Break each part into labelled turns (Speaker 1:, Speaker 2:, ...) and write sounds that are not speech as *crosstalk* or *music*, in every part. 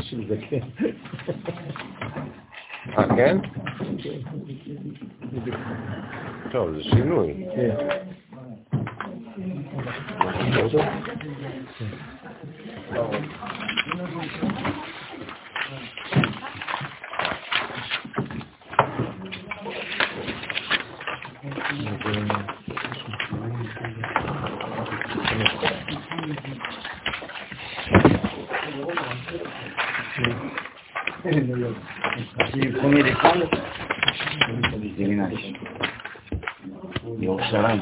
Speaker 1: של זקן.
Speaker 2: אה, כן? טוב, זה שינוי. כן.
Speaker 3: premier l'école, du déménage. ירושלים.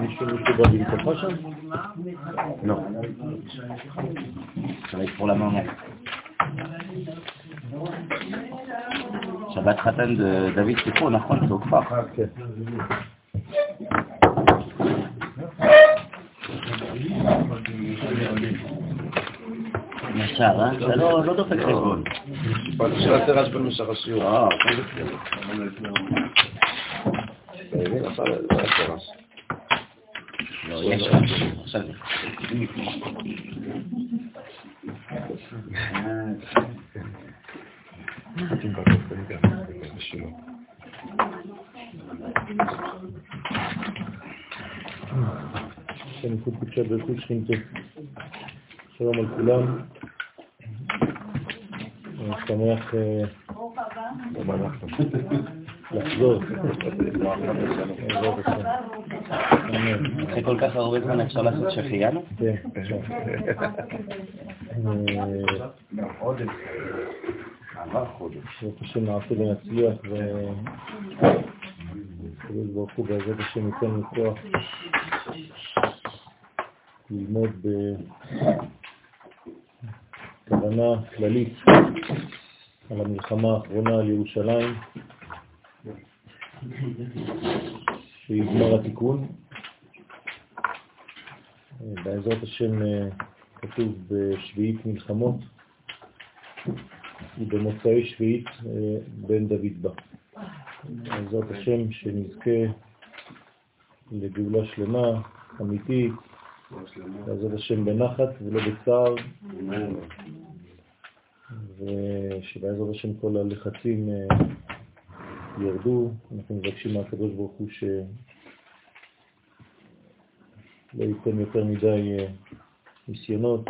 Speaker 1: מישהו שבא במקומך שם?
Speaker 3: לא. Maman. שבת חתן דוד סיפור, נכון, זה.
Speaker 1: כן.
Speaker 3: ישר, אה? אתה לא דופק חשבון.
Speaker 2: של הטרס במשך השיעור.
Speaker 3: אה, לא, יש עכשיו.
Speaker 1: השם ייחוד קודשה ברכות שכינתו. שלום על כולם. אני שמח אה, לחזור. בעזרת השם. אמן.
Speaker 3: אחרי כל כך הרבה זמן אפשר לעשות שהחיינו?
Speaker 1: כן, אפשר. אה,
Speaker 3: עבר חודש.
Speaker 1: בעזרת השם נעשה ונצליח וקדוש ברוך הוא בעזרת השם ייתן לנו כוח ללמוד בכוונה כללית על המלחמה האחרונה על ירושלים שהיא גמר התיקון. בעזרת השם אה, כתוב בשביעית מלחמות ובמוצאי שביעית אה, בן דוד בא. בעזרת השם שנזכה לגאולה שלמה, אמיתית, בעזרת השם בנחת ולא בצער, ושבעזרת השם כל הלחצים אה, ירדו. אנחנו מבקשים מהקדוש ברוך הוא שלא ייתן יותר מדי אה, ניסיונות,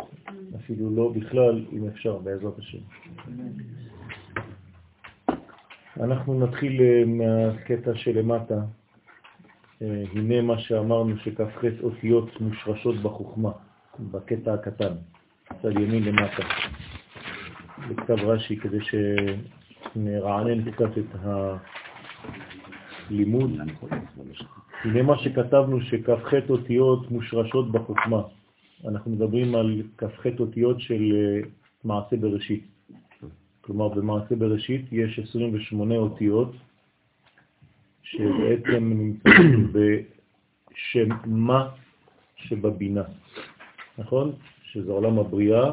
Speaker 1: אפילו לא בכלל, אם אפשר, בעזרת השם. אנחנו נתחיל אה, מהקטע שלמטה. אה, הנה מה שאמרנו שכ"ח אותיות מושרשות בחוכמה, בקטע הקטן, צד ימין למטה, בכתב רש"י, כדי שנרענן קצת את הלימוד. הנה מה שכתבנו שכ"ח אותיות מושרשות בחוכמה. אנחנו מדברים על כ"ח אותיות של אה, מעשה בראשית. כלומר, במעשה בראשית יש 28 אותיות שבעצם נמצאים בשם מה שבבינה, נכון? שזה עולם הבריאה,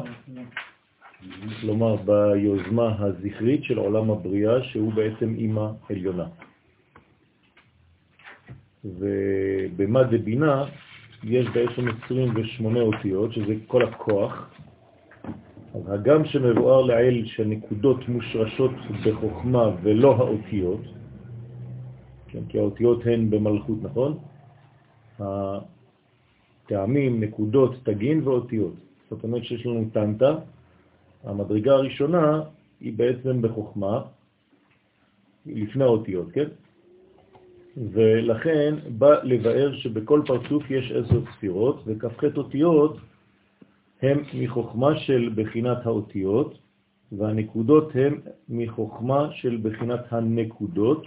Speaker 1: כלומר ביוזמה הזכרית של עולם הבריאה, שהוא בעצם אימא עליונה. ובמה דבינה יש בעצם 28 אותיות, שזה כל הכוח. אז הגם שמבואר לעיל שנקודות מושרשות בחוכמה ולא האותיות, כן, כי האותיות הן במלכות, נכון? הטעמים, נקודות, תגין ואותיות. זאת אומרת שיש לנו טנטה, המדרגה הראשונה היא בעצם בחוכמה, לפני האותיות, כן? ולכן בא לבאר שבכל פרצוף יש עשר ספירות, וכ"ח אותיות הם מחוכמה של בחינת האותיות, והנקודות הם מחוכמה של בחינת הנקודות,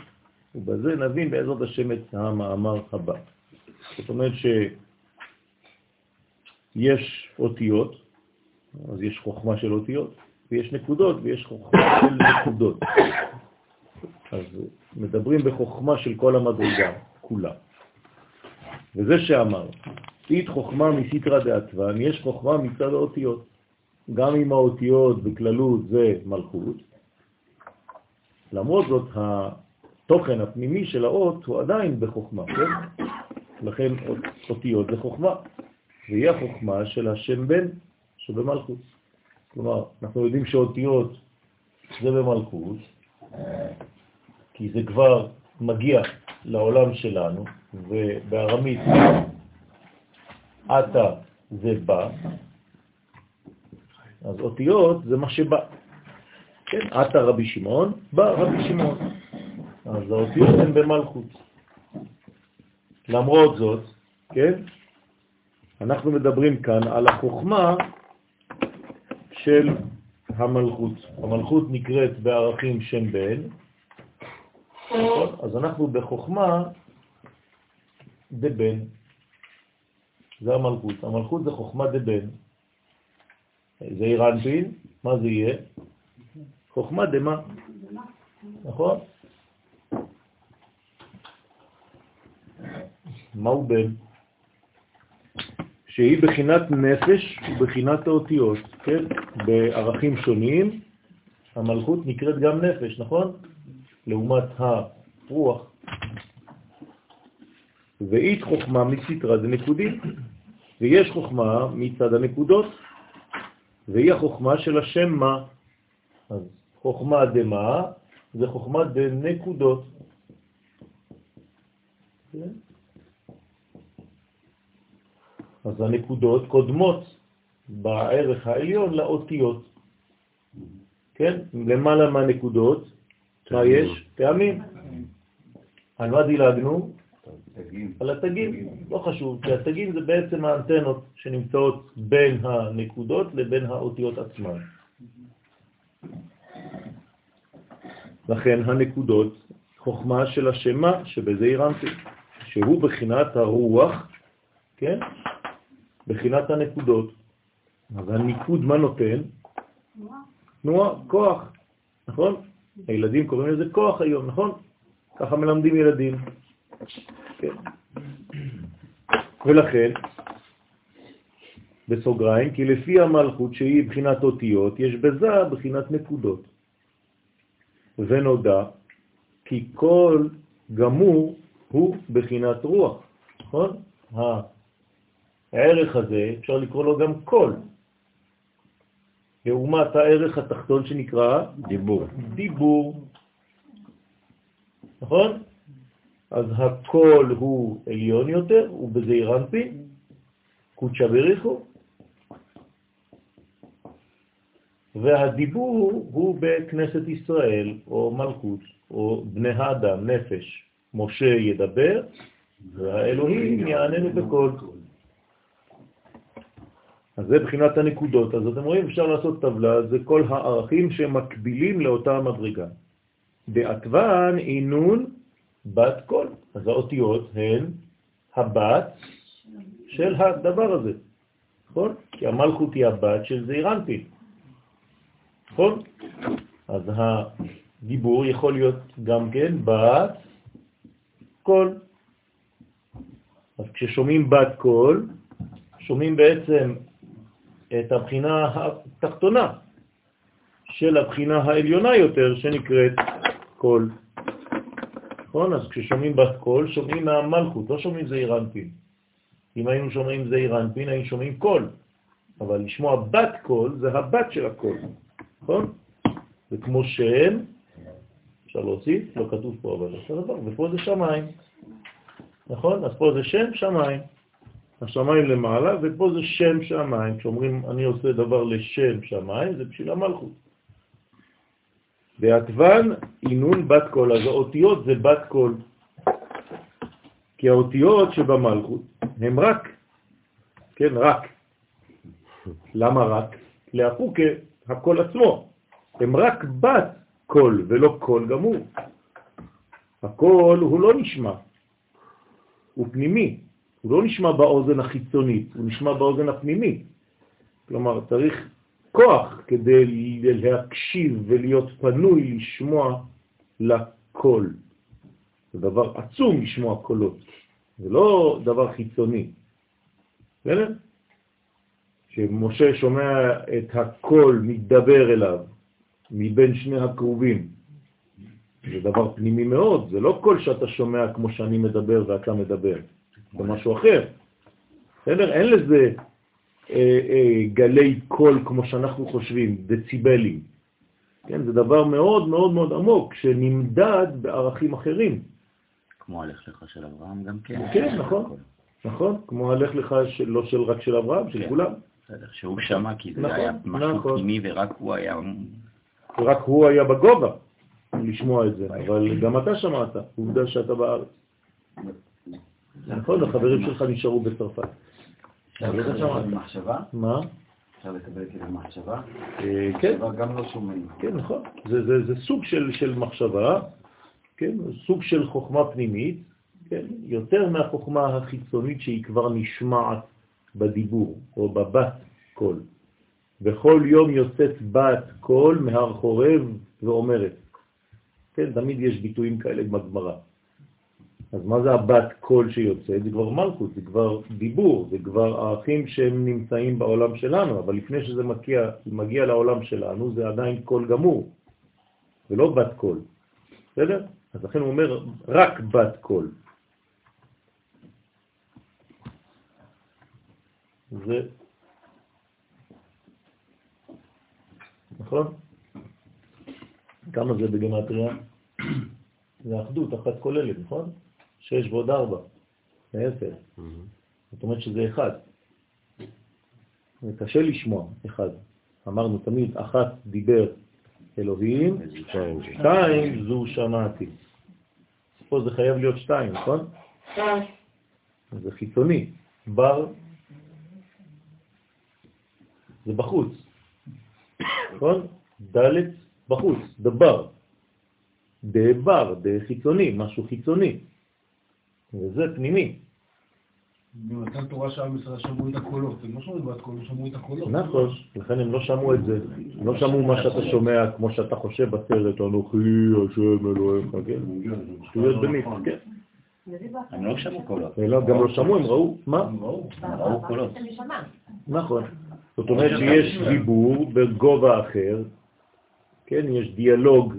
Speaker 1: ובזה נבין בעזרת השם את המאמר הבא. זאת אומרת שיש אותיות, אז יש חוכמה של אותיות, ויש נקודות ויש חוכמה של נקודות. אז מדברים בחוכמה של כל המדרגה, כולה. וזה שאמר, אית חוכמה מסיטרא דעתוון, יש חוכמה מצד האותיות. גם אם האותיות בכללות זה מלכות, למרות זאת התוכן הפנימי של האות הוא עדיין בחוכמה, כן? לכן אותיות זה חוכמה. והיא החוכמה של השם בן שבמלכות. כלומר, אנחנו יודעים שאותיות זה במלכות, כי זה כבר מגיע לעולם שלנו, ובארמית עתה זה בא, אז אותיות זה מה שבא. כן, עתה רבי שמעון, בא רבי שמעון. אז האותיות הן במלכות. למרות זאת, כן, אנחנו מדברים כאן על החוכמה של המלכות. המלכות נקראת בערכים שם בן, נכון? אז אנחנו בחוכמה דבן. זה המלכות. המלכות זה חוכמה דבן. זה אירנפין, מה זה יהיה? חוכמה דמה, נכון? מהו בן? שהיא בחינת נפש ובחינת האותיות, כן? בערכים שונים המלכות נקראת גם נפש, נכון? לעומת הרוח. ואית חוכמה מסתרה זה נקודים, ויש חוכמה מצד הנקודות, והיא החוכמה של השם מה. אז חוכמה דמה זה חוכמה דנקודות. אז הנקודות קודמות בערך העליון לאותיות. כן? למעלה מהנקודות, מה יש? טעמים. על מה דילגנו? על התגים, לא חשוב, כי התגים זה בעצם האנטנות שנמצאות בין הנקודות לבין האותיות עצמן. לכן הנקודות, חוכמה של השמה שבזה הרמתי, שהוא בחינת הרוח, כן? בחינת הנקודות. אז הניקוד מה נותן? תנועה, כוח, נכון? הילדים קוראים לזה כוח היום, נכון? ככה מלמדים ילדים. כן. ולכן, בסוגריים, כי לפי המלכות שהיא בחינת אותיות, יש בזה בחינת נקודות. ונודע כי כל גמור הוא בחינת רוח, נכון? הערך הזה, אפשר לקרוא לו גם קול, לעומת הערך התחתון שנקרא
Speaker 2: דיבור.
Speaker 1: דיבור. נכון? אז הקול הוא עליון יותר, הוא בזעיר אנפין, קודשא בריחו, והדיבור הוא בכנסת ישראל, או מלכות, או בני האדם, נפש. משה ידבר, והאלוהים יעננו בקול. אז זה בחינת הנקודות. אז אתם רואים, אפשר לעשות טבלה, זה כל הערכים שמקבילים לאותה מדרגה. בעטוון עינון בת קול. אז האותיות הן הבת של הדבר הזה, נכון? כי המלכות היא הבת של זעיר אנפין, נכון? אז הדיבור יכול להיות גם כן בת קול. אז כששומעים בת קול, שומעים בעצם את הבחינה התחתונה של הבחינה העליונה יותר שנקראת קול. נכון? אז כששומעים בת קול, שומעים מהמלכות, לא שומעים זעיר אנפין. אם היינו שומעים זעיר אנפין, היינו שומעים קול. אבל לשמוע בת קול זה הבת של הקול, נכון? זה כמו שם, אפשר להוסיף, לא כתוב פה, אבל זה דבר, ופה זה שמיים, נכון? אז פה זה שם שמיים. השמיים למעלה, ופה זה שם שמיים. כשאומרים אני עושה דבר לשם שמיים, זה בשביל המלכות. ואתוון אינון בת קול, אז האותיות זה בת קול. כי האותיות שבמלכות הם רק, כן, רק. למה רק? לאפוקי, הקול עצמו. הם רק בת קול ולא קול גמור. הקול הוא לא נשמע, הוא פנימי. הוא לא נשמע באוזן החיצונית, הוא נשמע באוזן הפנימית. כלומר, צריך כוח כדי להקשיב ולהיות פנוי לשמוע לקול. זה דבר עצום לשמוע קולות, זה לא דבר חיצוני. בסדר? שמשה שומע את הקול מידבר אליו מבין שני הכרובים. זה דבר פנימי מאוד, זה לא קול שאתה שומע כמו שאני מדבר ואתה מדבר. זה משהו אחר. בסדר? אין לזה אה, אה, גלי קול כמו שאנחנו חושבים, דציבלים. כן, זה דבר מאוד מאוד מאוד עמוק, שנמדד בערכים אחרים.
Speaker 3: כמו הלך לך של אברהם גם כן.
Speaker 1: כן, נכון, נכון, כמו הלך לך של, לא של רק של אברהם, של
Speaker 3: כן.
Speaker 1: כולם.
Speaker 3: בסדר, שהוא שמע כי זה
Speaker 1: נכון,
Speaker 3: היה משהו
Speaker 1: נכון.
Speaker 3: פנימי ורק הוא היה...
Speaker 1: רק הוא היה בגובה לשמוע את זה, אבל גם אתה שמעת, עובדה שאתה בארץ. נכון, החברים שלך נשארו בצרפת.
Speaker 4: אפשר לקבל מחשבה?
Speaker 1: מה?
Speaker 4: אפשר לקבל כאילו מחשבה?
Speaker 1: אה, כן,
Speaker 4: גם לא שומעים.
Speaker 1: כן, נכון. זה, סוג של, של מחשבה, כן, סוג של חוכמה פנימית, כן, יותר מהחוכמה החיצונית שהיא כבר נשמעת בדיבור או בבת קול. בכל יום יוצאת בת קול מהר חורב ואומרת. כן, תמיד יש ביטויים כאלה בגמרא. אז מה זה הבת קול שיוצאת? זה כבר מלכות, זה כבר דיבור, זה כבר ערכים שהם נמצאים בעולם שלנו, אבל לפני שזה מגיע, מגיע לעולם שלנו זה עדיין קול גמור, ולא בת קול. בסדר? אז לכן הוא אומר רק בת קול. זה נכון? כמה זה בגמטריה? זה אחדות, אחת כוללת, נכון? שש ועוד ארבע, זה עשר. זאת אומרת שזה אחד. זה קשה לשמוע, אחד. אמרנו תמיד, אחת דיבר אלוהים, שתיים זו שמעתי. פה זה חייב להיות שתיים, נכון? זה חיצוני. בר זה בחוץ, נכון? ד' בחוץ, דבר. דבר, חיצוני, משהו חיצוני. וזה פנימי.
Speaker 5: במתן תורה שעם ישראל שמעו את הקולות, הם לא שמעו בת קול, הם שמעו את הקולות.
Speaker 1: נכון, לכן הם לא שמעו את זה. הם לא שמעו מה שאתה שומע, כמו שאתה חושב בסרט, אנוכי השם אלוהיך, כן? שטויות במיץ, כן.
Speaker 3: הם לא שמעו קולות.
Speaker 1: הם לא- גם לא שמעו, הם ראו, מה?
Speaker 3: ראו קולות.
Speaker 1: נכון. זאת אומרת שיש דיבור בגובה אחר, כן, יש דיאלוג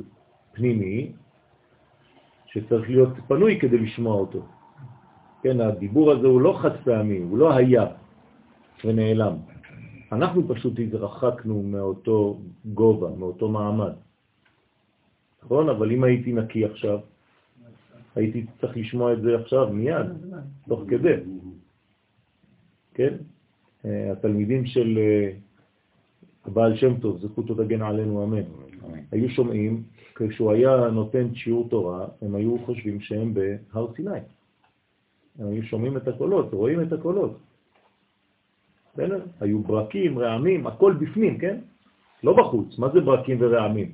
Speaker 1: פנימי שצריך להיות פנוי כדי לשמוע אותו. כן, הדיבור הזה הוא לא חד פעמי, הוא לא היה ונעלם. אנחנו פשוט התרחקנו מאותו גובה, מאותו מעמד. נכון? אבל אם הייתי נקי עכשיו, הייתי צריך לשמוע את זה עכשיו, מיד, תוך כדי. כן? אה, התלמידים של אה, הבעל שם טוב, זכותו תגן עלינו, אמן. היו שומעים, כשהוא היה נותן שיעור תורה, הם היו חושבים שהם בהר סיני. הם היו שומעים את הקולות, רואים את הקולות. בסדר? היו ברקים, רעמים, הכל בפנים, כן? לא בחוץ. מה זה ברקים ורעמים?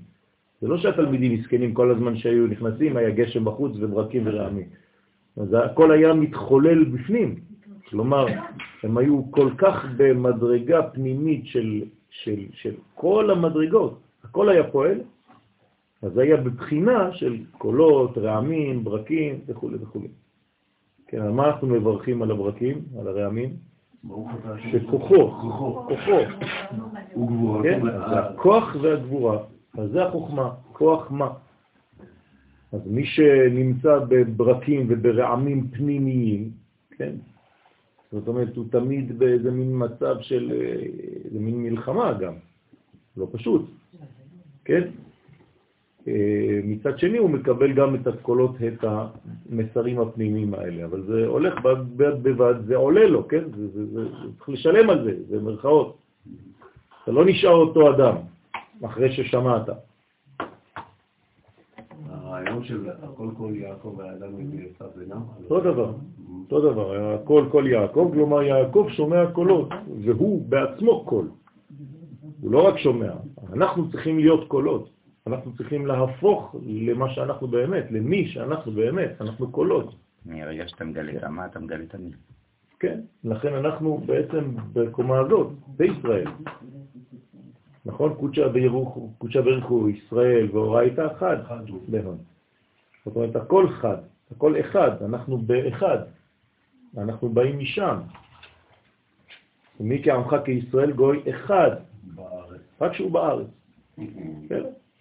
Speaker 1: זה לא שהתלמידים מסכנים כל הזמן שהיו נכנסים, היה גשם בחוץ וברקים ורעמים. אז הכל היה מתחולל בפנים. כלומר, הם היו כל כך במדרגה פנימית של, של, של כל המדרגות, הכל היה פועל, אז היה בבחינה של קולות, רעמים, ברקים וכו' וכו'. כן, על מה אנחנו מברכים? על הברקים, על הרעמים? שכוחו, כוחו, כן, זה הכוח והגבורה, אז זה החוכמה, כוח מה? אז מי שנמצא בברקים וברעמים פנימיים, כן, זאת אומרת, הוא תמיד באיזה מין מצב של, אה, איזה מין מלחמה גם, לא פשוט, כן? אה, מצד שני הוא מקבל גם את הקולות, את המסרים הפנימיים האלה, אבל זה הולך בד בבד, זה עולה לו, כן? זה, זה, זה, זה צריך לשלם על זה, זה מרכאות. אתה לא נשאר אותו אדם אחרי ששמעת.
Speaker 4: הרעיון של הכל כל יעקב והאדם יצא בינם.
Speaker 1: אותו דבר, אותו דבר, הכל כל יעקב, כלומר יעקב שומע קולות, והוא בעצמו קול. הוא לא רק שומע, אנחנו צריכים להיות קולות. אנחנו צריכים להפוך למה שאנחנו באמת, למי שאנחנו באמת, אנחנו קולות.
Speaker 3: מרגע שאתה מגלה את המה, אתה מגלה את המי.
Speaker 1: כן, לכן אנחנו בעצם בקומה הזאת, בישראל. נכון? קודשא בריחו, ישראל ואורייתא חד. בהון. זאת אומרת, הכל חד, הכל אחד, אנחנו באחד. אנחנו באים משם. ומי כעמך כישראל גוי אחד, רק שהוא בארץ.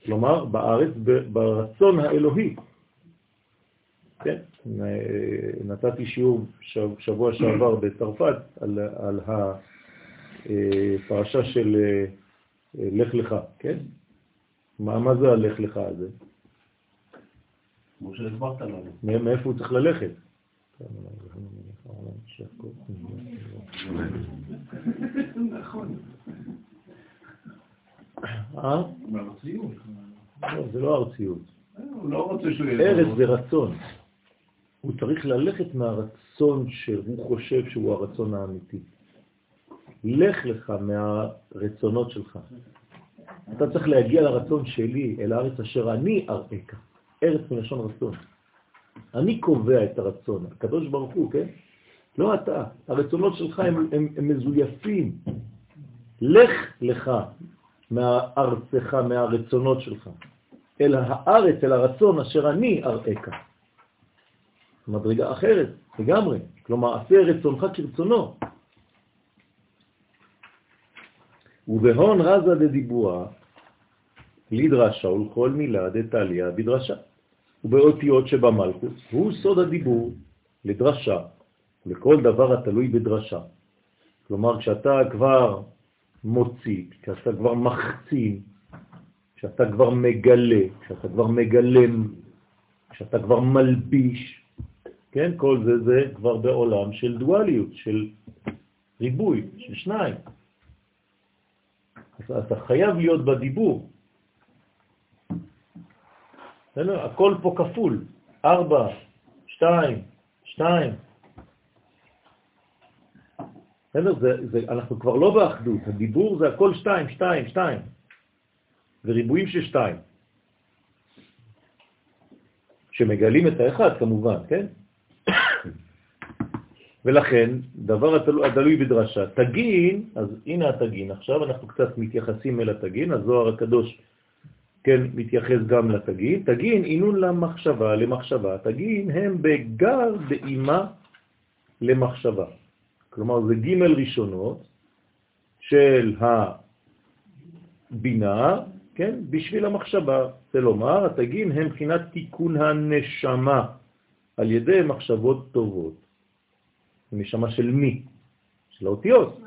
Speaker 1: כלומר, בארץ, ברצון האלוהי. כן? נתתי שיעור שבוע שעבר *clears throat* בצרפת על, על הפרשה של אה, לך לך, כן? מה, מה זה הלך לך הזה?
Speaker 4: כמו שהסברת לנו.
Speaker 1: מאיפה הוא צריך ללכת?
Speaker 4: נכון. *laughs*
Speaker 1: אה?
Speaker 5: בארציות.
Speaker 1: לא, זה לא ארציות.
Speaker 4: הוא לא רוצה שהוא יהיה...
Speaker 1: ארץ זה רצון. הוא צריך ללכת מהרצון שהוא חושב שהוא הרצון האמיתי. לך לך מהרצונות שלך. אתה צריך להגיע לרצון שלי, אל הארץ אשר אני אראך. ארץ מלשון רצון. אני קובע את הרצון, הקדוש ברוך הוא, כן? לא אתה. הרצונות שלך הם, הם, הם מזויפים. לך לך מהארצך, מהרצונות שלך, אל הארץ, אל הרצון אשר אני אראך. מדרגה אחרת, לגמרי. כלומר, עשה רצונך כרצונו. ובהון רזה דדיבועה, לדרשה ולכל מילה דתליה בדרשה. ובאותיות שבמלכות, הוא סוד הדיבור לדרשה, לכל דבר התלוי בדרשה. כלומר, כשאתה כבר מוציא, כשאתה כבר מחצין, כשאתה כבר מגלה, כשאתה כבר מגלם, כשאתה כבר מלביש, כן? כל זה זה כבר בעולם של דואליות, של ריבוי, של שניים. אז אתה חייב להיות בדיבור. הכל פה כפול, ארבע, שתיים, שתיים. בסדר? זה, זה, אנחנו כבר לא באחדות, הדיבור זה הכל שתיים, שתיים, שתיים. וריבועים של שתיים. שמגלים את האחד כמובן, כן? ולכן, דבר התלוי בדרשה, תגין, אז הנה התגין, עכשיו אנחנו קצת מתייחסים אל התגין, הזוהר הקדוש כן, מתייחס גם לתגין, תגין עינון למחשבה, למחשבה, תגין הם בגר באימה למחשבה. כלומר, זה ג' ראשונות של הבינה, כן, בשביל המחשבה. זה לומר, התגין הם מבחינת תיקון הנשמה על ידי מחשבות טובות. נשמה של מי? של האותיות,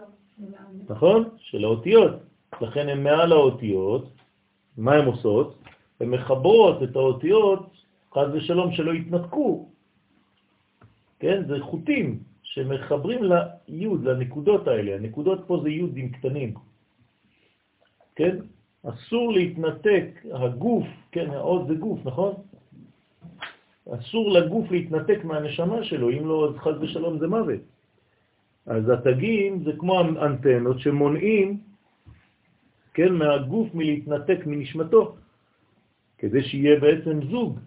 Speaker 1: נכון? של האותיות. לכן הם מעל האותיות, מה הן עושות? הן מחברות את האותיות, חז ושלום, שלא יתנתקו. כן? זה חוטים שמחברים ליוד, לנקודות האלה. הנקודות פה זה יודים קטנים. כן? אסור להתנתק, הגוף, כן, העוד זה גוף, נכון? אסור לגוף להתנתק מהנשמה שלו, אם לא, אז חז ושלום זה מוות. אז התגים זה כמו אנטנות שמונעים כן, מהגוף מלהתנתק מנשמתו, כדי שיהיה בעצם זוג.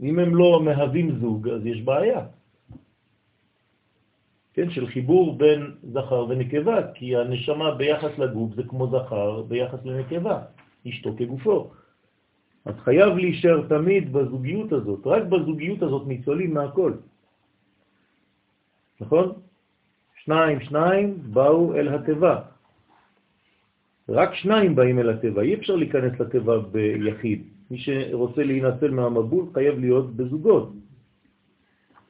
Speaker 1: אם הם לא מהווים זוג, אז יש בעיה. כן, של חיבור בין זכר ונקבה, כי הנשמה ביחס לגוף זה כמו זכר ביחס לנקבה, אשתו כגופו. אז חייב להישאר תמיד בזוגיות הזאת, רק בזוגיות הזאת ניצולים מהכל. נכון? שניים, שניים באו אל הטבע. רק שניים באים אל הטבע, אי אפשר להיכנס לטבע ביחיד. מי שרוצה להינצל מהמבול חייב להיות בזוגות.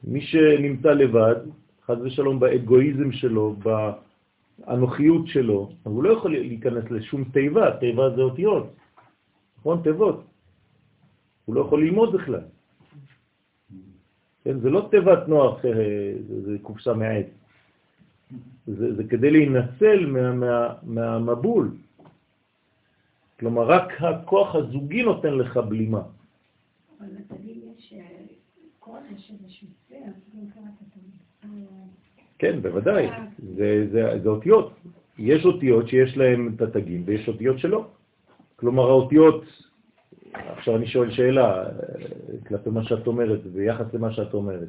Speaker 1: מי שנמצא לבד, חד ושלום באגואיזם שלו, באנוכיות שלו, הוא לא יכול להיכנס לשום תיבה, תיבה זה אותיות, נכון? תיבות. הוא לא יכול ללמוד בכלל. כן, זה לא תיבת נוח, אה, זה, זה קופסה מעט. זה, זה כדי להינצל מה, מה, מהמבול. כלומר, רק הכוח הזוגי נותן לך בלימה.
Speaker 6: אבל לתגיד יש קודש, איזשהו ספר,
Speaker 1: כן, בוודאי, זה, זה, זה אותיות. יש אותיות שיש להן את התגים ויש אותיות שלא. כלומר, האותיות, עכשיו אני שואל שאלה כלפי מה שאת אומרת, ביחס למה שאת אומרת.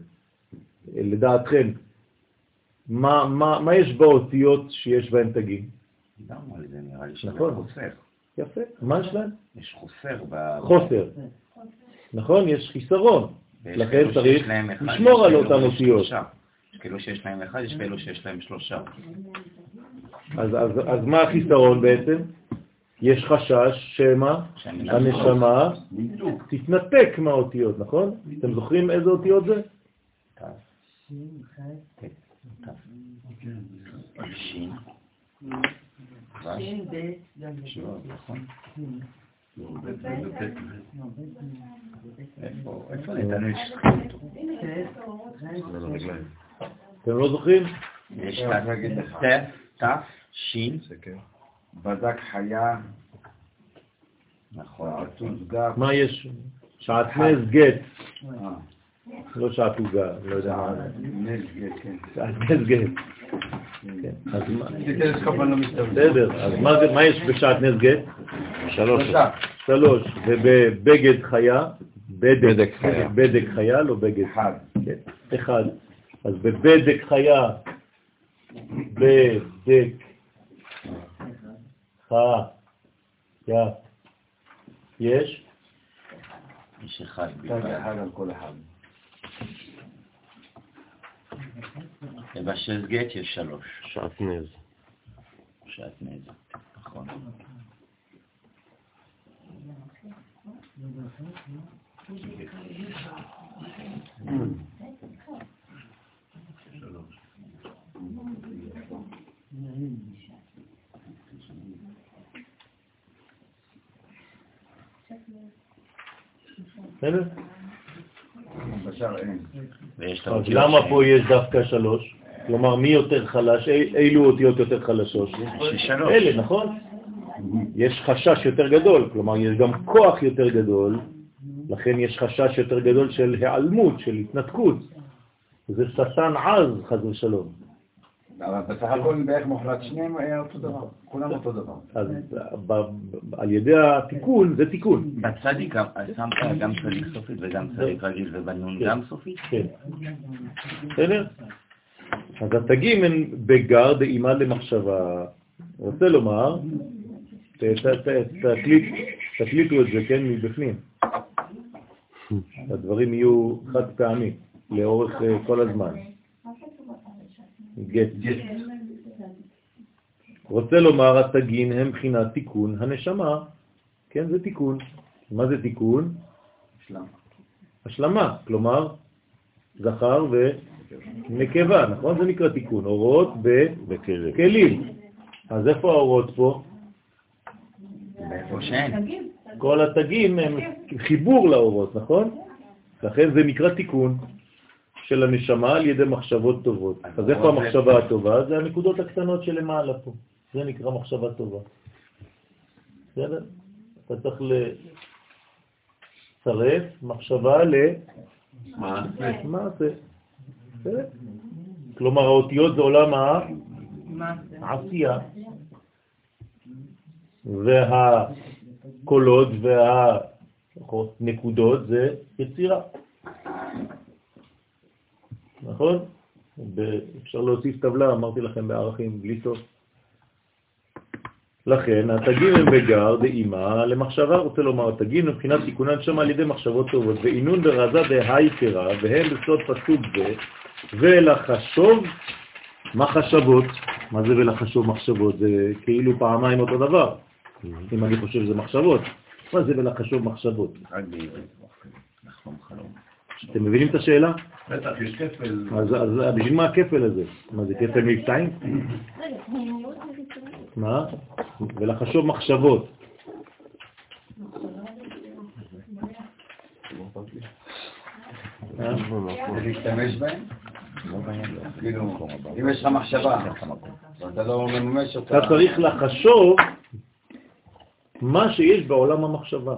Speaker 1: לדעתכם, מה, מה, מה יש באותיות שיש בהן תגים?
Speaker 3: דיברנו על זה, נראה לי שזה
Speaker 1: נכון.
Speaker 3: חוסר.
Speaker 1: יפה. מה יש להם?
Speaker 3: יש חוסר ב...
Speaker 1: חוסר. נכון? יש חיסרון. לכן צריך לשמור על אותן אותיות.
Speaker 3: יש כאלו שיש להם אחד, יש כאלו שיש להם שלושה.
Speaker 1: אז, אז, אז מה החיסרון בעצם? יש חשש שמה? הנשמה תתנתק מהאותיות, נכון? אתם זוכרים איזה אותיות זה?
Speaker 3: איפה נתנו יש
Speaker 1: אתם לא זוכרים?
Speaker 3: יש ת', ת', שין,
Speaker 2: בדק חיה,
Speaker 3: נכון,
Speaker 1: מה יש? שעטנז גט,
Speaker 2: אה,
Speaker 1: לא שעטוגה, לא יודע מה זה.
Speaker 2: נס גט, כן.
Speaker 1: שעטנז גט. כן,
Speaker 2: מסתובב.
Speaker 1: בסדר, אז מה זה- מה יש בשעטנז גט?
Speaker 2: שלוש.
Speaker 1: שלוש, ובבגד חיה, בדק,
Speaker 2: חיה.
Speaker 1: בדק חיה, לא בגד.
Speaker 2: אחד.
Speaker 1: כן, אחד. אז בבדק חיה, בדק חיה, יש?
Speaker 3: יש אחד
Speaker 2: אחד
Speaker 3: בלבד.
Speaker 2: אחד על כל אחד.
Speaker 3: ובשש גט יש שלוש.
Speaker 2: שעטנז.
Speaker 3: שעטנז, נכון.
Speaker 1: בסדר? אז למה פה יש דווקא שלוש? כלומר, מי יותר חלש? אי- אילו אותיות יותר חלשות? אלה, נכון? יש חשש יותר גדול, כלומר, יש גם כוח יותר גדול, לכן יש חשש יותר גדול של היעלמות, של התנתקות. זה שטן עז, חז ושלום.
Speaker 2: אבל בסך הכל בערך מוחלט שניהם היה אותו דבר. כולם אותו דבר.
Speaker 1: אז ב- על ידי התיקון, זה תיקון.
Speaker 3: בצדיק שמת גם צדיק סופית וגם צדיק רגיל ובנון
Speaker 1: כן.
Speaker 3: גם סופית?
Speaker 1: כן. בסדר? אז התגים הם בגר דאימה למחשבה. רוצה לומר, תקליטו את זה, כן, מבפנים. *laughs* הדברים יהיו חד פעמי, לאורך אה, כל הזמן. גט. רוצה לומר, התגין הם מבחינת תיקון הנשמה. כן, זה תיקון. מה זה תיקון?
Speaker 2: שלם.
Speaker 1: השלמה, כלומר, זכר ונקבה, נכון? זה נקרא תיקון, אורות בכלים. אז איפה האורות פה?
Speaker 3: ואיפה שאין.
Speaker 1: כל התגים הם חיבור לאורות, נכון? לכן זה נקרא תיקון של הנשמה על ידי מחשבות טובות. אז איפה המחשבה הטובה? זה הנקודות הקטנות שלמעלה פה. זה נקרא מחשבה טובה. בסדר? אתה צריך לצרף מחשבה ל...
Speaker 2: מה?
Speaker 1: מעשה. בסדר? כלומר, האותיות זה עולם העשייה. והקולות והנקודות זה יצירה. נכון? אפשר להוסיף טבלה, אמרתי לכם בערכים, בלי סוף. לכן, התגים הם בגר דאימה למחשבה, רוצה לומר, התגים מבחינת תיקונן שם על ידי מחשבות טובות, ועינון ברזה דהייקרה, והם בסוד פסוק זה, ולחשוב מחשבות. מה זה ולחשוב מחשבות? זה כאילו פעמיים אותו דבר. אם אני חושב זה מחשבות. מה זה ולחשוב מחשבות?
Speaker 3: רק בעברית. לחלום חלום.
Speaker 1: אתם מבינים את השאלה?
Speaker 4: בטח, יש כפל.
Speaker 1: אז, בשביל מה הכפל הזה? מה זה כפל מבצעים? מה? ולחשוב מחשבות. אה?
Speaker 2: בהם? כאילו. אם יש לך מחשבה. ואתה לא מממש אותה,
Speaker 1: אתה צריך לחשוב מה שיש בעולם המחשבה.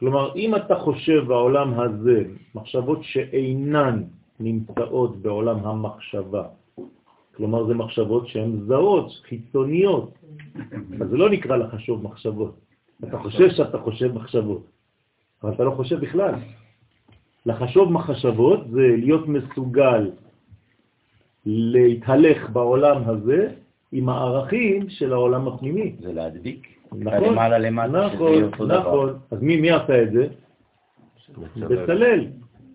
Speaker 1: כלומר, אם אתה חושב בעולם הזה מחשבות שאינן נמצאות בעולם המחשבה, כלומר זה מחשבות שהן זרות, חיצוניות, אז זה לא נקרא לחשוב מחשבות. אתה חושב שאתה חושב מחשבות, אבל אתה לא חושב בכלל. לחשוב מחשבות זה להיות מסוגל להתהלך בעולם הזה עם הערכים של העולם הפנימי.
Speaker 3: זה להדביק.
Speaker 1: נכון, נכון. נכון. אז מי מי עשה את זה? בצלאל,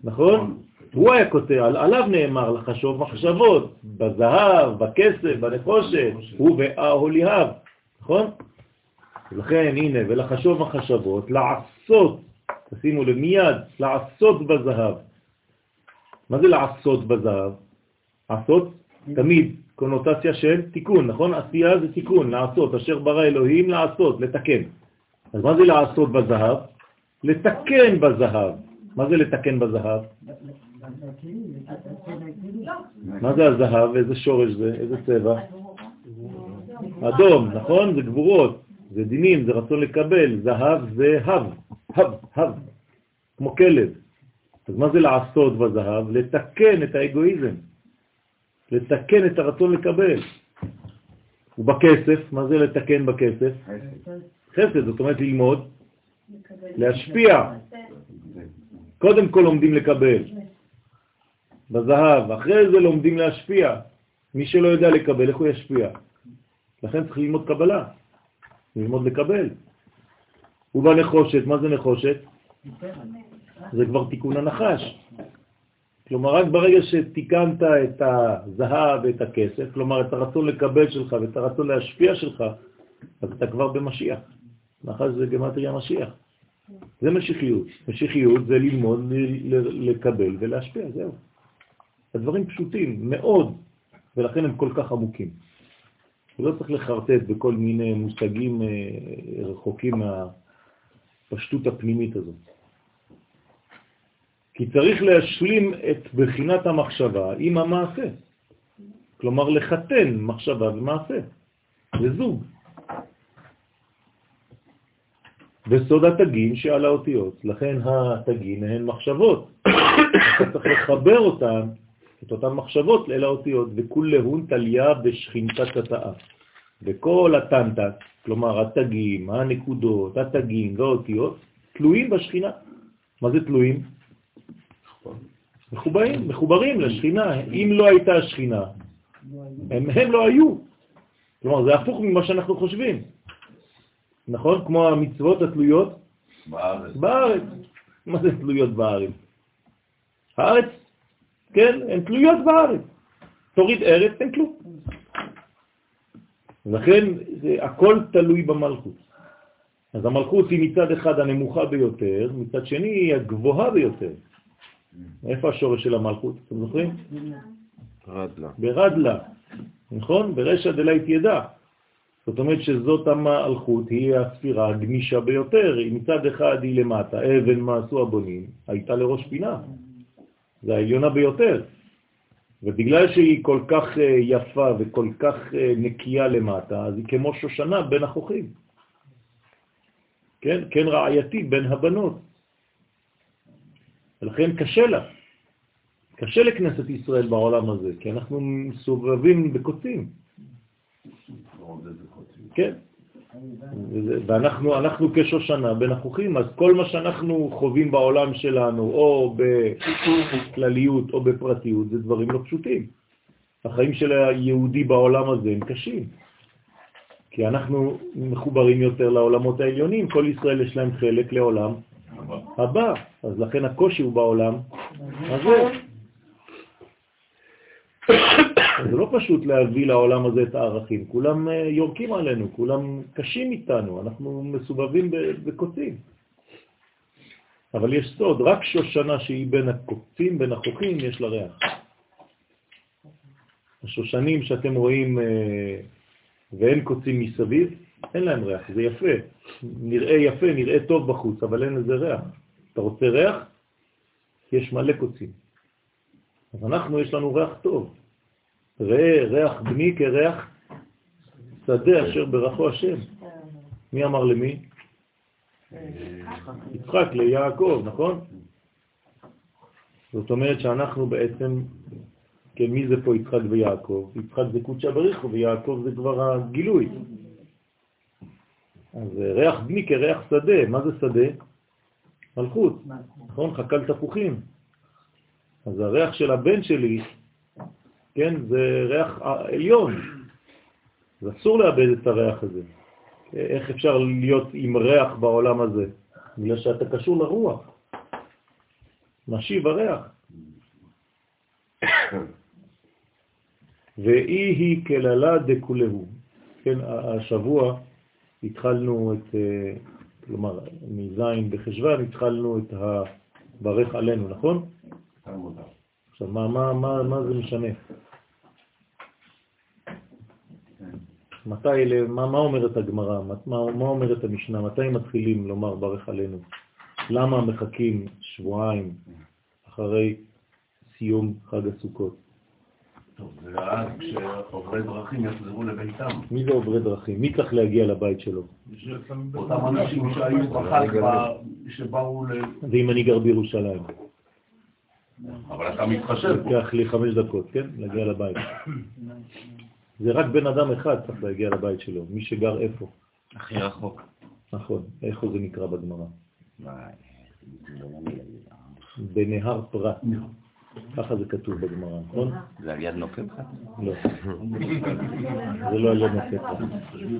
Speaker 1: נכון? הוא היה כותב, על- עליו נאמר לחשוב מחשבות, בזהב, בכסף, בנחושת, הוא והאהוליהב, נכון? לכן, הנה, ולחשוב מחשבות, לעשות, תשימו לב מיד, לעשות בזהב. מה זה לעשות בזהב? לעשות תמיד קונוטציה של תיקון, נכון? עשייה זה תיקון, לעשות, אשר ברא אלוהים לעשות, לתקן. אז מה זה לעשות בזהב? לתקן בזהב. מה זה לתקן בזהב? מה זה הזהב? איזה שורש זה? איזה צבע? אדום, נכון? זה גבורות, זה דינים, זה רצון לקבל. זהב זה הב, הב, הב, כמו כלב. אז מה זה לעשות בזהב? לתקן את האגואיזם, לתקן את הרצון לקבל. ובכסף, מה זה לתקן בכסף? חסד, זאת אומרת ללמוד, להשפיע. קודם כל לומדים לקבל, בזהב, אחרי זה לומדים להשפיע. מי שלא יודע לקבל, איך הוא ישפיע? לכן צריך ללמוד קבלה, ללמוד לקבל. ובנחושת, מה זה נחושת? זה כבר תיקון הנחש. כלומר, רק ברגע שתיקנת את הזהב ואת הכסף, כלומר, את הרצון לקבל שלך ואת הרצון להשפיע שלך, אז אתה כבר במשיח. נחש זה גמטריה משיח. זה משיחיות. משיחיות זה ללמוד לקבל ולהשפיע, זהו. הדברים פשוטים מאוד, ולכן הם כל כך עמוקים. לא צריך לחרטט בכל מיני מושגים אה, רחוקים מהפשטות הפנימית הזאת. כי צריך להשלים את בחינת המחשבה עם המעשה. כלומר, לחתן מחשבה ומעשה. זה זוג. וסוד התגין שעל האותיות, לכן התגין הן מחשבות. *coughs* אתה צריך לחבר אותן, את אותן מחשבות אל האותיות, וכולהון תליה בשכינתת התאה. וכל הטנטת, כלומר התגים, הנקודות, התגים והאותיות, תלויים בשכינה. מה זה תלויים? מחוברים, מחוברים לשכינה. אם לא הייתה השכינה, הם, הם לא היו. כלומר, זה הפוך ממה שאנחנו חושבים. נכון? כמו המצוות התלויות
Speaker 2: בארץ.
Speaker 1: בארץ. מה זה תלויות בארץ? הארץ, כן, הן תלויות בארץ. תוריד ארץ, אין כלום. לכן זה, הכל תלוי במלכות. אז המלכות היא מצד אחד הנמוכה ביותר, מצד שני היא הגבוהה ביותר. איפה השורש של המלכות? אתם זוכרים?
Speaker 7: רדלה.
Speaker 1: ברדלה, נכון? ברשע דלית ידע. זאת אומרת שזאת המלכות, היא הספירה הגמישה ביותר. מצד אחד היא למטה, אבן מעשו הבונים, הייתה לראש פינה. זה העליונה ביותר. ובגלל שהיא כל כך אה, יפה וכל כך אה, נקייה למטה, אז היא כמו שושנה בין החוכים. כן, כן רעייתי בין הבנות. ולכן קשה לה. קשה לכנסת ישראל בעולם הזה, כי אנחנו מסובבים בקוצים. כן. ואנחנו אנחנו כשושנה בין החוכים, אז כל מה שאנחנו חווים בעולם שלנו, או בכלליות או בפרטיות, זה דברים לא פשוטים. החיים של היהודי בעולם הזה הם קשים, כי אנחנו מחוברים יותר לעולמות העליונים, כל ישראל יש להם חלק לעולם הבא, אז לכן הקושי הוא בעולם הזה. זה לא פשוט להביא לעולם הזה את הערכים, כולם אה, יורקים עלינו, כולם קשים איתנו, אנחנו מסובבים בקוצים. אבל יש סוד, רק שושנה שהיא בין הקוצים, בין החוכים, יש לה ריח. השושנים שאתם רואים אה, ואין קוצים מסביב, אין להם ריח, זה יפה. נראה יפה, נראה טוב בחוץ, אבל אין לזה ריח. אתה רוצה ריח? יש מלא קוצים. אז אנחנו, יש לנו ריח טוב. ראה ריח בני כריח שדה אשר ברכו השם. מי אמר למי? יצחק ליעקב, נכון? זאת אומרת שאנחנו בעצם, כן, מי זה פה יצחק ויעקב? יצחק זה קודשא בריחו ויעקב זה כבר הגילוי. אז ריח בני כריח שדה, מה זה שדה? מלכות, נכון? חקל תפוחים. אז הריח של הבן שלי כן? זה ריח עליון. אז אסור לאבד את הריח הזה. איך אפשר להיות עם ריח בעולם הזה? בגלל שאתה קשור לרוח. משיב הריח. *coughs* ואי היא כללה דקולהו. כן, השבוע התחלנו את, אה, כלומר, מז' בחשוון התחלנו את הברך עלינו, נכון? עכשיו, מה, מה, מה, מה זה משנה? מתי, מה, מה אומרת הגמרא? מה, מה אומרת המשנה? מתי מתחילים לומר ברך עלינו? למה מחכים שבועיים אחרי סיום חג הסוכות?
Speaker 4: טוב, ואז כשעוברי דרכים יחזרו לביתם.
Speaker 1: מי זה עוברי דרכים? מי צריך להגיע לבית שלו?
Speaker 4: אותם אנשים שהיו בחג, שבאו ל...
Speaker 1: ואם אני גר בירושלים?
Speaker 4: אבל אתה מתחשב.
Speaker 1: לוקח לי חמש דקות, כן? להגיע לבית. *coughs* זה רק בן אדם אחד צריך להגיע לבית שלו, מי שגר איפה.
Speaker 3: הכי רחוק.
Speaker 1: נכון, איפה זה נקרא בגמרא? בנהר פרת. ככה זה כתוב בגמרא, נכון?
Speaker 3: זה על יד נוקפת?
Speaker 1: לא. זה לא על יד נוקפת.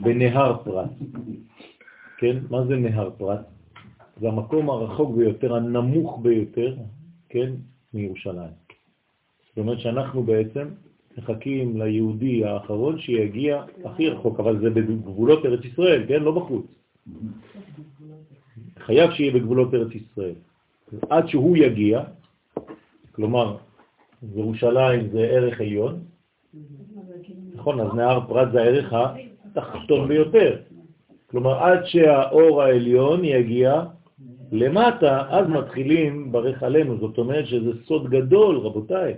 Speaker 1: בנהר פרת. כן? מה זה נהר פרת? זה המקום הרחוק ביותר, הנמוך ביותר, כן? מירושלים. זאת אומרת שאנחנו בעצם מחכים ליהודי האחרון שיגיע הכי רחוק, אבל זה בגבולות ארץ ישראל, כן? לא בחוץ. חייב שיהיה בגבולות ארץ ישראל. עד שהוא יגיע, כלומר, ירושלים זה ערך עליון, נכון, אז נהר פרת זה הערך התחתון ביותר. כלומר, עד שהאור העליון יגיע למטה, אז מתחילים ברך עלינו. זאת אומרת שזה סוד גדול, רבותיי.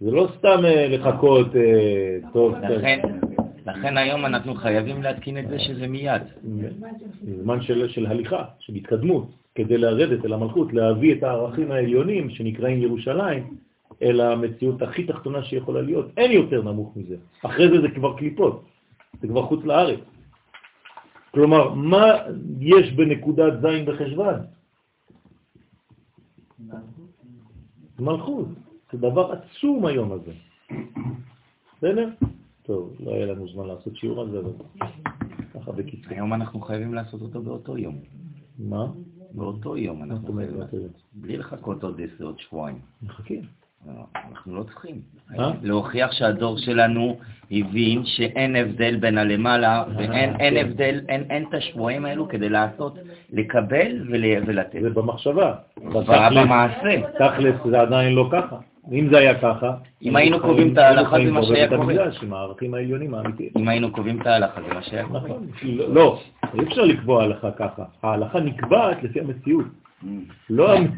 Speaker 1: זה לא סתם אה, לחכות, אה, טוב,
Speaker 3: לכן, לכן היום אנחנו חייבים להתקין את זה שזה מיד.
Speaker 1: זמן של, של הליכה, של התקדמות, כדי לרדת אל המלכות, להביא את הערכים העליונים שנקראים ירושלים, אל המציאות הכי תחתונה שיכולה להיות. אין יותר נמוך מזה. אחרי זה זה כבר קליפות, זה כבר חוץ לארץ. כלומר, מה יש בנקודת זין בחשבן? מלכות. זה דבר עצום היום הזה. בסדר? טוב, לא היה לנו זמן לעשות שיעור על זה, אבל ככה בקיצור.
Speaker 3: היום אנחנו חייבים לעשות אותו באותו יום.
Speaker 1: מה?
Speaker 3: באותו יום אנחנו? חייבים. בלי לחכות עוד עשר, עוד שבועיים.
Speaker 1: מחכים.
Speaker 3: לא, אנחנו לא צריכים.
Speaker 1: אה?
Speaker 3: להוכיח שהדור שלנו הבין שאין הבדל בין הלמעלה, ואין אין הבדל, אין את השבועיים האלו כדי לעשות, לקבל ול- ולתת.
Speaker 1: זה במחשבה.
Speaker 3: כבר במעשה.
Speaker 1: תכלס זה עדיין לא ככה. אם זה היה ככה...
Speaker 3: אם היינו קובעים את ההלכה, זה מה שהיה קורה.
Speaker 1: עם הערכים העליונים האמיתיים.
Speaker 3: אם היינו קובעים את ההלכה, זה מה שהיה קורה.
Speaker 1: נכון. לא, אי אפשר לקבוע הלכה ככה. ההלכה נקבעת לפי המציאות. לא המ-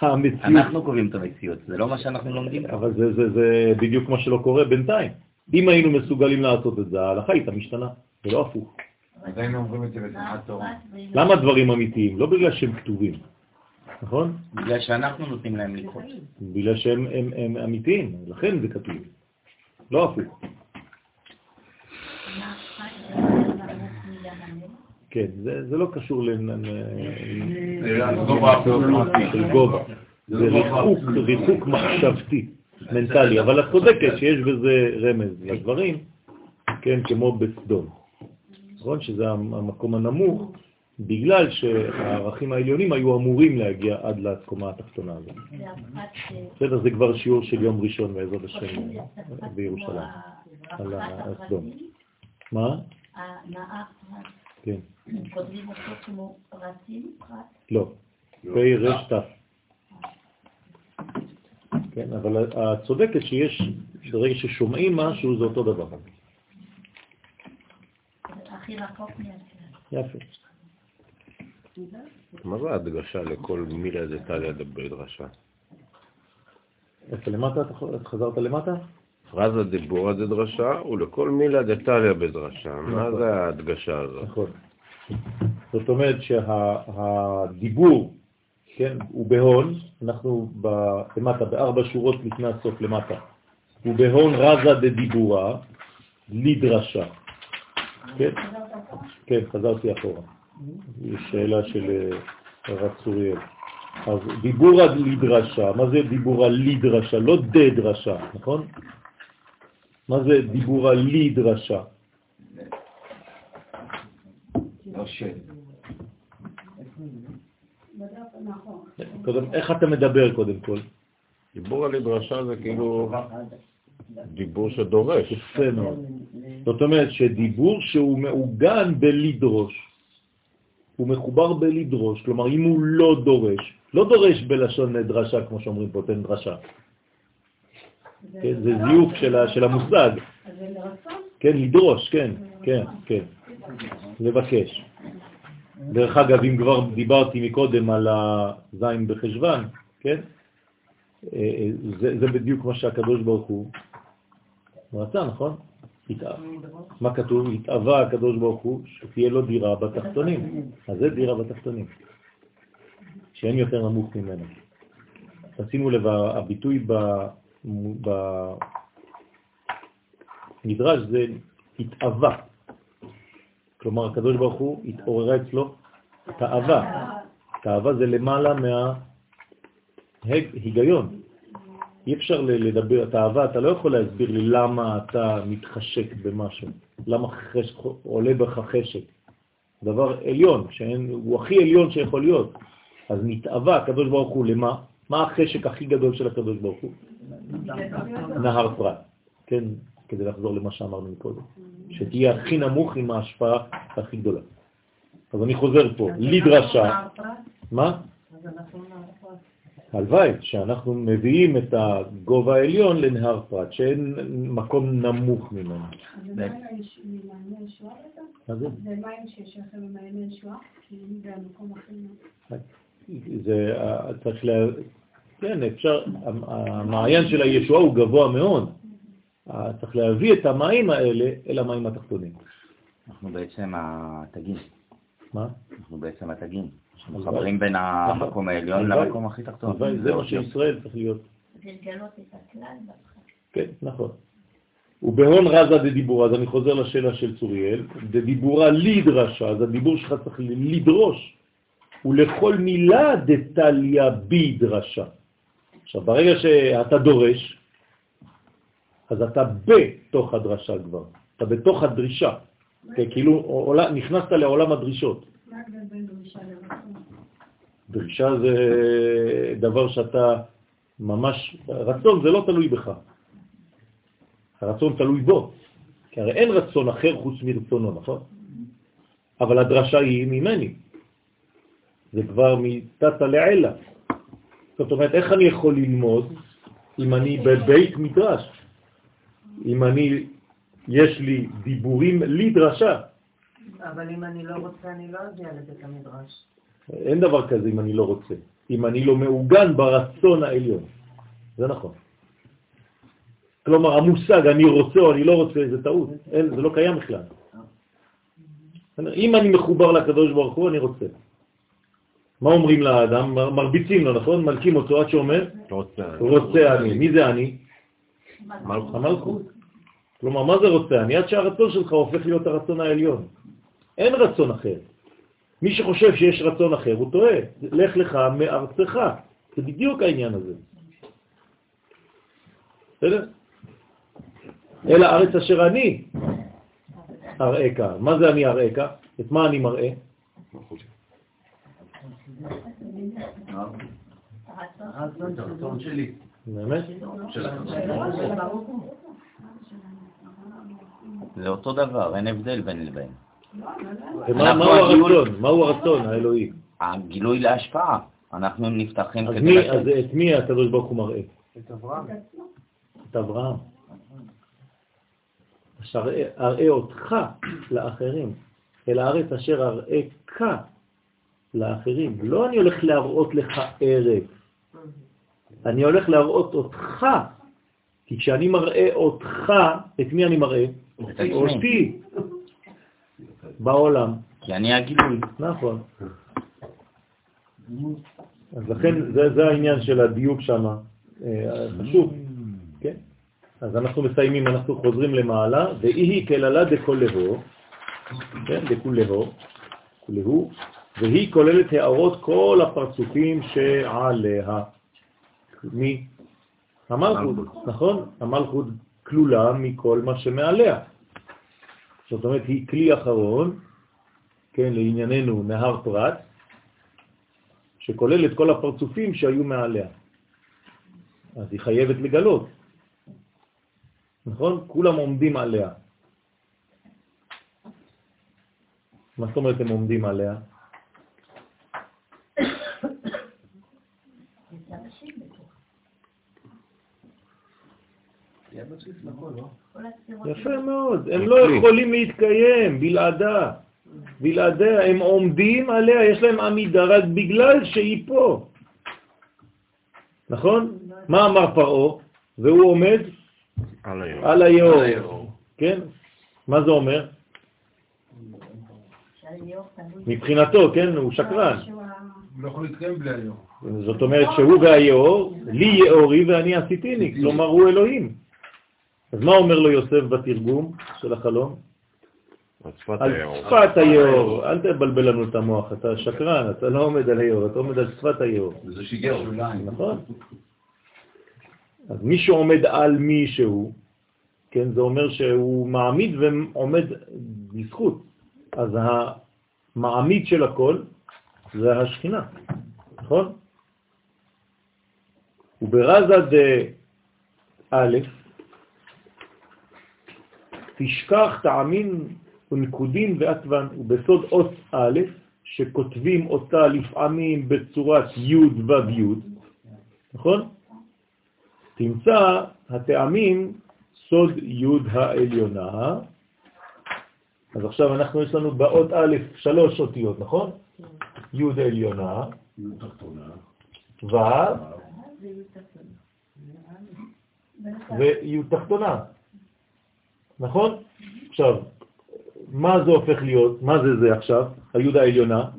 Speaker 1: המציאות.
Speaker 3: אנחנו קובעים את המציאות, זה לא מה שאנחנו לומדים.
Speaker 1: אבל זה, זה, זה בדיוק מה שלא קורה בינתיים. אם היינו מסוגלים לעשות את זה, ההלכה הייתה משתנה, ולא הפוך.
Speaker 2: אז היינו אומרים את זה בשמחת תורה.
Speaker 1: למה דברים אמיתיים? לא בגלל שהם כתובים, נכון?
Speaker 3: בגלל שאנחנו נותנים להם לקרות.
Speaker 1: בגלל שהם הם, הם אמיתיים, לכן זה כתוב. לא הפוך. כן, זה, זה לא קשור
Speaker 4: גובה אבסולוטי.
Speaker 1: של גובה. זה ריחוק, ריחוק מחשבתי, מנטלי, אבל את צודקת שיש בזה רמז לדברים, כן, כמו בסדום. נכון שזה המקום הנמוך, בגלל שהערכים העליונים היו אמורים להגיע עד לקומה התחתונה הזאת. בסדר, זה כבר שיעור של יום ראשון בעזרת השם בירושלים, על הסדום. מה?
Speaker 6: הנאה פרט,
Speaker 1: כן.
Speaker 6: כותבים אותו כמו פרטים, פרט.
Speaker 1: לא, פ' ר' ת'. כן, אבל את צודקת שיש, ברגע ששומעים משהו זה אותו דבר.
Speaker 6: הכי רחוק מהכלל.
Speaker 1: יפה.
Speaker 7: מה זה הדגשה לכל מילה דתליה בדרשה?
Speaker 1: איפה למטה? חזרת למטה?
Speaker 7: פרזה דיבורא דדרשה ולכל מילה דתליה בדרשה. מה
Speaker 1: נכון.
Speaker 7: זה ההדגשה הזאת?
Speaker 1: נכון. זאת אומרת שהדיבור, כן, הוא בהון, אנחנו למטה, בארבע שורות לפני הסוף למטה, הוא בהון רזה דדיבורה, לדרשה. כן? כן, חזרתי אחורה. זו שאלה של אה, הרב צוריאל. אז דיבורה לדרשה, מה זה דיבורה לדרשה? לא דדרשה, נכון? מה זה דיבורה לדרשה?
Speaker 2: לא.
Speaker 1: קודם, איך אתה מדבר קודם כל?
Speaker 7: דיבור על דרשה זה כאילו *laughs* דיבור שדורש.
Speaker 1: יפה מאוד. זאת אומרת שדיבור שהוא מעוגן בלדרוש, הוא מחובר בלדרוש, כלומר אם הוא לא דורש, לא דורש בלשון דרשה, כמו שאומרים פה, תן דרשה. כן, זה זיוף של, המושג. כן, לדרוש, כן, כן, כן. לבקש. דרך אגב, אם כבר דיברתי מקודם על הזין בחשבן, כן? אה, זה, זה בדיוק מה שהקדוש ברוך הוא רצה, נכון? מה כתוב? התאווה הקדוש ברוך הוא שתהיה לו דירה בתחתונים. אז זה דירה בתחתונים. שאין יותר נמוך ממנו. תשימו לב, הביטוי במדרש זה התאווה. כלומר, הקדוש ברוך הוא התעוררה אצלו תאווה. תאווה זה למעלה מההיגיון. אי אפשר לדבר, תאווה, אתה לא יכול להסביר לי למה אתה מתחשק במשהו, למה חשק, עולה בך חשק. דבר עליון, שאין, הוא הכי עליון שיכול להיות. אז נתאווה הקדוש ברוך הוא למה? מה החשק הכי גדול של הקדוש ברוך הוא? נהר פרט. כן, כדי לחזור למה שאמרנו קודם. שתהיה הכי נמוך עם ההשפעה הכי גדולה. אז אני חוזר פה, לדרשה. מה? הלוואי שאנחנו מביאים את הגובה העליון לנהר פרט, שאין מקום נמוך ממנו.
Speaker 6: זה מים ממעייני ישועה
Speaker 1: מה זה?
Speaker 6: זה מים שיש לכם ממעייני ישועה? כי זה המקום הכי...
Speaker 1: זה אה, צריך ל... כן, אפשר, המעיין של הישועה הוא גבוה מאוד. אה, צריך להביא את המים האלה אל המים התחתונים.
Speaker 3: אנחנו בעצם התגים.
Speaker 1: מה?
Speaker 3: אנחנו בעצם התגים. שמחברים בין המקום העליון. למקום הכי תחתון.
Speaker 1: הלוואי, זה מה שישראל צריך להיות.
Speaker 6: לגלות את הכלל.
Speaker 1: כן, נכון. ובהון רזה דדיבורה, אז אני חוזר לשאלה של צוריאל, דדיבורה לידרשה, אז הדיבור שלך צריך לדרוש, ולכל מילה דתליה בידרשה. עכשיו, ברגע שאתה דורש, אז אתה בתוך הדרשה כבר, אתה בתוך הדרישה, כן, כאילו נכנסת לעולם הדרישות.
Speaker 6: דרישה
Speaker 1: זה דבר שאתה ממש, רצון זה לא תלוי בך. הרצון תלוי בו. כי הרי אין רצון אחר חוץ מרצונו, נכון? אבל הדרשה היא ממני. זה כבר מתתא לעילה. זאת אומרת, איך אני יכול ללמוד אם אני בבית מדרש? אם אני, יש לי דיבורים לדרשה.
Speaker 8: אבל אם אני לא רוצה, אני לא אגיע לבית המדרש.
Speaker 1: אין דבר כזה אם אני לא רוצה. אם אני לא מעוגן ברצון העליון. זה נכון. כלומר, המושג אני רוצה או אני לא רוצה זה טעות. אין, זה לא קיים בכלל. אם אני מחובר לקדוש ברוך הוא, אני רוצה. מה אומרים לאדם? מר- מרביצים לו, נכון? מלכים אותו עד שאומר,
Speaker 7: רוצה.
Speaker 1: רוצה אני. מי זה אני?
Speaker 7: מלכות.
Speaker 1: המלכות. כלומר, מה זה רוצה אני? עד שהרצון שלך הופך להיות הרצון העליון. אין רצון אחר. מי שחושב שיש רצון אחר, הוא טועה. לך לך מארצך. זה בדיוק העניין הזה. בסדר? אל הארץ אשר אני אראך. מה זה אני אראך? את מה אני מראה?
Speaker 6: הרצון.
Speaker 4: הרצון שלי.
Speaker 1: באמת?
Speaker 3: זה אותו דבר, אין הבדל בין לבין.
Speaker 1: מהו הרצון? מהו הרצון האלוהי?
Speaker 3: הגילוי להשפעה. אנחנו נפתחים
Speaker 1: אז
Speaker 3: כדי.
Speaker 1: אז את מי הקדוש ברוך הוא מראה?
Speaker 4: את אברהם.
Speaker 1: את אברהם. אשר אראה אותך לאחרים, אל הארץ אשר אראך לאחרים. לא אני הולך להראות לך ארץ, אני הולך להראות אותך. כי כשאני מראה אותך, את מי אני מראה? אותי. בעולם.
Speaker 3: כי אני הגילוי.
Speaker 1: נכון. אז לכן זה, זה העניין של הדיוק שם, חשוב, כן? אז אנחנו מסיימים, אנחנו חוזרים למעלה, והיא כללה דקולהו, כן, דקולהו, כולהו, והיא כוללת הערות כל הפרצופים שעליה. מי? המלכות, נכון? המלכות כלולה מכל מה שמעליה. זאת אומרת, היא כלי אחרון, כן, לענייננו נהר פרט, שכולל את כל הפרצופים שהיו מעליה. אז היא חייבת לגלות. נכון? כולם עומדים עליה. מה זאת אומרת הם עומדים עליה? יפה מאוד, הם לא יכולים להתקיים בלעדה. בלעדיה, הם עומדים עליה, יש להם עמידה רק בגלל שהיא פה. נכון? מה אמר פרעה? והוא עומד
Speaker 7: על
Speaker 1: היאור. כן? מה זה אומר? מבחינתו, כן? הוא שקרן.
Speaker 5: הוא לא יכול להתקיים בלי היום.
Speaker 1: זאת אומרת שהוא והיאור, לי יאורי ואני עשיתיני, כלומר הוא אלוהים. אז מה אומר לו יוסף בתרגום של החלום?
Speaker 7: על שפת
Speaker 1: על
Speaker 7: היום.
Speaker 1: שפת היאור, אל תבלבל לנו את המוח, אתה שקרן, אתה לא עומד על היאור, אתה עומד על שפת היאור.
Speaker 2: זה שיגר שוליים.
Speaker 1: נכון? אז מי שעומד על מישהו, כן, זה אומר שהוא מעמיד ועומד בזכות. אז המעמיד של הכל זה השכינה, נכון? וברזה ד' תשכח טעמים ונקודים ועטוון, ובסוד אות א', שכותבים אותה לפעמים בצורת י' ו' י', נכון? תמצא הטעמים סוד י' העליונה. אז עכשיו אנחנו, יש לנו באות א' שלוש אותיות, נכון? י' עליונה, ו' וי' תחתונה, נכון? עכשיו, מה זה הופך להיות? מה זה זה עכשיו? הי' העליונה?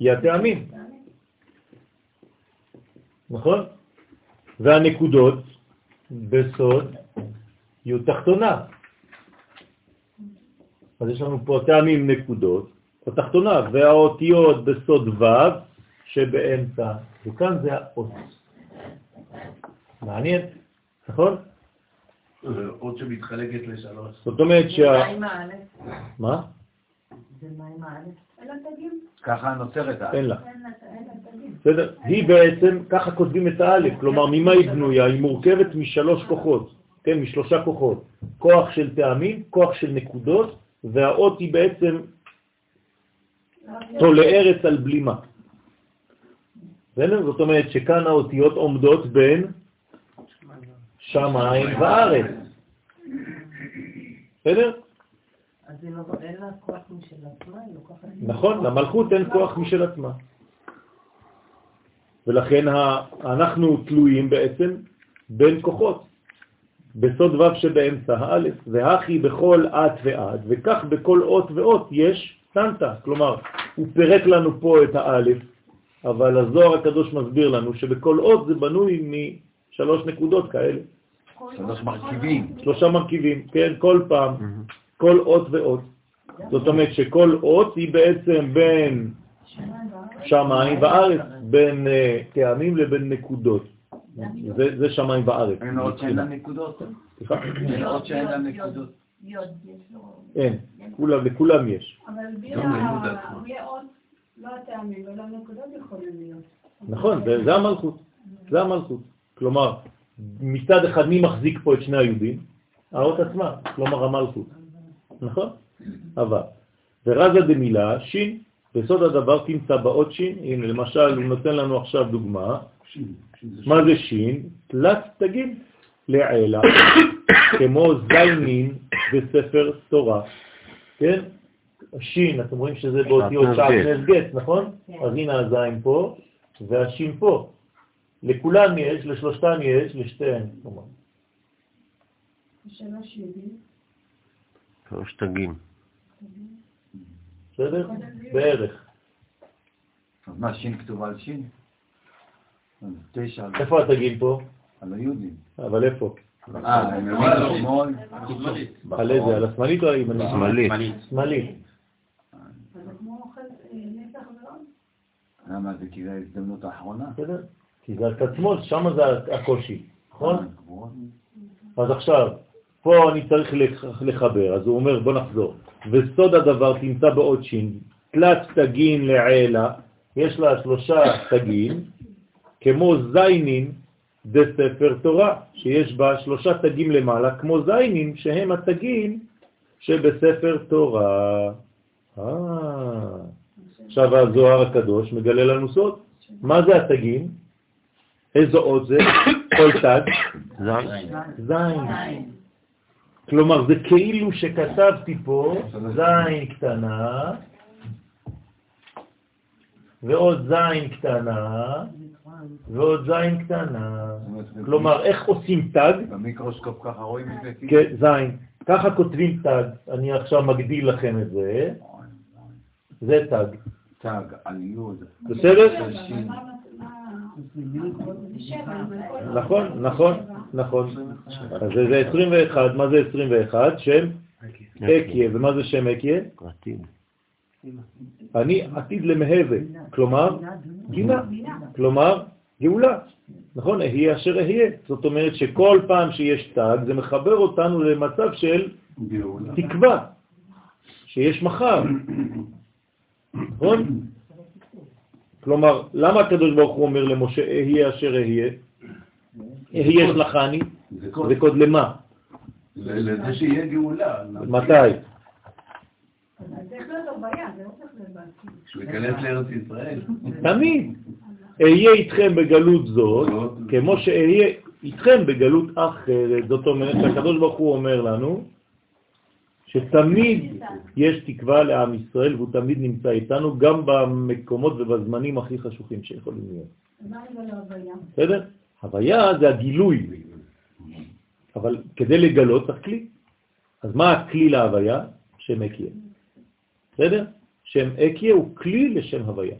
Speaker 1: היא הטעמים, נכון? והנקודות בסוד י' תחתונה. אז יש לנו פה טעמים נקודות בתחתונה, והאותיות בסוד ו' שבאמצע, וכאן זה האות. מעניין, נכון?
Speaker 5: עוד שמתחלקת לשלוש.
Speaker 1: זאת אומרת
Speaker 8: מה
Speaker 1: שה...
Speaker 8: עם האלף?
Speaker 1: מה?
Speaker 8: זה מה עם האלף?
Speaker 6: אין לה תגים,
Speaker 2: ככה נוצרת ה...
Speaker 1: אין לה. בסדר? היא בעצם, ככה כותבים את האלף, כלומר ממה היא בנויה? היא מורכבת משלוש כוחות, כן, משלושה כוחות. כוח של טעמים, כוח של נקודות, והאות היא בעצם תולה ארץ על בלימה. בסדר? זאת אומרת שכאן האותיות עומדות בין שמיים וארץ. בסדר?
Speaker 8: לא-.
Speaker 1: נכון, למלכות אין כוח משל עצמה. ולכן אנחנו תלויים בעצם בין כוחות. בסוד ו' שבאמצע האלף, והכי בכל עת ועד, וכך בכל אות ואות יש סנטה. כלומר, הוא פירק לנו פה את האלף, אבל הזוהר הקדוש מסביר לנו שבכל אות זה בנוי משלוש נקודות כאלה.
Speaker 2: שלוש מרכיבים.
Speaker 1: שלושה מרכיבים, כן? כל פעם, כל אות ואות. זאת אומרת שכל אות היא בעצם בין שמיים וארץ, בין אה, טעמים לבין נקודות. זה, זה שמיים וארץ.
Speaker 2: אין עוד שאין לה נקודות.
Speaker 1: סליחה?
Speaker 2: אין עוד שאין לה נקודות.
Speaker 1: אין, כולם, לכולם יש.
Speaker 6: אבל בלי
Speaker 5: גם לימוד עצמו.
Speaker 6: ה... בלי אות, לא הטעמים ולא הנקודות יכולים להיות.
Speaker 1: נכון, זה המלכות. זה המלכות. כלומר, מצד אחד מי מחזיק פה את שני היהודים? האות עצמה, כלומר המלכות. נכון? אבל. ורזה דמילה, שין, בסוד הדבר תמצא באות שין, הנה למשל הוא נותן לנו עכשיו דוגמה, מה זה שין? תלת תגיד לעילה, כמו זיינין בספר תורה, כן? שין, אתם רואים שזה באותיות
Speaker 7: גט.
Speaker 1: גט, נכון?
Speaker 8: כן.
Speaker 1: אז הנה הזין פה, והשין פה. לכולם יש, לשלושתם יש, לשתיהן. כלומר.
Speaker 6: שלוש
Speaker 7: תגים.
Speaker 1: בסדר? בערך.
Speaker 2: אז מה, שין כתובה על שין?
Speaker 1: איפה התגים פה?
Speaker 2: על היהודים.
Speaker 1: אבל איפה?
Speaker 2: אה, על
Speaker 1: איזה? על השמאלית או על הימנית?
Speaker 7: שמאלית.
Speaker 1: שמאלית.
Speaker 6: אז זה כמו אוכל נצח ועוד.
Speaker 2: למה זה כי זו ההזדמנות האחרונה?
Speaker 1: בסדר? כי זה הצד שמאל, שם זה הקושי, נכון?
Speaker 2: אה.
Speaker 1: אז עכשיו, פה אני צריך לח- לחבר, אז הוא אומר, בוא נחזור. וסוד הדבר תמצא בעוד שין, תלת תגין לעילה, יש לה שלושה תגין, כמו זיינין בספר תורה, שיש בה שלושה תגים למעלה, כמו זיינין, שהם התגים שבספר תורה. אה, עכשיו הזוהר הקדוש מגלה לנו סוד. מה זה התגים? איזו אות זה? כל תג? זין. כלומר, זה כאילו שכתבתי פה זין קטנה, ועוד זין קטנה, ועוד זין קטנה. כלומר, איך עושים תג?
Speaker 2: במיקרוסקופ ככה רואים את זה?
Speaker 1: כן, זין. ככה כותבים תג. אני עכשיו מגדיל לכם את זה. זה תג.
Speaker 2: תג, על יוד.
Speaker 1: בסדר? נכון, נכון, נכון. אז זה זה 21, מה זה 21? שם אקיה, ומה זה שם אקיה?
Speaker 7: פרטים.
Speaker 1: אני עתיד למהווה, כלומר גינה, כלומר גאולה. נכון, אהיה אשר אהיה. זאת אומרת שכל פעם שיש תג, זה מחבר אותנו למצב של. תקווה, שיש מחר. נכון? כלומר, למה הקדוש ברוך הוא אומר למשה, אהיה אשר אהיה? אהיה שלחני,
Speaker 4: זה קוד.
Speaker 1: למה?
Speaker 4: לזה שיהיה גאולה.
Speaker 1: מתי?
Speaker 6: אז צריך להיות הוויה, זה לא צריך להיות בעתיד.
Speaker 4: כשהוא ייכנס לארץ ישראל.
Speaker 1: תמיד. אהיה איתכם בגלות זאת, כמו שאהיה איתכם בגלות אחרת. זאת אומרת שהקדוש ברוך הוא אומר לנו שתמיד יש תקווה לעם ישראל והוא תמיד נמצא איתנו גם במקומות ובזמנים הכי חשוכים שיכולים להיות.
Speaker 6: מה לא הוויה?
Speaker 1: בסדר? הוויה זה הגילוי, אבל כדי לגלות צריך כלי. אז מה הכלי להוויה? שם אקיה. בסדר? שם אקיה הוא כלי לשם הוויה.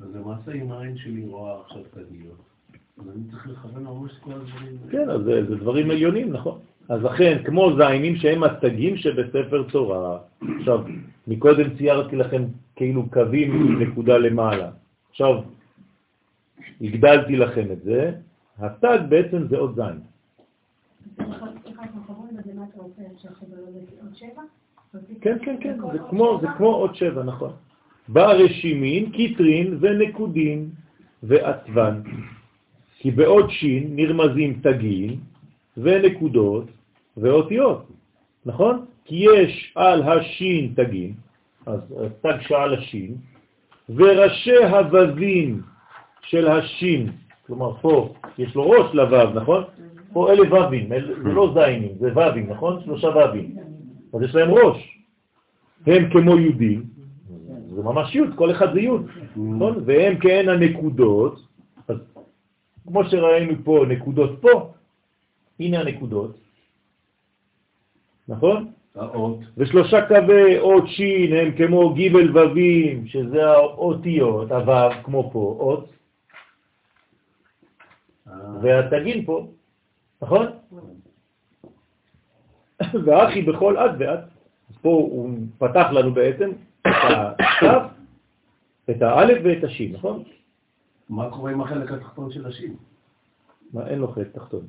Speaker 5: אז למעשה אם העין שלי רואה עכשיו תגיות, אז אני צריך לכוון ממש את כל הדברים.
Speaker 1: כן, אז זה דברים עליונים, נכון. אז לכן, כמו זיינים שהם התגים שבספר תורה. עכשיו, מקודם ציירתי לכם כאילו קווים נקודה למעלה. עכשיו, הגדלתי לכם את זה, התג בעצם זה עוד זין. כן, כן, כן, זה כמו, זה כמו עוד שבע, נכון. דרשימין, קיטרין ונקודין ואתוון. כי באות שין נרמזים תגים ונקודות ואותיות, נכון? כי יש על השין תגים, אז תג שעל השין, וראשי הוווים של השין, כלומר פה יש לו ראש לוו, נכון? פה אלה וווים, אל- זה לא זיינים, זה וווים, נכון? שלושה וווים. אז יש להם ראש. הם כמו יהודים, זה ממש יוד, כל אחד זה יוד, נכון? והם כהן הנקודות, אז כמו שראינו פה נקודות פה, הנה הנקודות, נכון?
Speaker 4: האות.
Speaker 1: ושלושה קווי אות שין הם כמו ג' וווים, שזה האותיות, הוו, כמו פה, אות, והתגין פה, נכון? והאחי בכל עד ועד. אז פה הוא פתח לנו בעצם את הכף, את האלף ואת השין, נכון?
Speaker 5: מה קורה עם החלק התחתון של השין?
Speaker 1: מה, אין לו חלק תחתון,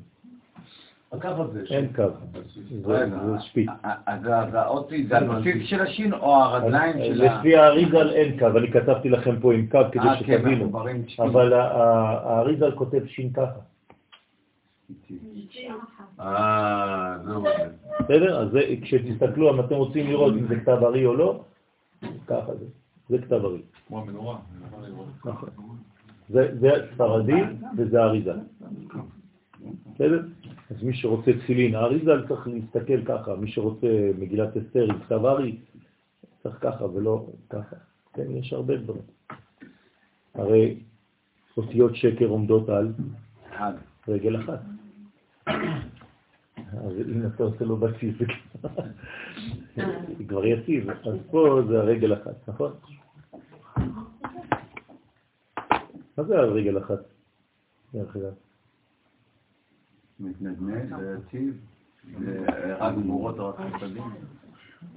Speaker 5: הקו הזה.
Speaker 1: אין קו, זה זה שפיץ.
Speaker 2: אז אז האותי זה הבסיס של השין או הרגליים של ה...
Speaker 1: לפי האריזל אין קו, אני כתבתי לכם פה עם קו כדי
Speaker 2: אה, כן,
Speaker 1: שתבינו. אבל האריזל כותב שין ככה,
Speaker 4: אה, זהו.
Speaker 1: בסדר? אז כשתסתכלו, אם אתם רוצים לראות אם זה כתב ארי או לא, ככה זה, זה כתב ארי.
Speaker 2: כמו המנורה.
Speaker 1: נכון. זה זה ספרדי וזה אריזה. בסדר? אז מי שרוצה תפילין אריזה צריך להסתכל ככה, מי שרוצה מגילת אסתר עם כתב ארי צריך ככה ולא ככה. כן, יש הרבה דברים. הרי אותיות שקר עומדות על
Speaker 2: אחד.
Speaker 1: רגל אחת. אז אם אתה עושה לו בסיס, זה זה כבר יציב. אז פה זה הרגל אחת, נכון? מה זה הרגל אחת? דרך אגב.
Speaker 2: מתנדנד, ויציב, ורק גמורות או רק חסדים.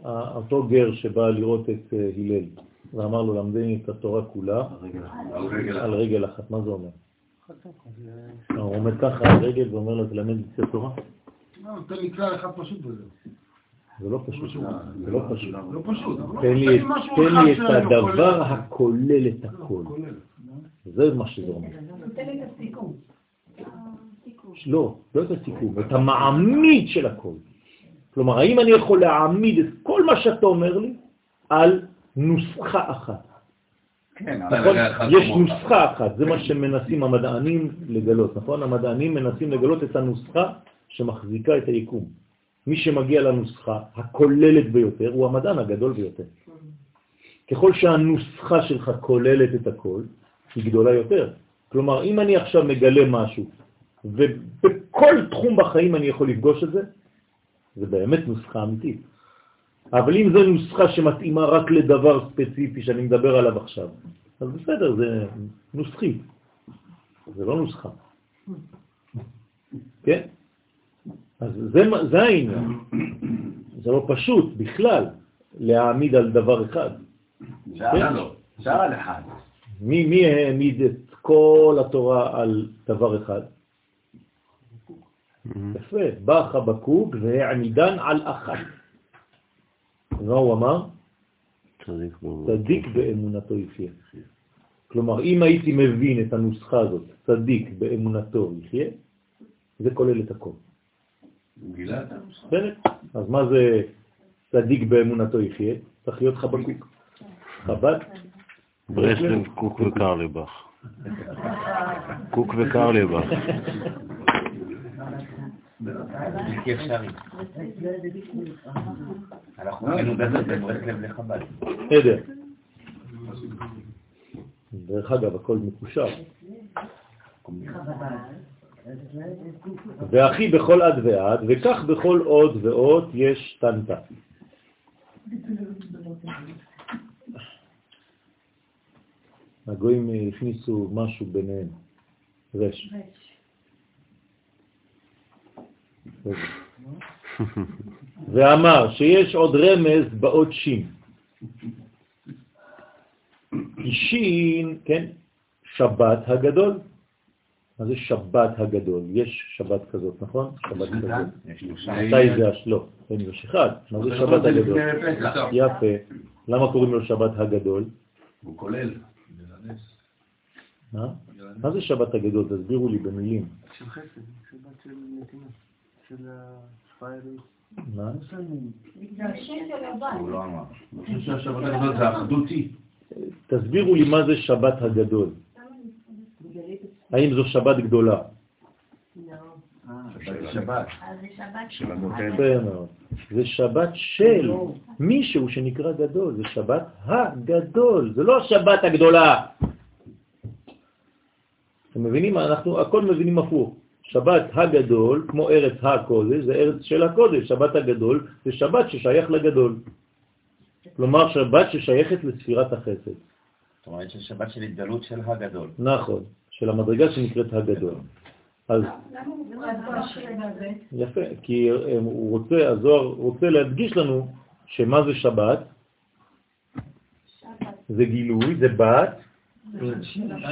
Speaker 1: ה- אותו גר שבא לראות את אה, הלל, ואמר לו, למדני את התורה כולה
Speaker 4: על רגל
Speaker 1: על רגל אחת. מה זה אומר? הוא עומד ככה על רגל ואומר לו, תלמד את התורה?
Speaker 5: לא, תן לי כלל אחד פשוט בזה.
Speaker 1: זה לא פשוט. זה לא פשוט.
Speaker 5: לא פשוט. אבל
Speaker 1: תן לי,
Speaker 5: תן
Speaker 1: לי את הדבר
Speaker 5: כולל.
Speaker 1: הכולל את הכל. זה מה שזה אומר.
Speaker 6: תן לי את הסיכום.
Speaker 1: לא, לא את הסיכום, את המעמיד של הכל. כלומר, האם אני יכול להעמיד את כל מה שאתה אומר לי על נוסחה אחת.
Speaker 2: כן,
Speaker 1: נכון? יש. נוסחה אחת, זה מה שמנסים המדענים לגלות, נכון? המדענים מנסים לגלות את הנוסחה שמחזיקה את היקום. מי שמגיע לנוסחה הכוללת ביותר הוא המדען הגדול ביותר. ככל שהנוסחה שלך כוללת את הכל, היא גדולה יותר. כלומר, אם אני עכשיו מגלה משהו, ובכל תחום בחיים אני יכול לפגוש את זה, זה באמת נוסחה אמיתית. אבל אם זו נוסחה שמתאימה רק לדבר ספציפי שאני מדבר עליו עכשיו, אז בסדר, זה נוסחי. זה לא נוסחה. כן? אז זה, זה העניין. זה לא פשוט בכלל להעמיד על דבר אחד.
Speaker 2: אפשר לא, אפשר על אחד.
Speaker 1: מי, מי העמיד את כל התורה על דבר אחד? יפה, בא חבקוק והעמידן על אחת. מה הוא אמר?
Speaker 7: צדיק באמונתו.
Speaker 1: צדיק באמונתו יחיה. כלומר, אם הייתי מבין את הנוסחה הזאת, צדיק באמונתו יחיה, זה כולל את הכל.
Speaker 4: הוא גילה את הנוסחה.
Speaker 1: אז מה זה צדיק באמונתו יחיה? צריך להיות חבקוק. חב"ד?
Speaker 7: ברסלב, קוק וקרליבך. *laughs* קוק וקרליבך.
Speaker 3: בלתי אפשרי. אנחנו ראינו גזר בברסלב לחב"ד.
Speaker 1: עדר. דרך אגב, הכל מקושר. ואחי בכל עד ועד, וכך בכל עוד ועוד יש טנטה. הגויים הכניסו משהו ביניהם, רש. ואמר שיש עוד רמז באות שין. כי שין, כן, שבת הגדול. מה זה שבת הגדול? יש שבת כזאת, נכון? שבת כזאת. מתי זה. לא, אין יש אחד. מה זה שבת הגדול? יפה. למה קוראים לו שבת הגדול?
Speaker 4: הוא כולל.
Speaker 1: מה? מה זה שבת הגדול? תסבירו לי במילים.
Speaker 5: של אלוהית.
Speaker 1: מה?
Speaker 2: הוא לא אמר.
Speaker 4: אני חושב שהשבת הגדול זה אחדותי.
Speaker 1: תסבירו לי מה זה שבת הגדול. האם זו שבת גדולה?
Speaker 2: שבת.
Speaker 1: יפה מאוד. זה שבת של מישהו שנקרא גדול, זה שבת הגדול, זה לא השבת הגדולה. אתם מבינים? אנחנו הכל מבינים הפוך. שבת הגדול, כמו ארץ הקודש, זה ארץ של הקודש. שבת הגדול זה שבת ששייך לגדול. כלומר, שבת ששייכת לספירת החסד.
Speaker 3: זאת אומרת ששבת של התגלות של הגדול.
Speaker 1: נכון, של המדרגה שנקראת הגדול. אז
Speaker 6: למה הוא הזה?
Speaker 1: יפה, כי אה, הוא רוצה, הזוהר רוצה להדגיש לנו שמה זה שבת? זה גילוי, זה בת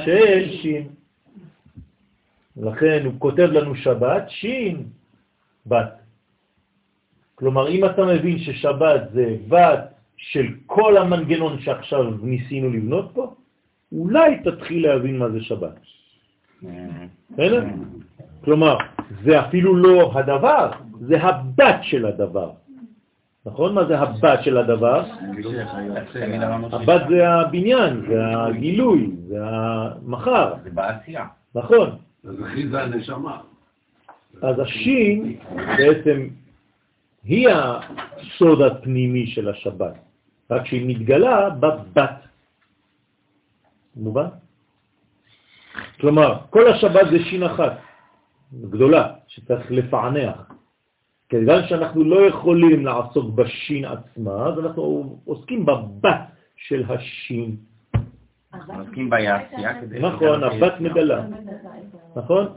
Speaker 1: של שין. לכן הוא כותב לנו שבת, שין, בת. כלומר, אם אתה מבין ששבת זה בת של כל המנגנון שעכשיו ניסינו לבנות פה, אולי תתחיל להבין מה זה שבת. בסדר? כלומר, זה אפילו לא הדבר, זה הבת של הדבר. נכון? מה זה הבת של הדבר? הבת זה הבניין, זה הגילוי, זה המחר,
Speaker 3: זה בעשייה.
Speaker 1: נכון.
Speaker 4: אז אחי זה הנשמה.
Speaker 1: אז השין בעצם היא הסוד הפנימי של השבת, רק שהיא מתגלה בבת. מובן? כלומר, כל השבת זה שין אחת, גדולה, שצריך לפענח. כיוון שאנחנו לא יכולים לעסוק בשין עצמה, אז אנחנו עוסקים בבת של השין.
Speaker 3: אנחנו עוסקים בעשייה כדי...
Speaker 1: נכון, הבת מגלה, נכון?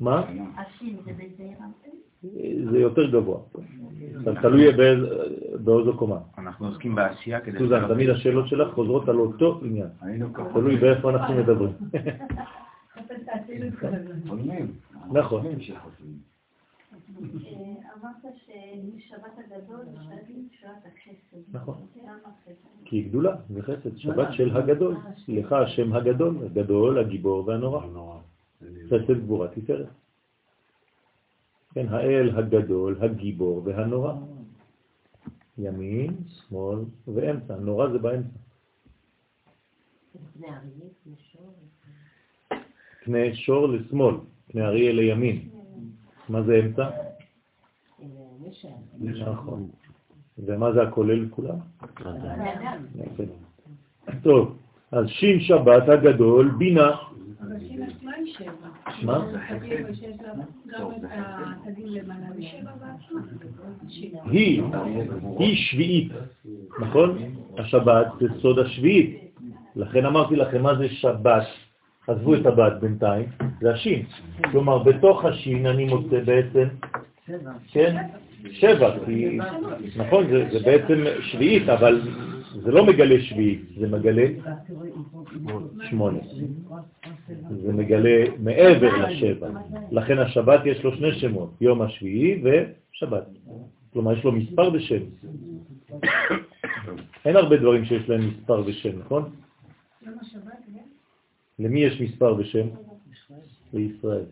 Speaker 1: מה?
Speaker 6: זה
Speaker 1: יותר גבוה. תלוי באיז- באיזו קומה.
Speaker 3: אנחנו עוסקים בעשייה כדי...
Speaker 1: סוזן, תמיד השאלות שלך חוזרות על אותו עניין.
Speaker 2: ככה.
Speaker 1: תלוי באיפה אנחנו מדברים. *laughs* נכון.
Speaker 2: שחושבים.
Speaker 6: אמרת ששבת הגדול זה שבת החסד.
Speaker 1: נכון.
Speaker 6: חסד?
Speaker 1: כי היא גדולה, זה חסד, שבת של הגדול. לך השם הגדול, הגדול, הגיבור והנורא. חסד גבורה תפארת. כן, האל הגדול, הגיבור והנורא. ימין, שמאל ואמצע. נורא זה באמצע. פני שור לשמאל, פני אריה לימין. מה זה אמצע? נכון. ומה זה הכולל כולם? טוב, אז שין שבת הגדול, בינה. מה? היא, היא שביעית, נכון? השבת זה סוד השביעית. לכן אמרתי לכם מה זה שבת. עזבו את הבת בינתיים, זה השין. כלומר, בתוך השין אני מוצא בעצם, כן, שבע, כי, נכון, זה, זה בעצם שביעית, אבל זה לא מגלה שביעית, זה מגלה שמונה. זה מגלה מעבר לשבע. לכן השבת יש לו שני שמות, יום השביעי ושבת. כלומר, יש לו מספר ושם. *coughs* אין הרבה דברים שיש להם מספר ושם, נכון? למי יש מספר ושם? לישראל.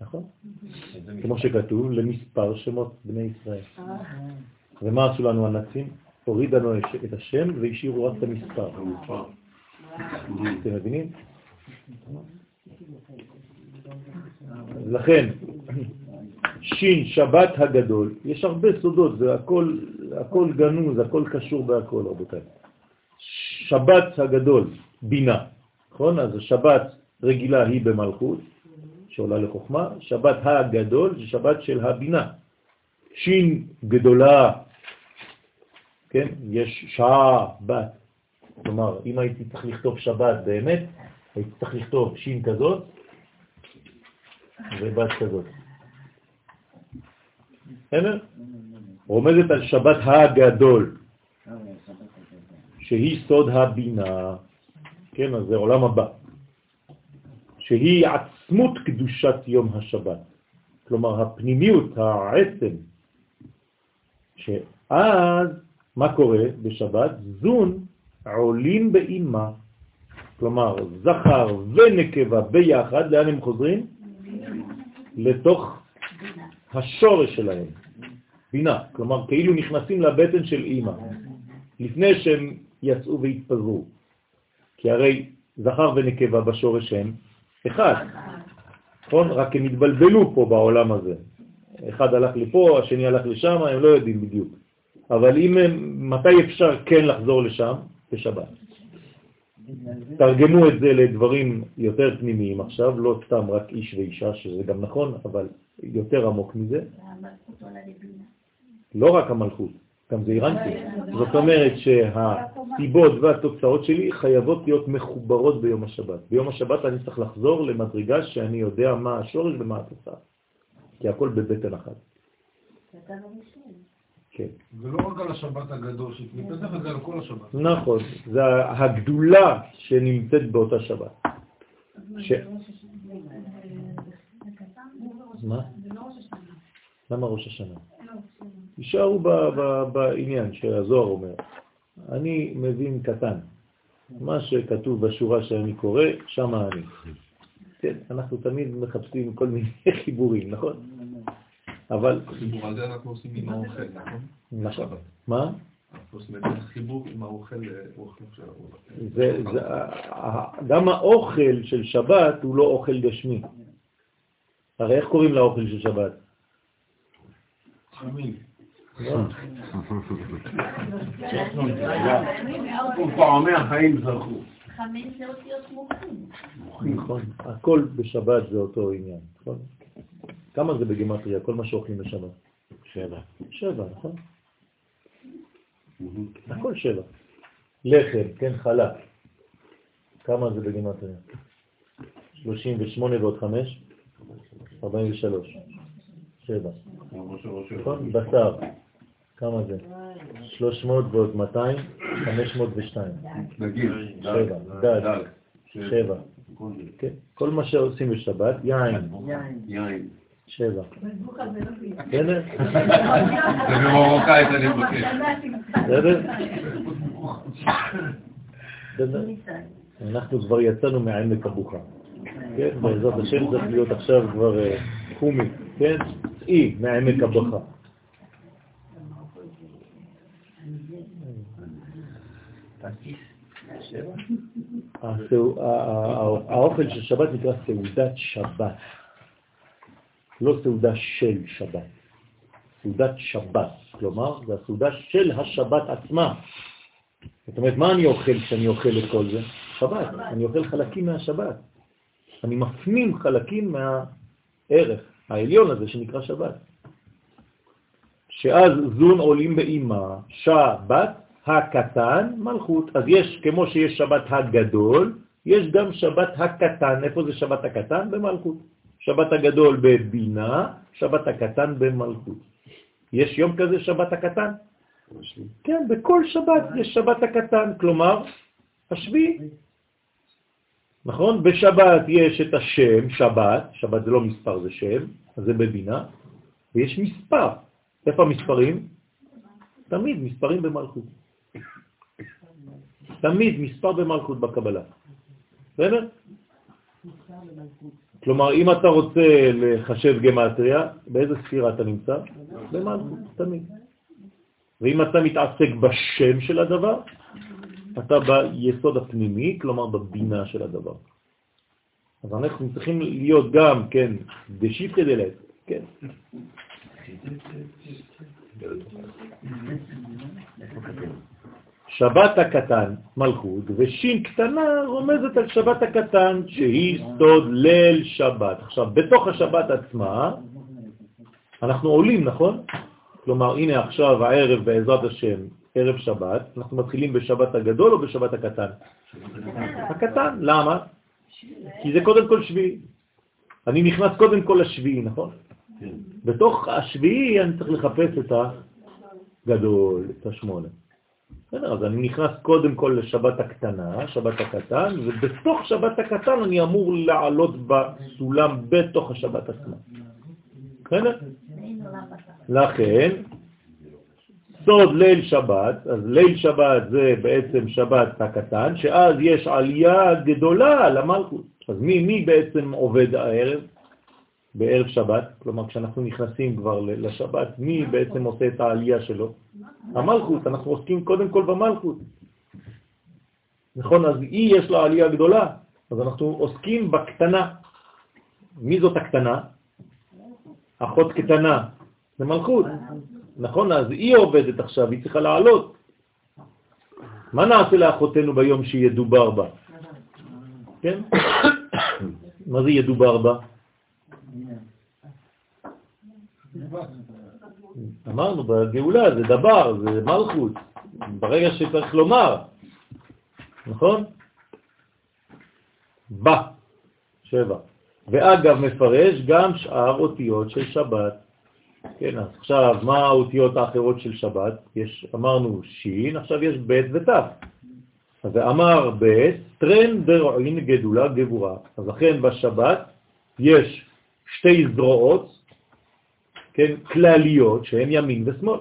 Speaker 1: נכון? כמו שכתוב, למספר שמות בני ישראל. ומה עשו לנו הנאצים? הוריד לנו את השם והשאירו רק את המספר. אתם מבינים? לכן, שין, שבת הגדול, יש הרבה סודות, זה הכל גנוז, הכל קשור בהכל, רבותיי. שבת הגדול, בינה, נכון? אז השבת רגילה היא במלכות, שעולה לחוכמה, שבת הגדול זה שבת של הבינה. שין גדולה, כן? יש שעה בת. כלומר, אם הייתי צריך לכתוב שבת באמת, הייתי צריך לכתוב שין כזאת ובת כזאת. בסדר? רומזת על שבת הגדול, שהיא סוד הבינה, כן, אז זה עולם הבא, שהיא עצמות קדושת יום השבת, כלומר הפנימיות, העצם, שאז מה קורה בשבת? זון עולים באימה, כלומר זכר ונקבה ביחד, לאן הם חוזרים? לתוך השורש שלהם, בינה, כלומר כאילו נכנסים לבטן של אימא, לפני שהם יצאו והתפזרו. כי הרי זכר ונקבה בשורש הם אחד, נכון? רק הם התבלבלו פה בעולם הזה. אחד הלך לפה, השני הלך לשם, הם לא יודעים בדיוק. אבל אם הם, מתי אפשר כן לחזור לשם? בשבת. תרגמו את זה לדברים יותר פנימיים עכשיו, לא סתם רק איש ואישה, שזה גם נכון, אבל יותר עמוק מזה. לא רק המלכות, גם זה אירנטי. זאת אומרת שהסיבות והתוצאות שלי חייבות להיות מחוברות ביום השבת. ביום השבת אני צריך לחזור למדרגה שאני יודע מה השורש ומה התוצאה. כי הכל בבטן אחת. כן.
Speaker 5: זה לא רק על השבת הגדול שמתנדפת, זה על כל השבת.
Speaker 1: נכון, זה הגדולה שנמצאת באותה שבת. ש... מה? למה ראש השנה? יישארו בעניין שהזוהר אומר. אני מבין קטן. מה שכתוב בשורה שאני קורא, שם אני. כן, אנחנו תמיד מחפשים כל מיני *laughs* חיבורים, נכון? אבל...
Speaker 5: חיבור הזה אנחנו עושים עם האוכל, *laughs* נכון?
Speaker 1: נכון. מה?
Speaker 5: אנחנו עושים את החיבור עם האוכל,
Speaker 1: גם האוכל של שבת הוא לא אוכל גשמי. הרי איך קוראים לאוכל של שבת?
Speaker 5: חמין.
Speaker 4: ופעמי החיים זרחו.
Speaker 6: חמש זה אותיות מוחים.
Speaker 1: נכון, הכל בשבת זה אותו עניין, נכון? כמה זה בגימטריה, כל מה שאוכלים בשבת?
Speaker 7: שבע.
Speaker 1: שבע, נכון? הכל שבע. לחם, כן, חלק. כמה זה בגימטריה? 38 ועוד 5? 43. שבע. נכון? בשר. כמה זה? 300 ועוד 200? 502.
Speaker 5: נגיד,
Speaker 1: שבע. דג. שבע. כן. כל מה שעושים בשבת, יין.
Speaker 5: יין.
Speaker 1: שבע. בסדר?
Speaker 5: זה במרוקאית אני מבקש.
Speaker 1: בסדר? אנחנו כבר יצאנו מעמק הבוכה. כן, בעזרת השם צריך להיות עכשיו כבר אה, חומי, כן? צאי מעמק הבוכה. הסעו- ה- ה- האוכל של שבת נקרא סעודת שבת, לא סעודה של שבת, סעודת שבת, כלומר, זה הסעודה של השבת עצמה. זאת אומרת, מה אני אוכל כשאני אוכל את כל זה? שבת, אני אוכל חלקים מהשבת. אני מפנים חלקים מהערך העליון הזה שנקרא שבת. שאז זון עולים באימה, שבת הקטן, מלכות. אז יש, כמו שיש שבת הגדול, יש גם שבת הקטן. איפה זה שבת הקטן? במלכות. שבת הגדול בבינה, שבת הקטן במלכות. יש יום כזה שבת הקטן? כן, בכל שבת יש שבת הקטן, כלומר, השביעי. נכון? בשבת יש את השם, שבת, שבת זה לא מספר, זה שם, אז זה בבינה, ויש מספר. איפה המספרים? תמיד מספרים במלכות. תמיד מספר במלכות בקבלה. בסדר? כלומר, אם אתה רוצה לחשב גמטריה, באיזה ספירה אתה נמצא? במלכות, תמיד. ואם אתה מתעסק בשם של הדבר, אתה ביסוד הפנימי, כלומר בבינה של הדבר. אז אנחנו צריכים להיות גם, כן, דשיפטה דלת, כן. שבת הקטן, מלכות, ושין קטנה רומזת על שבת הקטן, שהיא סוד ליל שבת. עכשיו, בתוך השבת עצמה, אנחנו עולים, נכון? כלומר, הנה עכשיו הערב בעזרת השם, ערב שבת, אנחנו מתחילים בשבת הגדול או בשבת הקטן? הקטן, למה? כי זה קודם כל שביעי. אני נכנס קודם כל לשביעי, נכון? בתוך השביעי אני צריך לחפש את הגדול, את השמונה. בסדר, אז אני נכנס קודם כל לשבת הקטנה, שבת הקטן, ובתוך שבת הקטן אני אמור לעלות בסולם בתוך השבת עצמה. בסדר? לכן, סוד ליל שבת, אז ליל שבת זה בעצם שבת הקטן, שאז יש עלייה גדולה למלכות. אז מי, מי בעצם עובד הערב? בערב שבת, כלומר כשאנחנו נכנסים כבר לשבת, מי בעצם עושה את העלייה שלו? המלכות, אנחנו עוסקים קודם כל במלכות. נכון, אז היא יש לה עלייה גדולה, אז אנחנו עוסקים בקטנה. מי זאת הקטנה? אחות קטנה, זה מלכות. נכון, אז היא עובדת עכשיו, היא צריכה לעלות. מה נעשה לאחותנו ביום שידובר בה? כן? *coughs* מה זה ידובר בה? אמרנו, בגאולה זה דבר, זה מלכות, ברגע שצריך לומר, נכון? בא, שבע. ואגב מפרש גם שאר אותיות של שבת. כן, אז עכשיו, מה האותיות האחרות של שבת? יש, אמרנו שין, עכשיו יש ב' ות'. אז אמר ב', טרן דרעין גדולה גבורה. אז לכן בשבת יש שתי זרועות, כן, כלליות, שהן ימין ושמאל.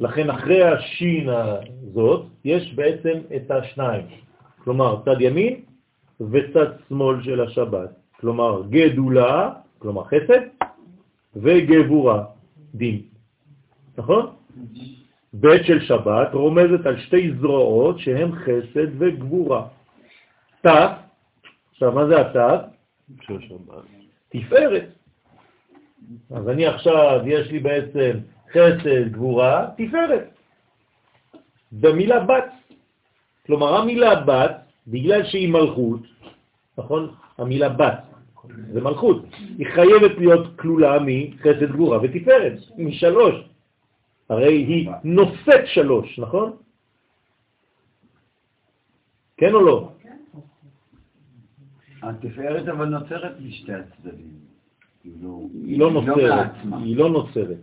Speaker 1: לכן אחרי השין הזאת יש בעצם את השניים. כלומר, צד ימין וצד שמאל של השבת. כלומר, גדולה, כלומר חסד, וגבורה, דין. נכון? בית של שבת רומזת על שתי זרועות שהן חסד וגבורה. תף, עכשיו מה זה התף? תפארת. אז אני עכשיו, יש לי בעצם חסד, גבורה, תפארת. במילה בת. כלומר, המילה בת, בגלל שהיא מלכות, נכון? המילה בת, זה מלכות. היא חייבת להיות כלולה מחסד גבורה ותפארת, משלוש. הרי היא נושאת שלוש, נכון? כן או לא?
Speaker 2: התפארת אבל נוצרת משתי הצדדים.
Speaker 1: היא לא נוצרת. היא לא נוצרת,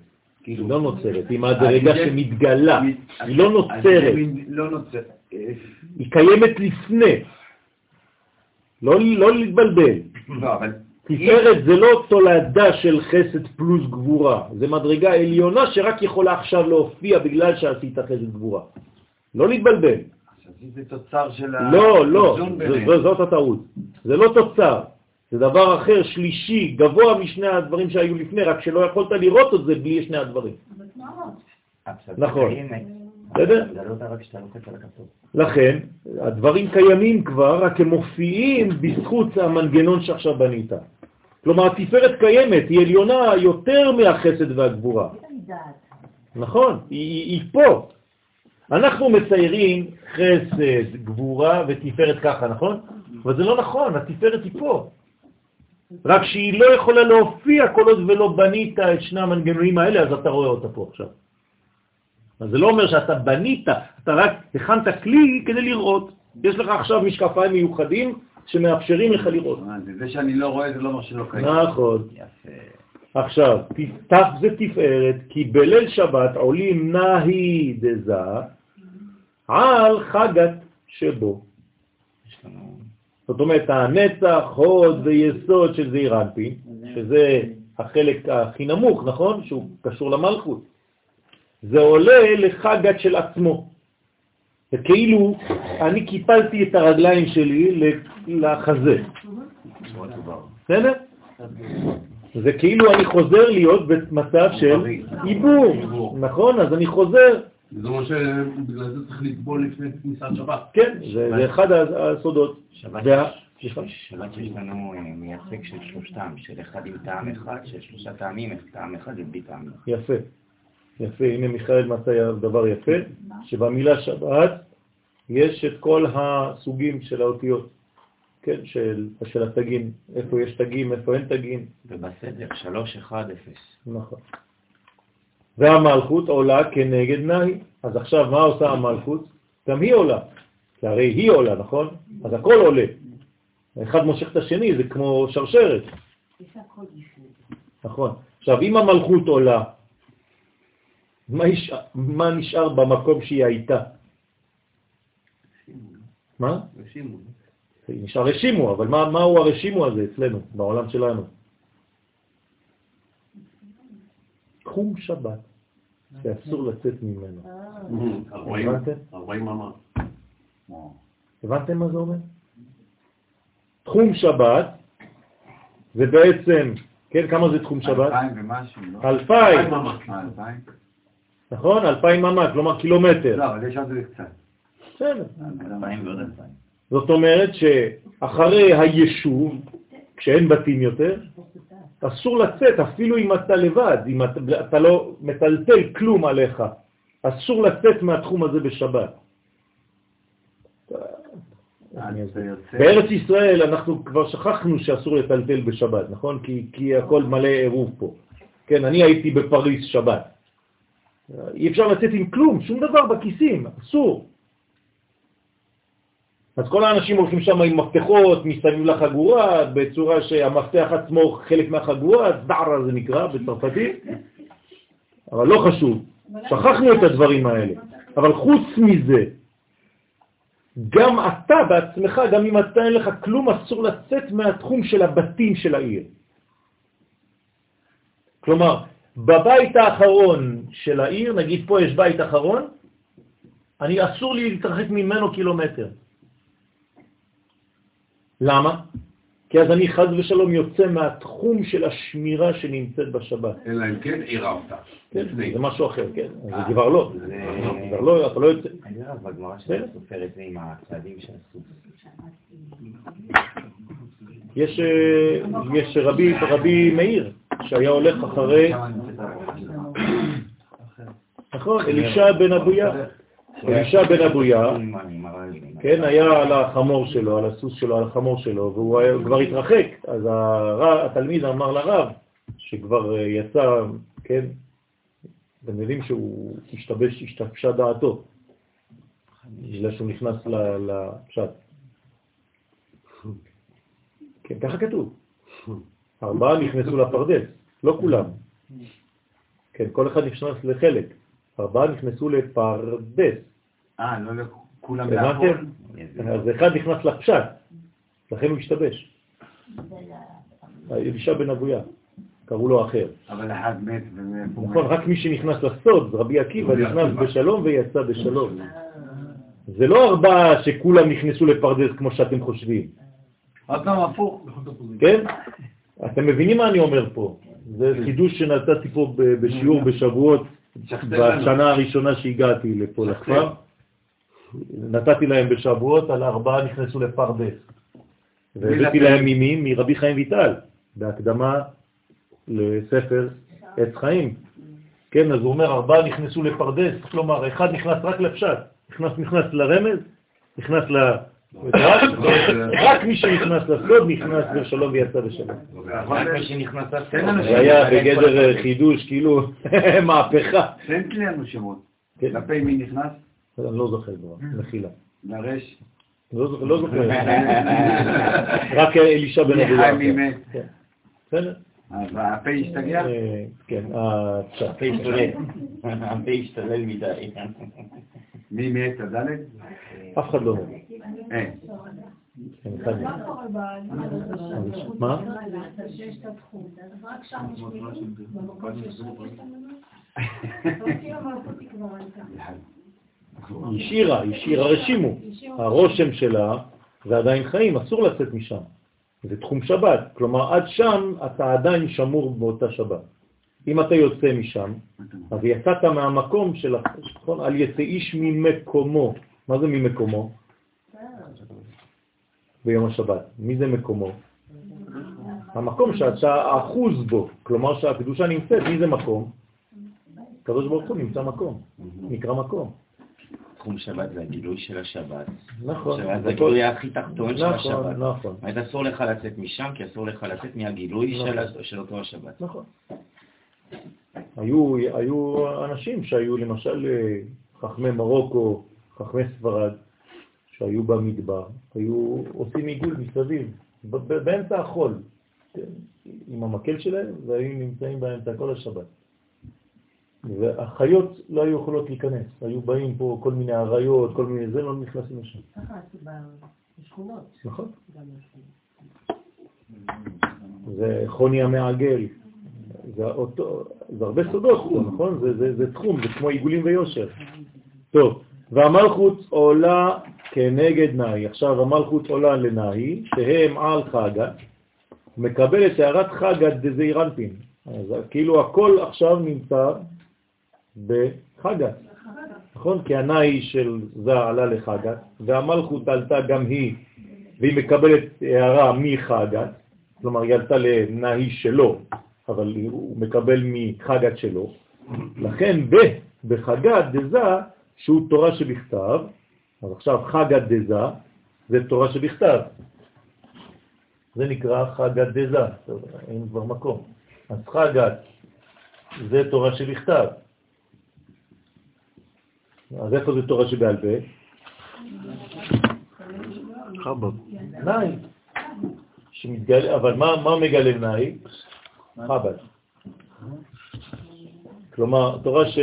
Speaker 1: היא לא נוצרת, היא מהדרגה שמתגלה, היא לא נוצרת, היא קיימת לפני, לא לא להתבלבל.
Speaker 2: לא.
Speaker 1: תפארת זה לא תולדה של חסד פלוס גבורה, זה מדרגה עליונה שרק יכולה עכשיו להופיע בגלל שעשית חסד גבורה. לא להתבלבל.
Speaker 2: זה תוצר של ה...
Speaker 1: לא, לא, זאת הטעות. זה לא תוצר, זה דבר אחר, שלישי, גבוה משני הדברים שהיו לפני, רק שלא יכולת לראות את זה בלי שני הדברים. נכון. בסדר?
Speaker 3: לא.
Speaker 1: לכן, הדברים קיימים כבר, רק הם מופיעים בזכות המנגנון שעכשיו בנית. כלומר, התפארת קיימת, היא עליונה יותר מהחסד והגבורה. נכון, היא פה. אנחנו מציירים חסד, גבורה ותפארת ככה, נכון? אבל זה לא נכון, התפארת היא פה. רק שהיא לא יכולה להופיע כל עוד ולא בנית את שני המנגנונים האלה, אז אתה רואה אותה פה עכשיו. אז זה לא אומר שאתה בנית, אתה רק הכנת כלי כדי לראות. יש לך עכשיו משקפיים מיוחדים שמאפשרים לך לראות.
Speaker 2: אה, זה שאני לא רואה זה לא אומר שלא קיים.
Speaker 1: נכון.
Speaker 3: יפה.
Speaker 1: עכשיו, ת' זה תפארת, כי בליל שבת עולים נהי דזה על חגת שבו. זאת אומרת, הנצח, הוד ויסוד של זעיר אנפין, שזה החלק הכי נמוך, נכון? שהוא קשור למלכות. זה עולה לחגת של עצמו. זה כאילו אני קיפלתי את הרגליים שלי לחזה. בסדר? זה כאילו אני חוזר להיות במצב של עיבור, נכון? אז אני חוזר,
Speaker 5: זה אומר שבגלל זה צריך לטבול לפני כניסת שבת.
Speaker 1: כן, זה אחד הסודות.
Speaker 3: שבת יש- לנו אה, מייצג של שלושתם, של אחד עם טעם אחד, של שלושה טעמים, טעם אחד ובלי טעמים.
Speaker 1: יפה, יפה, הנה מיכאל מצא דבר יפה, שבמילה שבת יש את כל הסוגים של האותיות, כן, של, של התגים, איפה יש תגים, איפה אין תגים,
Speaker 3: ובסדר, שלוש, אחד, אפס.
Speaker 1: נכון. והמלכות עולה כנגד נהי. אז עכשיו מה עושה המלכות? גם היא עולה, כי הרי היא עולה, נכון? אז הכל עולה. אחד מושך את השני, זה כמו שרשרת. נכון. עכשיו, אם המלכות עולה, מה, יש... מה נשאר במקום שהיא הייתה? מה?
Speaker 5: רשימו.
Speaker 1: נשאר רשימו, אבל מה, מהו הרשימו הזה אצלנו, בעולם שלנו? תחום שבת, שאסור לצאת ממנו.
Speaker 5: ארבעים-
Speaker 1: הבנתם? מה זה אומר? תחום שבת זה בעצם, כן, כמה זה תחום שבת?
Speaker 2: אלפיים ומשהו, לא?
Speaker 1: אלפיים.
Speaker 2: אה?
Speaker 1: נכון? אלפיים ממ"ק, כלומר קילומטר.
Speaker 2: לא, אבל יש עוד קצת.
Speaker 1: בסדר.
Speaker 3: אלפיים ועוד אלפיים.
Speaker 1: זאת אומרת שאחרי היישוב, כשאין בתים יותר, אסור לצאת, אפילו אם אתה לבד, אם אתה, אתה לא מטלטל כלום עליך, אסור לצאת מהתחום הזה בשבת. בארץ ישראל אנחנו כבר שכחנו שאסור לטלטל בשבת, נכון? כי, כי הכל מלא עירוב פה. כן, אני הייתי בפריס שבת. אי אפשר לצאת עם כלום, שום דבר בכיסים, אסור. אז כל האנשים הולכים שם עם מפתחות מסביב לחגורה, בצורה שהמפתח עצמו חלק מהחגורה, דערה זה נקרא בצרפתית, אבל לא חשוב, שכחנו את הדברים האלה. אבל חוץ מזה, גם אתה בעצמך, גם אם אתה אין לך כלום, אסור לצאת מהתחום של הבתים של העיר. כלומר, בבית האחרון של העיר, נגיד פה יש בית אחרון, אני אסור לי להתרחק ממנו קילומטר. למה? כי אז אני חז ושלום יוצא מהתחום של השמירה שנמצאת בשבת.
Speaker 5: אלא אם כן עירה אותה.
Speaker 1: כן. זה משהו אחר, כן. זה כבר לא.
Speaker 3: זה-
Speaker 1: כבר לא, אתה לא יוצא.
Speaker 3: אני יודע, בגמרא
Speaker 1: בסדר.
Speaker 3: שאני סופר את זה עם הצעדים של הסוס.
Speaker 1: יש, אה, יש רבי, רבי מאיר, שהיה הולך אחרי. נכון, אלישע בן אבויה. אלישע בן אבויה. כן, היה על החמור שלו, על הסוס שלו, על החמור שלו, והוא כבר התרחק. אז התלמיד אמר לרב, שכבר אה, יצא, כן, אתם יודעים שהוא השתבש, השתבשה דעתו, בגלל שהוא נכנס לפשט. כן, ככה כתוב. ארבעה נכנסו לפרדס, לא כולם. כן, כל אחד נכנס לחלק. ארבעה נכנסו לפרדס.
Speaker 2: אה, לא לכולם?
Speaker 1: אז אחד נכנס לפשט, לכן הוא השתבש. אלישע בן אבויה, קראו לו אחר.
Speaker 2: אבל אחד מת ומאיפה
Speaker 1: נכון? רק מי שנכנס לסוד, רבי עקיבא, נכנס
Speaker 5: עקיבא.
Speaker 1: בשלום ויצא בשלום. זה לא ארבעה שכולם נכנסו לפרדס כמו שאתם חושבים,
Speaker 2: עוד פעם הפוך.
Speaker 1: כן? אתם מבינים מה אני אומר פה? זה חידוש שנתתי פה בשיעור בשבועות בשנה הראשונה שהגעתי לפה לכפר, נתתי להם בשבועות, על ארבעה נכנסו לפרדס. והבאתי להם מימים מרבי חיים ויטל, בהקדמה לספר עץ חיים. כן, אז הוא אומר, ארבעה נכנסו לפרדס, כלומר, אחד נכנס רק לפשט, נכנס, נכנס לרמז, נכנס ל... *coughs* רק מי שנכנס לסוד נכנס בשלום ויצא בשלום. זה היה בגדר חידוש, כאילו *laughs* מהפכה.
Speaker 2: תן לנו שמות.
Speaker 1: כן.
Speaker 2: כלפי מי נכנס?
Speaker 1: אני לא זוכר כבר, מחילה.
Speaker 2: לרש.
Speaker 1: לא זוכר, לא זוכר. *laughs* רק אלישע בן
Speaker 2: מת.
Speaker 1: כן. בסדר.
Speaker 2: אז הפה השתגע?
Speaker 1: אה, כן, הפשט.
Speaker 3: הפה השתולל. הפה השתולל מדי.
Speaker 2: מי מת? הדלת?
Speaker 1: אף אחד לא מת.
Speaker 2: אין.
Speaker 1: כן,
Speaker 6: מה רק *laughs* *laughs* היא
Speaker 1: השאירה, היא השאירה רשימו. הרושם שלה זה עדיין חיים, אסור לצאת משם. זה תחום שבת, כלומר עד שם אתה עדיין שמור באותה שבת. אם אתה יוצא משם, אז יצאת מהמקום של, נכון? אל יצא איש ממקומו. מה זה ממקומו? ביום השבת. מי זה מקומו? המקום שאתה אחוז בו, כלומר שהקדושה נמצאת, מי זה מקום? הקדוש ברוך הוא נמצא מקום, נקרא מקום.
Speaker 3: תחום שבת זה הגילוי של השבת.
Speaker 1: נכון.
Speaker 3: שבת זה הגילוי הכי תחתון של
Speaker 1: נכון,
Speaker 3: השבת.
Speaker 1: נכון,
Speaker 3: אז אסור לך לצאת משם, כי אסור לך לצאת מהגילוי
Speaker 1: נכון.
Speaker 3: של של אותו השבת.
Speaker 1: נכון. היו, היו אנשים שהיו למשל אה, חכמי מרוקו, חכמי ספרד, שהיו במדבר, היו עושים עיגול מסביב, באמצע החול, כן, עם המקל שלהם, והיו נמצאים באמצע כל השבת. והחיות לא היו יכולות להיכנס, היו באים פה כל מיני אריות, כל מיני זה, לא נכנסים לשם.
Speaker 8: ככה עשו בשכונות.
Speaker 1: נכון? זה חוני המעגל, זה, אותו, זה הרבה סודות פה, נכון? זה, זה, זה תחום, זה כמו עיגולים ויושר. טוב, והמלכות עולה כנגד נאי. עכשיו המלכות עולה לנאי, שהם על חגת, מקבל את הערת חגת דזעיר אנפין. אז כאילו הכל עכשיו נמצא בחגת, נכון? כי הנאי של זה עלה לחגת, והמלכות עלתה גם היא, והיא מקבלת הערה מחגת, כלומר היא עלתה לנאי שלו, אבל הוא מקבל מחגת שלו. לכן ב, בחגת דזה, שהוא תורה שבכתב, אז עכשיו חגת דזה זה תורה שבכתב. זה נקרא חגת דזה, אין כבר מקום. אז חגת זה תורה שבכתב. אז איפה זה תורה שבעל פה?
Speaker 7: חב"ד.
Speaker 1: נאי. שמתגלה, אבל מה, מה מגלה נאי? חב"ד. כלומר, תורה ש...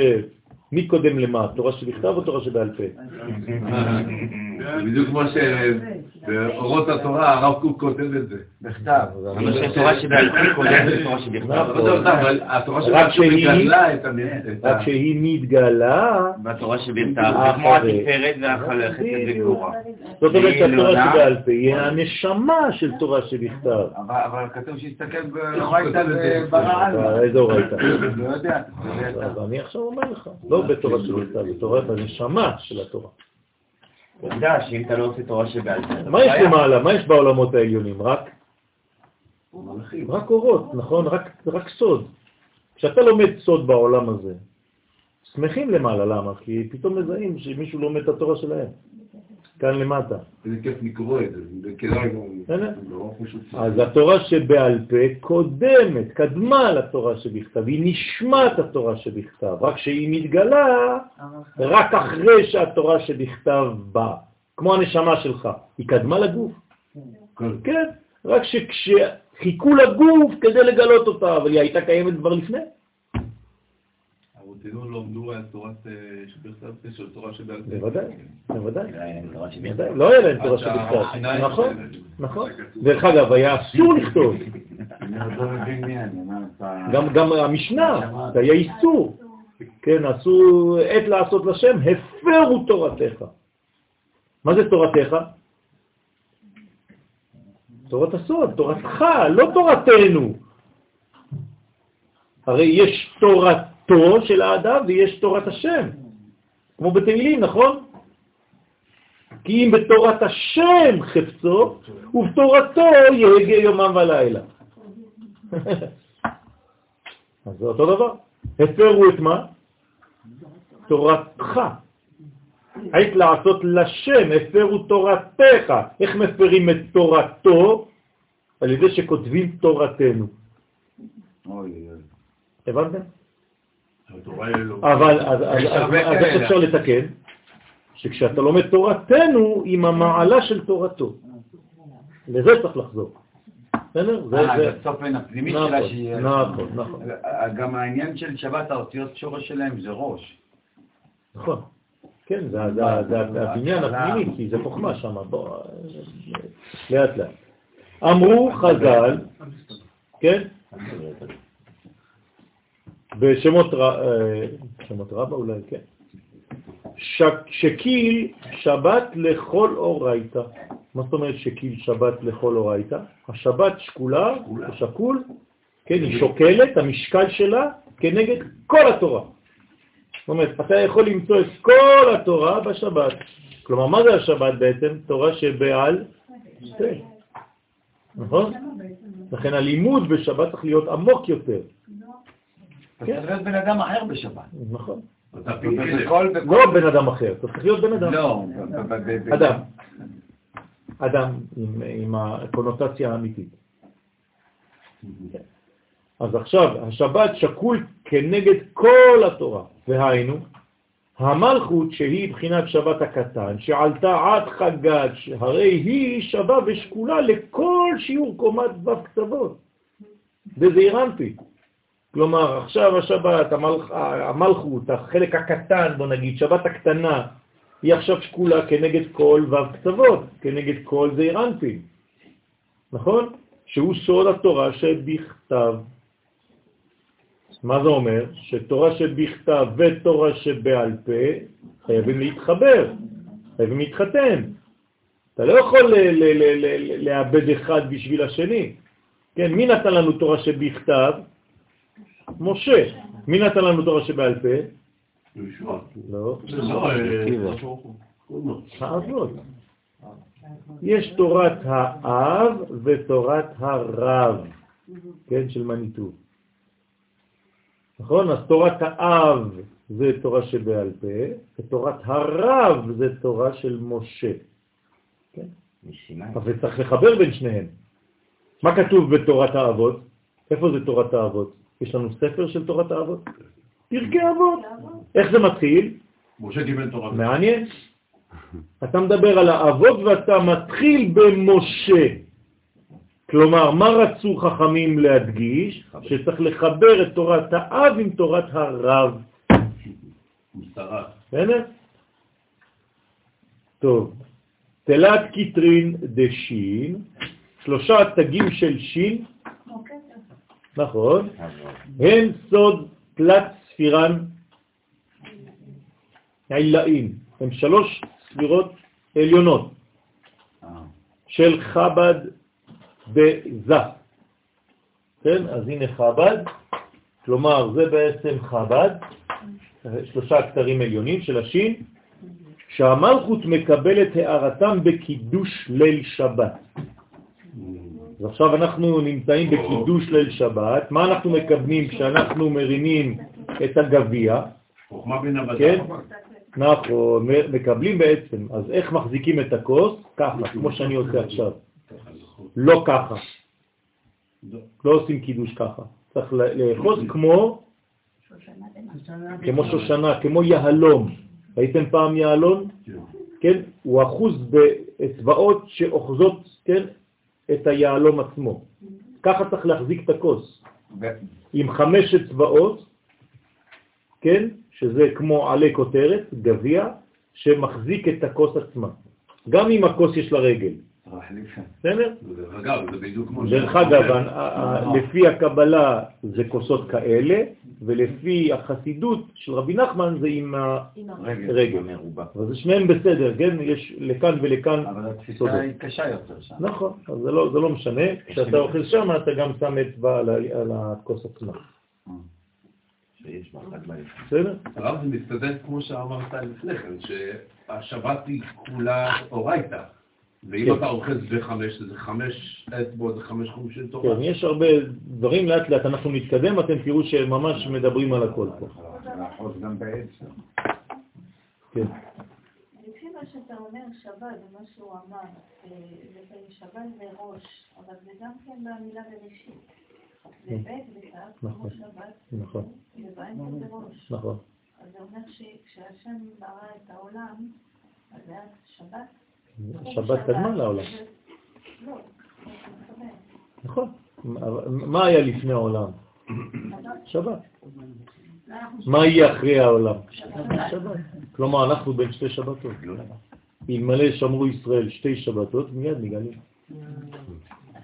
Speaker 1: מי קודם למה? תורה שבכתב או תורה שבעל פה? *laughs*
Speaker 4: זה בדיוק כמו שבאורות התורה הרב קוק כותב את זה.
Speaker 2: בכתב.
Speaker 3: אבל שהתורה שבעל פה קודמת לתורה שבכתב.
Speaker 1: נכון.
Speaker 4: אבל התורה שבעל פה מגלה את ה... את
Speaker 1: רק שהיא מתגלה,
Speaker 3: בתורה שבכתב, זה כמו התפארת והחסד וגבורה.
Speaker 1: זאת אומרת
Speaker 3: היא
Speaker 1: שהתורה שבעל פה היא הנשמה של תורה שבכתב.
Speaker 2: אבל כתוב שיסתכל באורייתא וברא עלמא.
Speaker 1: איזה אורייתא?
Speaker 2: לא יודע.
Speaker 1: אז אני עכשיו אומר לך, לא בתורה שבכתב, בתורת הנשמה של התורה.
Speaker 3: עובדה שאם אתה לא עושה תורה שבעל פה,
Speaker 1: מה יש למעלה? מה יש בעולמות העליונים? רק? רק אורות, נכון? רק, סוד. כשאתה לומד סוד בעולם הזה, שמחים למעלה, למה? כי פתאום מזהים שמישהו לומד את התורה שלהם, כאן למטה.
Speaker 4: זה כיף לקרוא את זה, זה כדאי.
Speaker 1: אז התורה שבעל פה קודמת, קדמה לתורה שבכתב, היא נשמת התורה שבכתב, רק שהיא מתגלה רק אחרי שהתורה שבכתב באה, כמו הנשמה שלך, היא קדמה לגוף. כן, רק שכשחיכו לגוף כדי לגלות אותה, אבל היא הייתה קיימת כבר לפני.
Speaker 5: אבותינו לא עמדו על תורת שבכתב של תורה שבעל פה.
Speaker 1: בוודאי, בוודאי. לא היה להם תורה שבכתב. נכון, נכון. דרך אגב, היה אסור לכתוב.
Speaker 2: לא
Speaker 1: גם המשנה, זה היה איסור. כן, עשו עת לעשות לשם, הפרו תורתך. מה זה תורתך? תורת הסוד, תורתך, לא תורתנו. הרי יש תורת תורתו של האדם ויש תורת השם. כמו בתהילים, נכון? כי אם בתורת השם חפצו, ובתורתו יהגה יומם ולילה. *laughs* אז זה אותו דבר. הפרו את מה? תורתך. היית לעשות לשם, הפרו תורתך. איך מפרים את תורתו? על ידי שכותבים תורתנו. הבנתם? אבל אז איך אפשר לתקן? שכשאתה לומד תורתנו עם המעלה של תורתו. לזה צריך לחזור. בסדר? זה
Speaker 2: אה,
Speaker 1: זה-
Speaker 2: זה הצופן הפנימי
Speaker 1: נכון,
Speaker 2: שלה שהיא...
Speaker 1: נכון, נכון.
Speaker 2: גם העניין של שבת, האותיות שורש שלהם זה ראש.
Speaker 1: נכון. כן, זה זה- זה- זה הבניין הפנימי, כי זה חוכמה שם. בוא, לאט לאט. אמרו חז"ל, כן? בשמות ר- אה, שמות רבה אולי, כן. ש- שקיל שבת לכל אורייתא. מה זאת אומרת שקיל שבת לכל אורייתא? השבת שקולה, שקול, כן, היא שוקלת, המשקל שלה כנגד כל התורה. זאת אומרת, אתה יכול למצוא את כל התורה בשבת. כלומר, מה זה השבת בעצם? תורה שבעל פה. נכון? לכן הלימוד בשבת צריך להיות עמוק יותר.
Speaker 2: אתה צריך להיות בן אדם אחר בשבת.
Speaker 1: נכון. לא בן אדם אחר, אתה צריך להיות בן אדם.
Speaker 2: לא,
Speaker 1: אדם. אדם עם, הקונוטציה האמיתית. אז עכשיו, השבת שקול כנגד כל התורה, והיינו, המלכות שהיא בחינת שבת הקטן, שעלתה עד חגת, הרי היא שווה ושקולה לכל שיעור קומת ו' קצוות. בזעיר אנפי. כלומר, עכשיו השבת, המלכ... המלכות, החלק הקטן, בוא נגיד, שבת הקטנה, היא עכשיו שקולה כנגד כל ו' קצוות, כנגד כל זעיר אנפין. נכון? שהוא סוד התורה שבכתב. מה זה אומר? שתורה שבכתב ותורה שבעל פה חייבים להתחבר, חייבים להתחתן. אתה לא יכול לאבד אחד בשביל השני. כן, מי נתן לנו תורה שבכתב? משה. מי נתן לנו תורה שבעל פה?
Speaker 5: יהושע.
Speaker 1: לא.
Speaker 5: לא, אה,
Speaker 1: האבות. יש תורת האב ותורת הרב, כן, של מניטו. נכון? אז תורת האב זה תורה שבעל פה, ותורת הרב זה תורה של משה. כן? צריך לחבר בין שניהם. מה כתוב בתורת האבות? איפה זה תורת האבות? יש לנו ספר של תורת האבות? פרקי אבות. איך זה מתחיל?
Speaker 5: משה קיבל תורה.
Speaker 1: מעניין. אתה מדבר על האבות ואתה מתחיל במשה. כלומר, מה רצו חכמים להדגיש? שצריך לחבר את תורת האב עם תורת הרב. בסדר? טוב. תלת קיטרין דשין, שלושה תגים של שין. נכון, הם סוד תלת ספירן עילאין, הם שלוש ספירות עליונות
Speaker 2: אה,
Speaker 1: של חב"ד בזה. כן, אז הנה חב"ד, כלומר זה בעצם חב"ד, שלושה כתרים עליונים של השין, שהמלכות מקבלת הערתם בקידוש ליל שבת. אז עכשיו אנחנו נמצאים בקידוש ליל שבת, מה אנחנו מקבלים כשאנחנו מרימים את הגביע?
Speaker 5: חוכמה בינה בת
Speaker 1: כן? נכון, מקבלים בעצם. אז איך מחזיקים את הכוס? ככה, כמו שאני עושה עכשיו. לא ככה. לא עושים קידוש ככה. צריך לאחוז כמו. כמו שושנה, כמו יהלום. ראיתם פעם יהלום? כן? הוא אחוז באצבעות שאוחזות, כן? את היהלום עצמו. ככה צריך להחזיק את הכוס. עם חמש אצבעות, כן? שזה כמו עלי כותרת, גביע, שמחזיק את הכוס עצמה. גם אם הכוס יש לה רגל. בסדר?
Speaker 5: דרך אגב, זה בדיוק כמו...
Speaker 1: דרך
Speaker 5: שאני
Speaker 1: אגב,
Speaker 5: חושב.
Speaker 1: ה- ה- לפי הקבלה זה כוסות כאלה, ולפי החסידות של רבי נחמן זה עם
Speaker 2: רגל.
Speaker 1: הרגל. זה שניהם בסדר, כן? יש לכאן ולכאן
Speaker 2: אבל התפיסה. היא קשה יותר שם.
Speaker 1: נכון, אז זה לא, זה לא משנה. כשאתה אוכל שם, אתה גם שם אצבע על, הכוס עצמה. בסדר?
Speaker 4: הרב זה מסתדר כמו שאמרת לפני כן, שהשבת היא כולה אורייתא. ואם
Speaker 1: כן.
Speaker 4: אתה אוחז בחמש, זה חמש אצבעות, זה חמש חומשי תורה.
Speaker 1: כן, יש הרבה דברים, לאט לאט אנחנו נתקדם, אתם תראו שממש מדברים על הכל פה.
Speaker 2: לאחוז גם בעצם.
Speaker 1: כן.
Speaker 6: לפי מה שאתה אומר, שבת, זה מה שהוא אמר, אה, זה שבת זה ראש, אבל זה גם כן במילה בראשית. זה בית ותו, כמו
Speaker 1: נכון.
Speaker 6: שבת,
Speaker 1: נכון,
Speaker 6: ובאמצע זה ראש.
Speaker 1: נכון.
Speaker 6: אז זה אומר שכשהשם ברא את העולם, אז זה היה שבת.
Speaker 1: שבת קדמה לעולם.
Speaker 6: לא.
Speaker 1: נכון. מה היה לפני העולם? שבת. מה יהיה אחרי העולם? שבת. כלומר, אנחנו בין שתי שבתות. אלמלא שמרו ישראל שתי שבתות, מיד נגלים.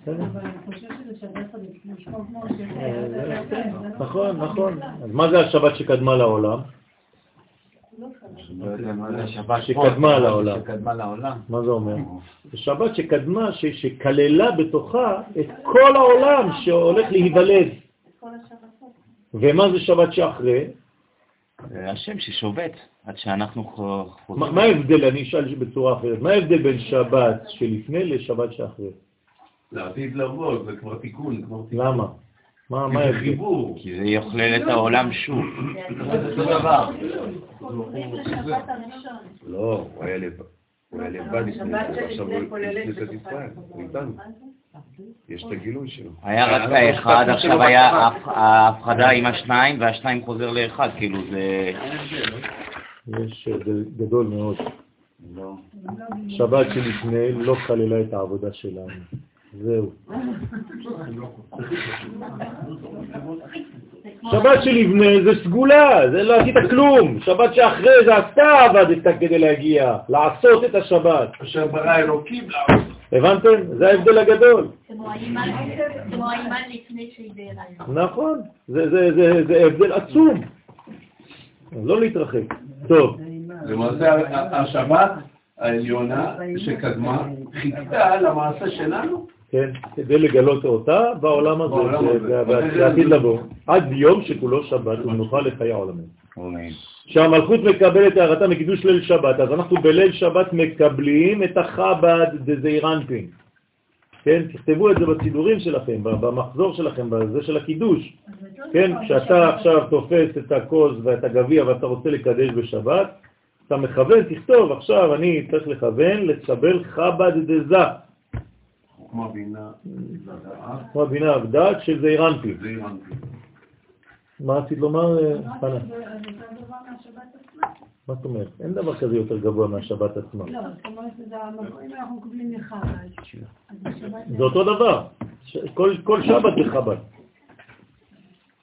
Speaker 1: בסדר?
Speaker 6: אבל אני חושבת שזה שבת לשמור כמו
Speaker 1: נכון, נכון. אז מה זה השבת שקדמה לעולם?
Speaker 2: לא יודע מה זה השבת
Speaker 1: שקדמה לעולם.
Speaker 2: שקדמה לעולם.
Speaker 1: מה זה אומר? זה שבת שקדמה, ש- שכללה בתוכה את כל העולם שהולך להיוולד. ומה זה שבת שאחרי?
Speaker 3: השם ששובת עד שאנחנו חוזרים.
Speaker 1: מה ההבדל? אני אשאל בצורה אחרת. מה ההבדל בין שבת שלפני לשבת שאחרי?
Speaker 4: לעתיד לבוא, זה כבר תיקון, כבר תיקון.
Speaker 1: למה? מה ההבדל?
Speaker 3: כי זה יוכלל את העולם שוב.
Speaker 2: זה אותו דבר.
Speaker 6: הראשון.
Speaker 7: לא, הוא היה לבד. הוא היה לבד לפני זה, ועכשיו הוא בכנסת
Speaker 8: בתוכה.
Speaker 7: ישראל, הוא איתנו. יש את הגילוי שלו.
Speaker 3: היה רק האחד, עכשיו היה ההפ- ההפרדה עם השניים, והשניים חוזר לאחד, כאילו זה...
Speaker 1: יש הבדל גדול מאוד.
Speaker 2: לא.
Speaker 1: שבת שלפני לא כללה את העבודה שלנו. זהו. *laughs* שבת שלפני זה סגולה, זה לא עשית כלום. שבת שאחרי זה אתה עבדת כדי להגיע, לעשות את השבת.
Speaker 4: אשר ברא אלוקים לעשות.
Speaker 1: הבנתם? זה ההבדל הגדול.
Speaker 6: כמו האימא לפני שהיא בהיריון.
Speaker 1: נכון, זה, זה, זה, זה הבדל עצום. לא להתרחק. טוב,
Speaker 4: למעשה השבת העליונה שקדמה חיכתה למעשה שלנו.
Speaker 1: כן, כדי לגלות אותה בעולם הזה. בעתיד לבוא, עד יום שכולו שבת ומנוחה לחיי העולמים.
Speaker 3: אמן.
Speaker 1: שהמלכות מקבלת הערתה מקידוש ליל שבת, אז אנחנו בליל שבת מקבלים את החב"ד דזעירנטין. כן, תכתבו את זה בסידורים שלכם, במחזור שלכם, בזה של הקידוש. כן, כשאתה עכשיו תופס את הכוס ואת הגביע ואתה רוצה לקדש בשבת, אתה מכוון, תכתוב, עכשיו אני צריך לכוון לקבל חב"ד דזה,
Speaker 4: חוכמה בינה לדעת,
Speaker 1: כמו הבינה הבדעת של זעירנטין.
Speaker 4: זה הבנתי.
Speaker 1: מה רצית לומר, אה, חנה?
Speaker 6: עצמה.
Speaker 1: מה זאת אומרת? אין דבר כזה יותר גבוה מהשבת עצמה.
Speaker 6: לא, זאת אומרת, אם אנחנו מקבלים מחב"ד,
Speaker 1: זה אותו דבר. כל, כל שבת זה חב"ד.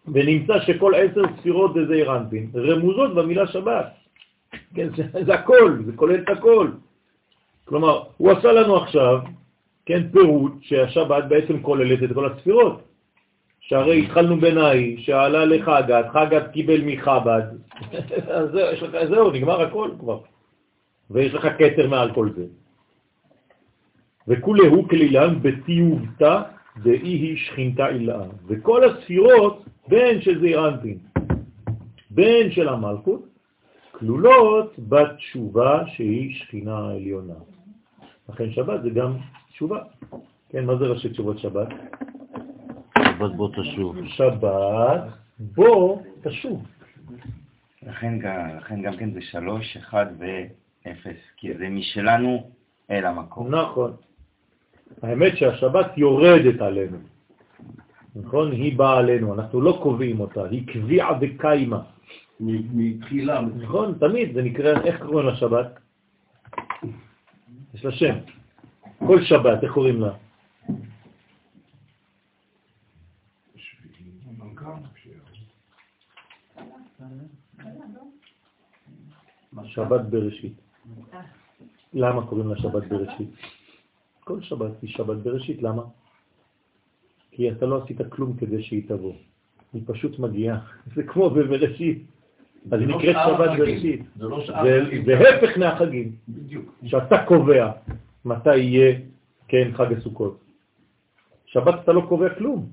Speaker 1: ונמצא שכל עשר ספירות זה זעירנטין, רמוזות במילה שבת. כן, זה, זה הכל, זה כולל את הכל. כלומר, הוא עשה לנו עכשיו, כן, פירוט שהשבת בעצם כוללת את כל הספירות. שהרי התחלנו בנאי, שעלה לחגת, חגת קיבל מחב"ד, *laughs* אז זהו, יש לך, זהו, נגמר הכל כבר. ויש לך כתר מעל כל זה. וכולהו כלילן בטיובתא דאי היא שכינתה אילאה. וכל הספירות, בין של זעירנטין, בין של המלכות, כלולות בתשובה שהיא שכינה העליונה. לכן שבת זה גם תשובה. כן, מה זה ראשי תשובות שבת?
Speaker 3: שבת בוא תשוב.
Speaker 1: שבת בו תשוב.
Speaker 3: לכן גם, לכן גם כן זה שלוש, אחד ואפס, כי זה משלנו אל המקום.
Speaker 1: נכון. האמת שהשבת יורדת עלינו. נכון? היא באה עלינו, אנחנו לא קובעים אותה, היא קביעה וקיימה.
Speaker 4: מ- מתחילה,
Speaker 1: נכון? תמיד זה נקרא, איך קוראים לשבת? יש לה שם. כל שבת, איך קוראים לה? שבת בראשית. למה קוראים לה שבת בראשית? כל שבת היא שבת בראשית, למה? כי אתה לא עשית כלום כדי שהיא תבוא. היא פשוט מגיעה. *laughs* זה כמו בבראשית. אז היא
Speaker 4: לא
Speaker 1: נקראת שבת. בראשית.
Speaker 4: זה לא
Speaker 1: זה. זה הפך מהחגים.
Speaker 4: בדיוק.
Speaker 1: שאתה קובע מתי יהיה, כן, חג הסוכות. שבת אתה לא קובע כלום.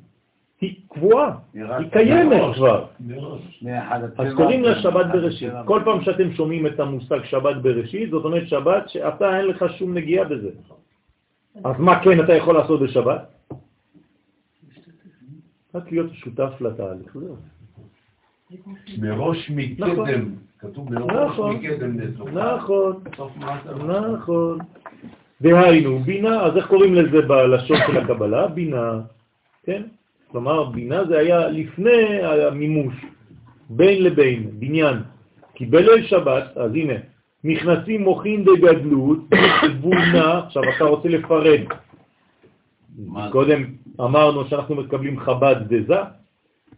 Speaker 1: היא קבועה, היא קיימת. כבר. אז קוראים לה שבת בראשית. כל פעם שאתם שומעים את המושג שבת בראשית, זאת אומרת שבת שאתה אין לך שום נגיעה בזה. אז מה כן אתה יכול לעשות בשבת? רק להיות שותף לתהליך, זהו.
Speaker 4: מראש מקדם, כתוב מראש
Speaker 1: נכון.
Speaker 4: מקדם.
Speaker 1: נכון. נכון. דהיינו, בינה, אז איך קוראים לזה בלשון של הקבלה? בינה, כן? כלומר, בינה זה היה לפני המימוש, בין לבין, בניין. כי בליל שבת, אז הנה, נכנסים מוחין דגדלות, תבונה, עכשיו אתה רוצה לפרד. קודם אמרנו שאנחנו מקבלים חב"ד דזה,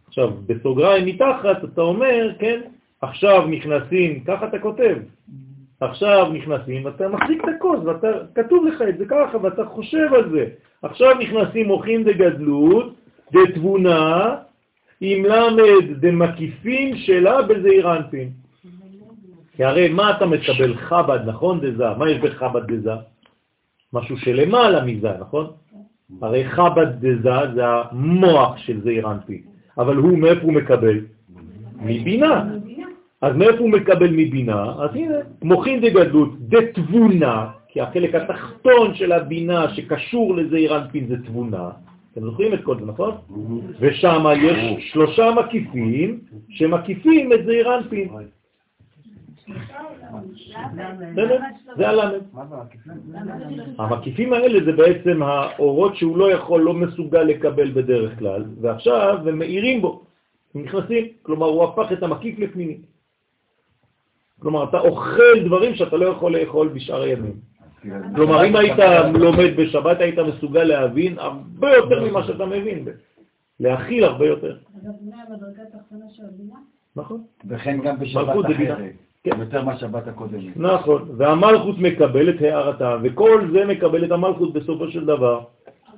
Speaker 1: עכשיו בסוגריים מתחת אתה אומר, כן, עכשיו נכנסים, ככה אתה כותב, עכשיו נכנסים ואתה מחזיק את הכוס ואתה, כתוב לך את זה ככה ואתה חושב על זה. עכשיו נכנסים מוחין דגדלות, דתבונה, עם למד דמקיפים שלה בזעיר אנפין. כי הרי מה אתה מקבל? חב"ד, נכון דזה? מה יש בחב"ד דזה? משהו שלמעלה מזה, נכון? הרי חב"ד דזה זה המוח של זעיר אנפין, אבל הוא מאיפה הוא מקבל? מבינה. אז מאיפה הוא מקבל מבינה? אז הנה, מוחין דגדלות, דתבונה, כי החלק התחתון של הבינה שקשור לזעיר אנפין זה תבונה. אתם זוכרים את כל זה, נכון? ושם יש שלושה מקיפים שמקיפים את זעיר אנפין. בסדר? זה הלמד. המקיפים האלה זה בעצם האורות שהוא לא יכול, לא מסוגל לקבל בדרך כלל, ועכשיו הם מאירים בו, הם נכנסים, כלומר הוא הפך את המקיף לפנימי. כלומר אתה אוכל דברים שאתה לא יכול לאכול בשאר הימים. כלומר אם היית לומד בשבת היית מסוגל להבין הרבה יותר ממה שאתה מבין, להכיל הרבה יותר.
Speaker 6: היא המדרגה התחתונה של הבינה?
Speaker 1: נכון?
Speaker 2: וכן גם בשבת. אחרת,
Speaker 1: כן.
Speaker 2: יותר מהשבת הקודמת.
Speaker 1: נכון, והמלכות מקבלת הערתה, וכל זה מקבל את המלכות בסופו של דבר.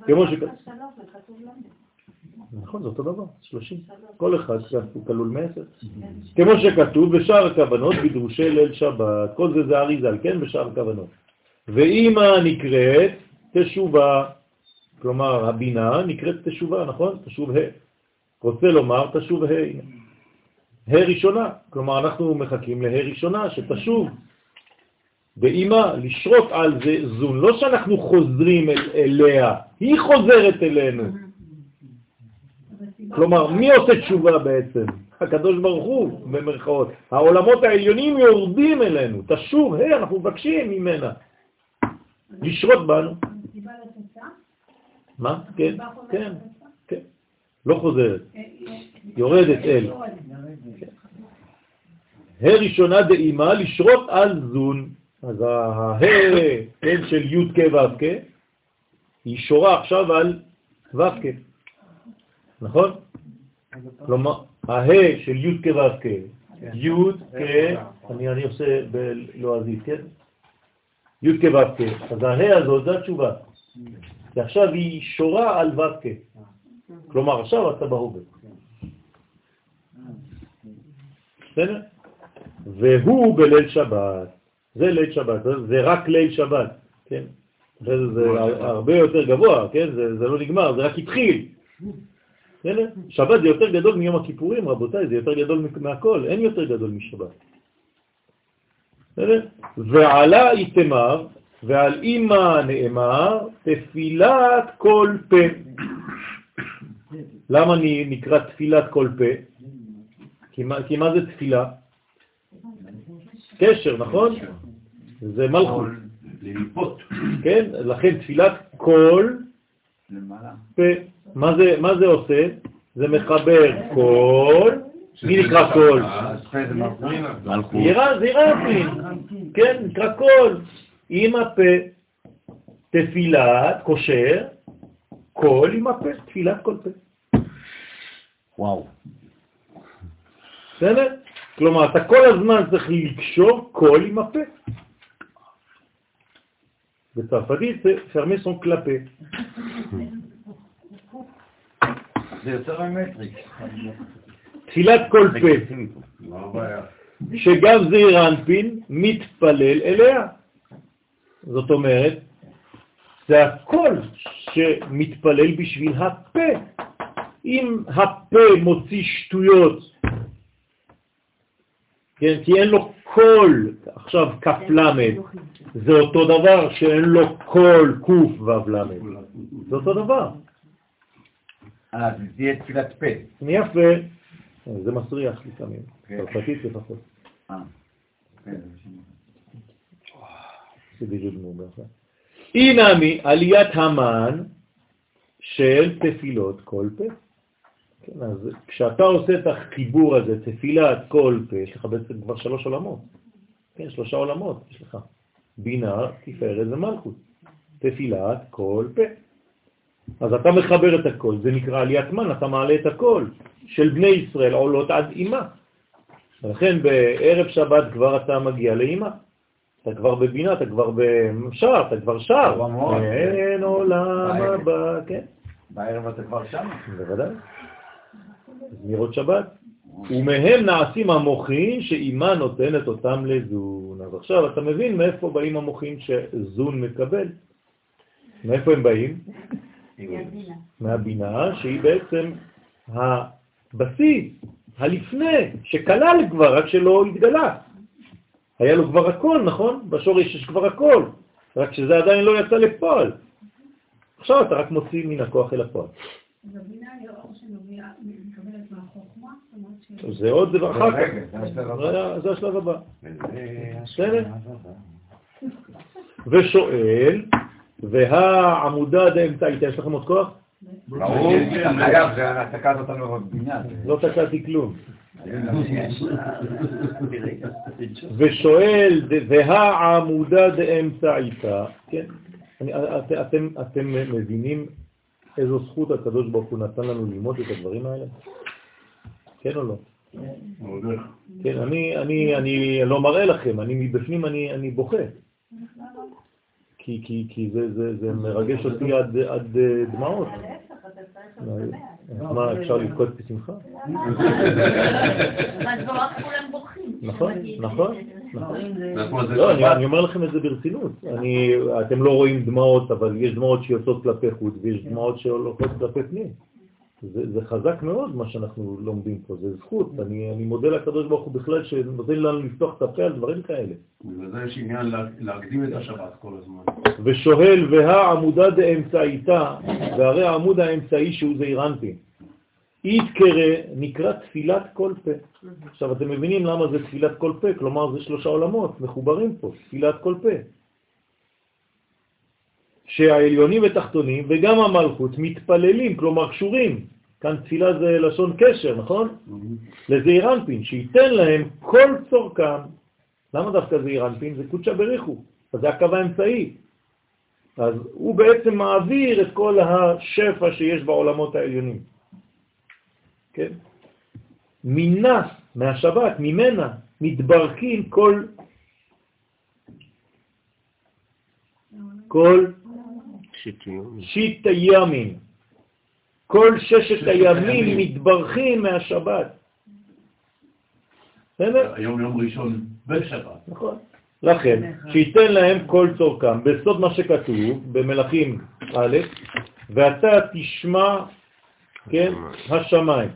Speaker 1: כמו ש- נכון, זה אותו דבר, 30. כל אחד הוא כלול מעשר. כמו שכתוב בשאר הכוונות בדרושי ליל שבת, כל זה זה אריזל, כן? בשאר הכוונות. ואימא נקראת תשובה, כלומר הבינה נקראת תשובה, נכון? תשוב ה'. רוצה לומר תשוב ה'. ה' ראשונה, כלומר אנחנו מחכים לה' ראשונה שתשוב. באימא לשרות על זה זון, לא שאנחנו חוזרים אל, אליה, היא חוזרת אלינו. כלומר, מי עושה תשובה בעצם? הקדוש ברוך הוא, במרכאות. העולמות העליונים יורדים אלינו, תשוב, היי, אנחנו מבקשים ממנה לשרות בנו. מה? כן, כן? כן. לא חוזרת, יורדת אל. ה' ראשונה דאימה לשרות על זון. אז הה כן, של י' כ' ו' כ', היא שורה עכשיו על ו' כ', נכון? כלומר, הה של י' כ' ו' כ', י' כ', אני עושה בלועזית, כן? י' כ' ו' כ', אז הה הזאת זה התשובה. ועכשיו היא שורה על ו' כ'. כלומר, עכשיו אתה בהוגה. בסדר? והוא בליל שבת. זה ליל שבת, זה- רק ליל שבת, כן? זה הרבה יותר גבוה, כן? זה לא נגמר, זה רק התחיל. בסדר? שבת זה יותר גדול מיום הכיפורים, רבותיי, זה יותר גדול מהכל, אין יותר גדול משבת. בסדר? ועלה איתמר, ועל אימא נאמר, תפילת כל פה. למה אני נקרא תפילת כל פה? כי מה, כי מה זה תפילה? קשר, נכון? זה מלכות,
Speaker 4: ללפות.
Speaker 1: כן? לכן תפילת כל. פה. מה זה, מה זה עושה? זה מחבר כל, מי נקרא כל?
Speaker 2: אז פה זה מלכות.
Speaker 3: מלכות.
Speaker 1: זירה, זירה פין, כן, נקרא כל, עם הפה, תפילת, קושר, כל עם הפה, תפילת כל פה.
Speaker 3: וואו.
Speaker 1: בסדר? כלומר, אתה כל הזמן צריך לקשור קול עם הפה. בצרפתית זה פרמי סון קלפה.
Speaker 2: זה יותר ממטריק.
Speaker 1: תפילת כל פה,
Speaker 4: הבעיה?
Speaker 1: שגם זעיר אנפין מתפלל אליה. זאת אומרת, זה הקול שמתפלל בשביל הפה. אם הפה מוציא שטויות, כן, כי אין לו קול, עכשיו כף למד, זה אותו דבר שאין לו קול קוף וו למד, זה אותו דבר.
Speaker 2: אה, זה תהיה תפילת פה.
Speaker 1: יפה, זה מסריח לפעמים,
Speaker 2: כן.
Speaker 1: צרפתית לפחות.
Speaker 2: אה, כן.
Speaker 1: זה בדיוק מורגש. אינמי עליית המן של תפילות כל פה. כן, אז כשאתה עושה את החיבור הזה, תפילת כל פה, יש לך בעצם כבר שלוש עולמות. כן, שלושה עולמות יש לך. בינה, תפארת ומלכות. תפילת כל פה. אז אתה מחבר את הכל, זה נקרא עליית מן, אתה מעלה את הכל של בני ישראל עולות עד אימה. ולכן בערב שבת כבר אתה מגיע לאימה. אתה כבר בבינה, אתה כבר בשר, אתה כבר שר.
Speaker 2: במוח.
Speaker 1: אין עולם. הבא, כן,
Speaker 2: בערב אתה כבר שם?
Speaker 1: בוודאי. זמירות שבת. ומהם נעשים המוחים שאימה נותנת אותם לזון. אז עכשיו אתה מבין מאיפה באים המוחים שזון מקבל. מאיפה הם באים? מהבינה שהיא בעצם הבסיס, הלפני, שכלל כבר, רק שלא התגלה. היה לו כבר הכל, נכון? בשורש יש כבר הכל, רק שזה עדיין לא יצא לפועל. עכשיו אתה רק מוציא מן הכוח אל הפועל. זה עוד דבר אחר כך.
Speaker 2: זה השלב הבא.
Speaker 1: זה- זה השלב הבא. בסדר? ושואל, והעמודה דאמצעית, יש לכם עוד כוח?
Speaker 2: ברור, חייב, זה- תקעת אותנו בבניין.
Speaker 1: לא תקעתי כלום. ושואל, והעמודה דאמצעיתה, כן? אתם, מבינים איזו זכות הקדוש ברוך הוא נתן לנו ללמוד את הדברים האלה? כן או לא?
Speaker 5: איך.
Speaker 1: כן, אני, לא מראה לכם, אני מבפנים אני בוכה. כי, כי, כי זה, זה, זה מרגש אותי עד, עד אה, דמעות.
Speaker 6: לשמח.
Speaker 1: אז מה, אפשר לבכות בשמחה? *laughs* נכון, נכון. נכון.
Speaker 5: זה
Speaker 1: לא, אני, אומר לכם את זה ברצינות. אני, אתם לא רואים דמעות, אבל יש דמעות שיוצאות כלפי חוץ ויש דמעות שהולכות כלפי פנים. זה, זה חזק מאוד מה שאנחנו לומדים פה, זה זכות. אני, אני מודה לקדוש ברוך הוא בכלל שנותן לנו לפתוח את הפה על דברים כאלה.
Speaker 5: בגלל זה יש עניין לה- להקדים את השבת כל הזמן.
Speaker 1: ושואל והעמודה דאמצעיתה, והרי העמוד האמצעי שהוא זעיר אנפין. יתקרא נקרא תפילת כל פה. עכשיו אתם מבינים למה זה תפילת כל פה, כלומר זה שלושה עולמות מחוברים פה, תפילת כל פה. שהעליונים ותחתונים וגם המלכות מתפללים, כלומר קשורים. כאן תפילה זה לשון קשר, נכון? לזעיר אנפין, שייתן להם כל צורכם. למה דווקא זעיר אנפין? זה קודשא בריחו, אז זה הקו האמצעי. אז הוא בעצם מעביר את כל השפע שיש בעולמות העליונים. כן? מינה, מהשבת, ממנה, מתברקים כל, כל שיט הימים. כל ששת הימים מתברכים מהשבת. בסדר?
Speaker 5: היום יום ראשון בשבת.
Speaker 1: נכון. לכן, שייתן להם כל צורכם, בסוד מה שכתוב במלאכים א', ואתה תשמע, כן, השמיים.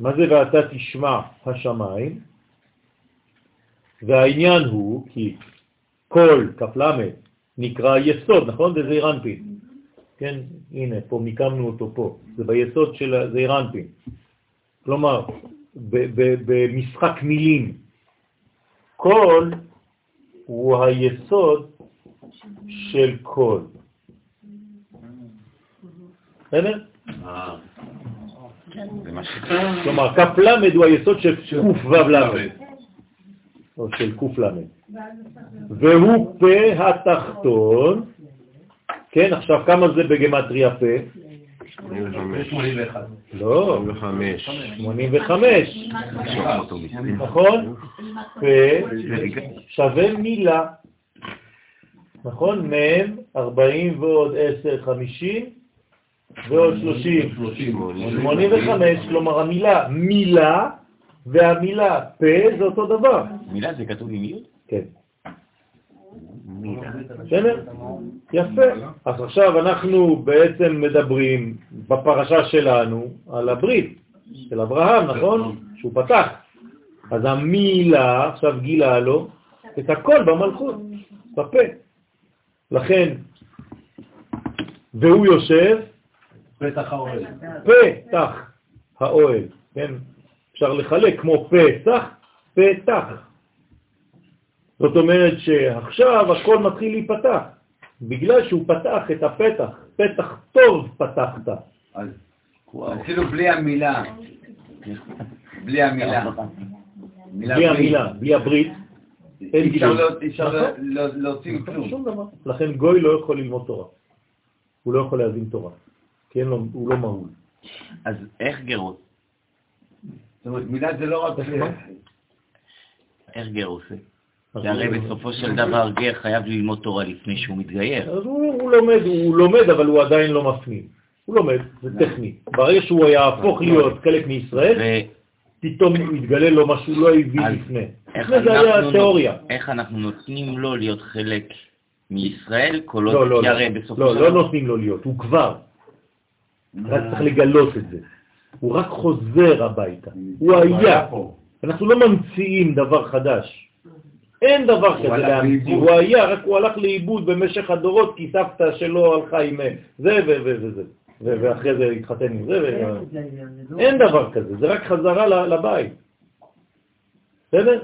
Speaker 1: מה זה ואתה תשמע השמיים? והעניין הוא כי כל כ"ל נקרא יסוד, נכון? זה זעיר אנפין. כן, הנה, פה מיקמנו אותו פה. זה ביסוד של זעיר אנפין. כלומר, במשחק מילים, כל הוא היסוד של כל. בסדר?
Speaker 5: אה.
Speaker 1: כלומר, כף למד הוא היסוד של וו למד, או של למד. והוא פה התחתון, כן, עכשיו כמה זה בגמטריה פה?
Speaker 5: 81.
Speaker 1: לא,
Speaker 7: 25.
Speaker 1: 85, נכון? פה שווה מילה, נכון? מ' 40 ועוד 10, 50 ועוד 30, 85, כלומר המילה מילה והמילה פה זה אותו דבר.
Speaker 3: מילה זה כתוב עם י'?
Speaker 1: כן. בסדר? יפה. אז עכשיו אנחנו בעצם מדברים בפרשה שלנו על הברית של אברהם, נכון? שהוא פתח. אז המילה עכשיו גילה לו את הכל במלכות, בפה. לכן, והוא יושב
Speaker 5: פתח האוהל.
Speaker 1: פתח האוהל, כן? אפשר לחלק כמו פסח, פתח. זאת אומרת שעכשיו הכל מתחיל להיפתח, בגלל שהוא פתח את הפתח, פתח טוב פתחת.
Speaker 2: אז אפילו בלי המילה, בלי המילה. מילה
Speaker 1: בלי המילה, בלי הברית, אין
Speaker 2: אי אפשר
Speaker 1: גילוי.
Speaker 2: אי אפשר
Speaker 1: נכון.
Speaker 2: להוציא כלום.
Speaker 1: לכן גוי לא יכול ללמוד תורה. הוא לא יכול להבין תורה, כי אין לו, הוא לא מהול.
Speaker 3: אז איך גרות?
Speaker 2: זאת אומרת, מילה זה לא רק...
Speaker 3: איך עושה?
Speaker 1: אז
Speaker 3: כי הרי בסופו של דבר גר חייב ללמוד תורה לפני שהוא מתגייר.
Speaker 1: אז הוא, הוא לומד, הוא לומד, אבל הוא עדיין לא מפנים. הוא לומד, זה טכני. ברגע שהוא יהפוך להיות חלק מישראל, פתאום מתגלה לו מה שהוא לא הבין
Speaker 3: אז
Speaker 1: לפני.
Speaker 3: איך
Speaker 1: לפני זה היה
Speaker 3: אנחנו
Speaker 1: תיאוריה.
Speaker 3: איך אנחנו נותנים לו להיות חלק מישראל, כל
Speaker 1: לא,
Speaker 3: עוד,
Speaker 1: לא,
Speaker 3: כי
Speaker 1: לא,
Speaker 3: הרי בסופו
Speaker 1: לא,
Speaker 3: של
Speaker 1: לא
Speaker 3: דבר...
Speaker 1: נותנים לו להיות, הוא כבר. רק צריך לגלות את זה. הוא רק חוזר הביתה. הוא היה. אנחנו לא ממציאים דבר חדש. אין דבר כזה להמציא. הוא היה, רק הוא הלך לאיבוד במשך הדורות, כי סבתא שלו הלכה עם אה, זה וזה, ואחרי זה התחתן עם זה, ו- אין דבר כזה, זה רק חזרה ל- לבית. בסדר?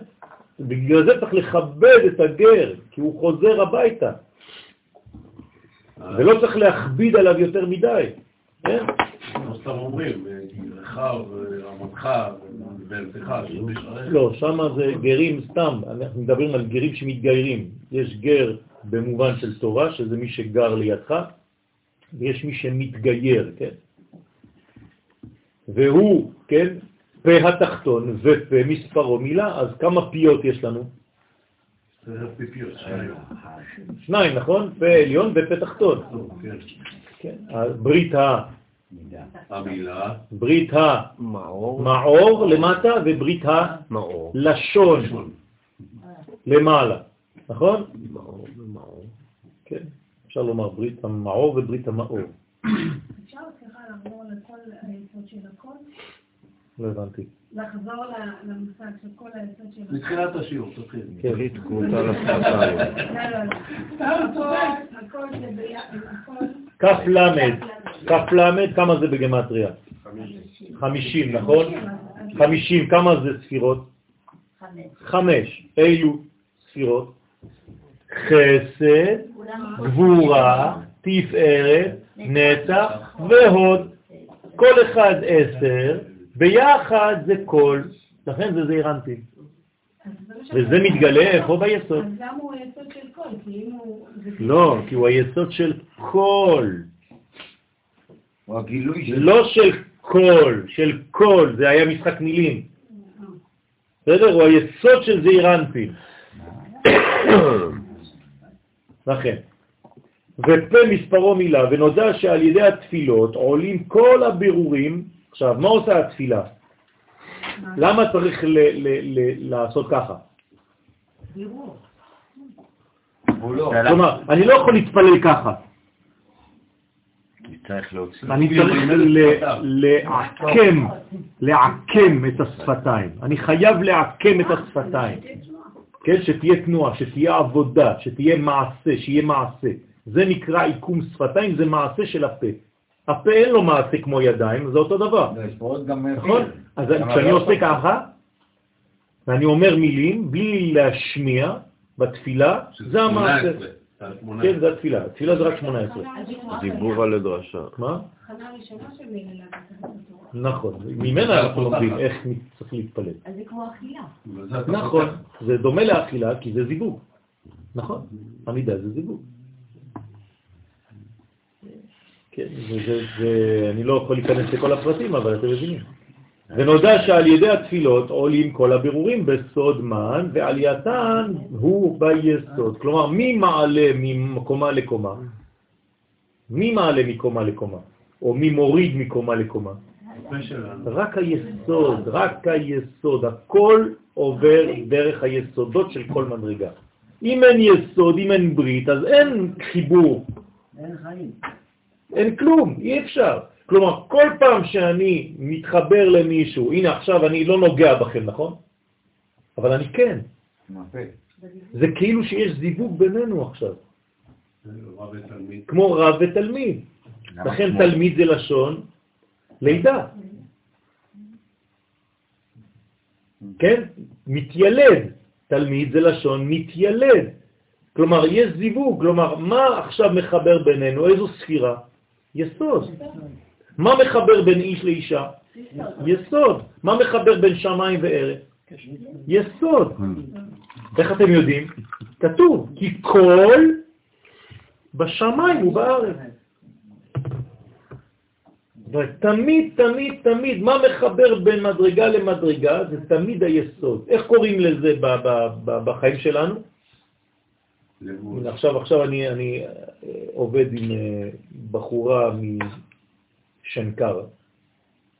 Speaker 1: בגלל זה צריך לכבד את הגר, כי הוא חוזר הביתה, ולא צריך להכביד עליו יותר מדי. כן?
Speaker 5: כמו סתם אומרים, אה, רחב, אה.
Speaker 1: לא, שם זה גרים סתם, אנחנו מדברים על גרים שמתגיירים. יש גר במובן של תורה, שזה מי שגר לידך, ויש מי שמתגייר, כן? והוא, כן, פה התחתון ופה מספרו מילה, אז כמה פיות יש לנו?
Speaker 5: שניים.
Speaker 1: נכון? פה עליון ופה תחתון.
Speaker 5: כן.
Speaker 1: כן, ברית ה...
Speaker 5: המילה,
Speaker 1: ברית
Speaker 7: מאור,
Speaker 1: המעור למטה וברית
Speaker 7: מאור,
Speaker 1: הלשון למעלה, נכון?
Speaker 7: מאור ומאור.
Speaker 1: כן, אפשר לומר ברית המעור וברית המאור.
Speaker 9: אפשר סליחה לחזור לכל היסוד של הכל?
Speaker 1: לא הבנתי.
Speaker 9: לחזור למושג של כל היסוד של הכל?
Speaker 5: מתחילת השיעור, תתחיל.
Speaker 1: כן.
Speaker 7: ברית כמותה לשפתיים.
Speaker 9: לא, לא, לא. הכל, זה ביחד, הכל.
Speaker 1: כף למד, למד, כמה זה בגמטריה? חמישים, נכון? חמישים, כמה זה ספירות? חמש. אילו ספירות? חסד, גבורה, תפארת, נצח והוד. כל אחד עשר, ביחד זה כל, לכן זה זעיר אנפין.
Speaker 9: אז זה מה
Speaker 1: וזה מתגלה איפה ביסוד.
Speaker 9: אז למה הוא היסוד של כל?
Speaker 1: לא, כי הוא היסוד של כל,
Speaker 2: הוא הגילוי של...
Speaker 1: לא של כל, של כל, זה היה משחק מילים. בסדר? הוא היסוד של זעיר אנפין. לכן. ופה מספרו מילה, ונודע שעל ידי התפילות עולים כל הבירורים. עכשיו, מה עושה התפילה? למה צריך ל- ל- ל- לעשות ככה?
Speaker 2: לא.
Speaker 1: כלומר, אני לא יכול להתפלל ככה.
Speaker 3: צריך להוציא.
Speaker 1: אני צריך לעקם, לעקם את השפתיים. אני חייב לעקם את השפתיים. כן, שתהיה תנועה, שתהיה עבודה, שתהיה מעשה, שיהיה מעשה. זה נקרא עיקום שפתיים, זה מעשה של הפה. הפה אין לו מעשה כמו ידיים, זה אותו דבר.
Speaker 2: לא, יש פה עוד גם...
Speaker 1: נכון? אז
Speaker 2: גם
Speaker 1: כשאני
Speaker 2: לא
Speaker 1: עושה. ככה, ואני אומר מילים, בלי להשמיע בתפילה, זה המעשה.
Speaker 5: 18.
Speaker 1: כן, זה התפילה. התפילה זה רק 18.
Speaker 7: דיבור על הדרשה.
Speaker 1: מה? נכון. ממנה אנחנו לומדים איך צריך להתפלל.
Speaker 6: אז זה כמו אכילה.
Speaker 1: נכון. זה דומה לאכילה כי זה זיווג. נכון. עמידה זה זיווג. כן, אני לא יכול להיכנס לכל הפרטים, אבל אתם מבינים. ונודע שעל ידי התפילות עולים כל הבירורים בסוד מן, ועלייתן הוא ביסוד. כלומר, מי מעלה מקומה לקומה? מי מעלה מקומה לקומה? או מי מוריד מקומה לקומה? רק היסוד, רק היסוד, הכל עובר דרך היסודות של כל מדרגה. אם אין יסוד, אם אין ברית, אז אין חיבור,
Speaker 8: אין חיים.
Speaker 1: אין כלום, אי אפשר. כלומר, כל פעם שאני מתחבר למישהו, הנה עכשיו אני לא נוגע בכם, נכון? אבל אני כן. זה כאילו שיש זיווג בינינו עכשיו,
Speaker 5: ותלמיד.
Speaker 1: כמו רב ותלמיד. לכן תלמיד זה לשון לידה. כן? מתיילד. תלמיד זה לשון מתיילד. כלומר, יש זיווג. כלומר, מה עכשיו מחבר בינינו? איזו ספירה? יסוד. מה מחבר בין איש לאישה? יסוד. מה מחבר בין שמיים וארץ? יסוד. איך אתם יודעים? כתוב, כי כל בשמיים ובארץ. תמיד, תמיד, תמיד, מה מחבר בין מדרגה למדרגה? זה תמיד היסוד. איך קוראים לזה בחיים שלנו? עכשיו, עכשיו אני, אני אה, עובד עם אה, בחורה משנקר.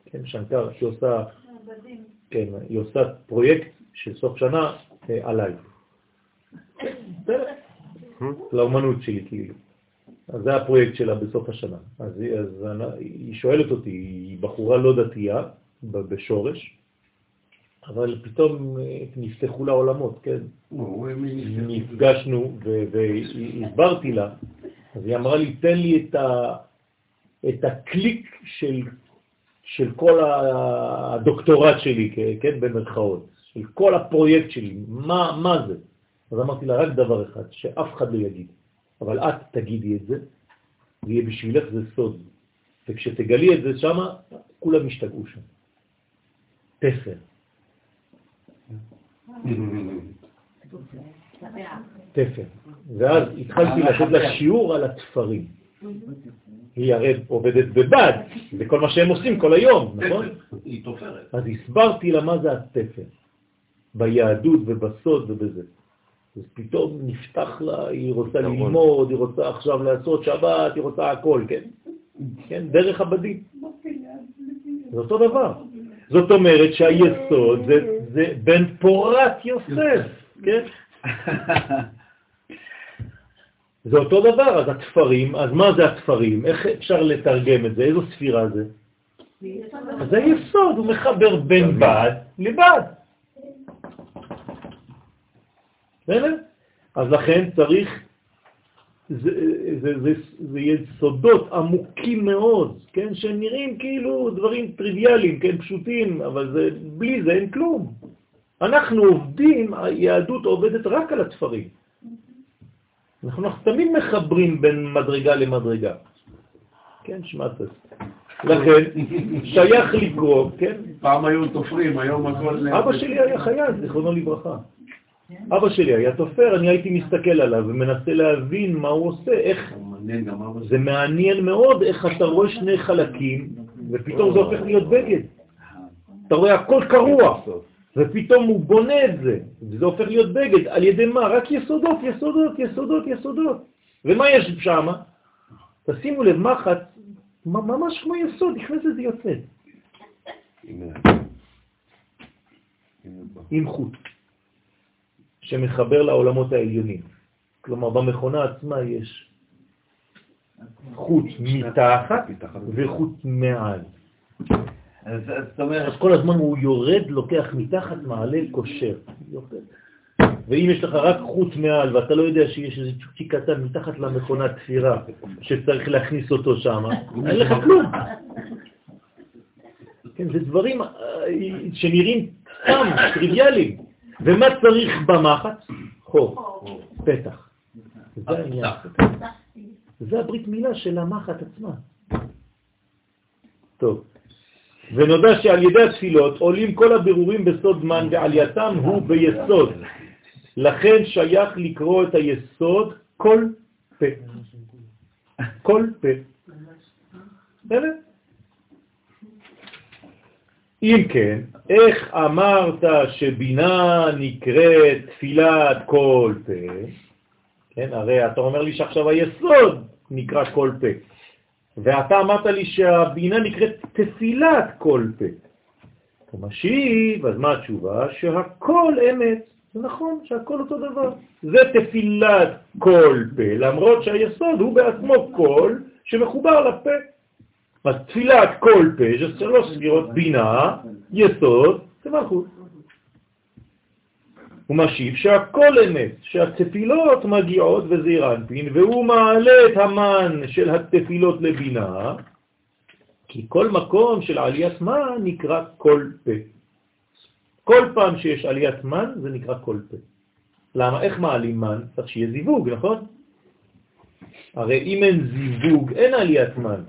Speaker 1: כן, שנקר, היא עושה. כן, היא עושה פרויקט של סוף שנה אה, עליי. בסדר. לאומנות שלי, כאילו. אז זה הפרויקט שלה בסוף השנה. אז, היא- אז אני- היא שואלת אותי, היא בחורה לא דתייה, ב- בשורש, אבל פתאום אה, נפתחו לה עולמות, כן? נפגשנו והסברתי לה, אז היא אמרה לי, תן לי את, ה, את הקליק של, של כל הדוקטורט שלי, כ- כן, במרכאות, של כל הפרויקט שלי, מה, מה זה? אז אמרתי לה, רק דבר אחד, שאף אחד לא יגיד, אבל את תגידי את זה, ויהיה בשבילך זה סוד. וכשתגלי את זה שמה, כולם ישתגעו שם. תפר. תפר. ואז התחלתי לתת לה שיעור על התפרים. היא הרי עובדת בבד, זה כל מה שהם עושים כל היום, נכון?
Speaker 5: היא תופרת.
Speaker 1: אז הסברתי לה מה זה התפר, ביהדות ובסוד ובזה. אז פתאום נפתח לה, היא רוצה
Speaker 7: נכון.
Speaker 1: ללמוד, היא רוצה עכשיו לעשות שבת, היא רוצה הכל, כן? כן, דרך הבדים. זה אותו דבר. זאת אומרת שהיסוד זה, זה בן פורת יוסף, כן? *laughs* זה אותו דבר, אז התפרים, אז מה זה התפרים? איך אפשר לתרגם את זה? איזו ספירה זה? אז זה יסוד, הוא מחבר בין בד לבד. אז לכן צריך, זה, זה, זה, זה יסודות עמוקים מאוד, כן? שהם נראים כאילו דברים טריוויאליים, כן? פשוטים, אבל זה, בלי זה אין כלום. אנחנו עובדים, היהדות עובדת רק על התפרים. אנחנו תמיד מחברים בין מדרגה למדרגה. כן, שמעת. לכן, שייך לקרוא, כן?
Speaker 5: פעם היו תופרים, היום הכל...
Speaker 1: אבא שלי היה חייל, זיכרונו לברכה. אבא שלי היה תופר, אני הייתי מסתכל עליו ומנסה להבין מה הוא עושה, איך... זה מעניין מאוד איך אתה רואה שני חלקים, ופתאום זה הופך להיות בגד. אתה רואה הכל קרוע, ופתאום הוא בונה את זה, וזה הופך להיות בגד. על ידי מה? רק יסודות, יסודות, יסודות, יסודות. ומה יש שם? תשימו לב, מחט, מ- ממש כמו יסוד, נכנסת ויוצאת, עם חוט, שמחבר לעולמות העליונים. כלומר, במכונה עצמה יש חוט מתחת וחוט מעל.
Speaker 3: אז זאת אומרת,
Speaker 1: אז כל הזמן הוא יורד, לוקח מתחת, מעלה, קושר. יורד. ואם יש לך רק חוט מעל ואתה לא יודע שיש איזה צ'ופצ'יק קטן מתחת למכונת תפירה שצריך להכניס אותו שם, אין לך כלום. כן, זה דברים אה, שנראים סתם, טריוויאליים. ומה צריך במחט? חור, פתח. זה העניין. זה הברית מילה של המחט עצמה. טוב. ונודע שעל ידי התפילות עולים כל הבירורים בסוד מן ועלייתם הוא ביסוד. לכן שייך לקרוא את היסוד כל פה. כל פה. אם כן, איך אמרת שבינה נקראת תפילת כל פה? כן, הרי אתה אומר לי שעכשיו היסוד נקרא כל פה. ואתה אמרת לי שהבינה נקראת תפילת כל פה. הוא משיב, אז מה התשובה? שהכל אמת, זה נכון שהכל אותו דבר. זה תפילת כל פה, למרות שהיסוד הוא בעצמו קול שמחובר לפה. אז תפילת כל פה, זה שלוש סגירות בינה, יסוד ומלכות. הוא משיב שהכל אמת, שהתפילות מגיעות וזעיר אנפין, והוא מעלה את המן של התפילות לבינה, כי כל מקום של עליית מן נקרא כל פה. כל פעם שיש עליית מן זה נקרא כל פה. למה? איך מעלים מן? צריך שיהיה זיווג, נכון? הרי אם אין זיווג, אין עליית מן.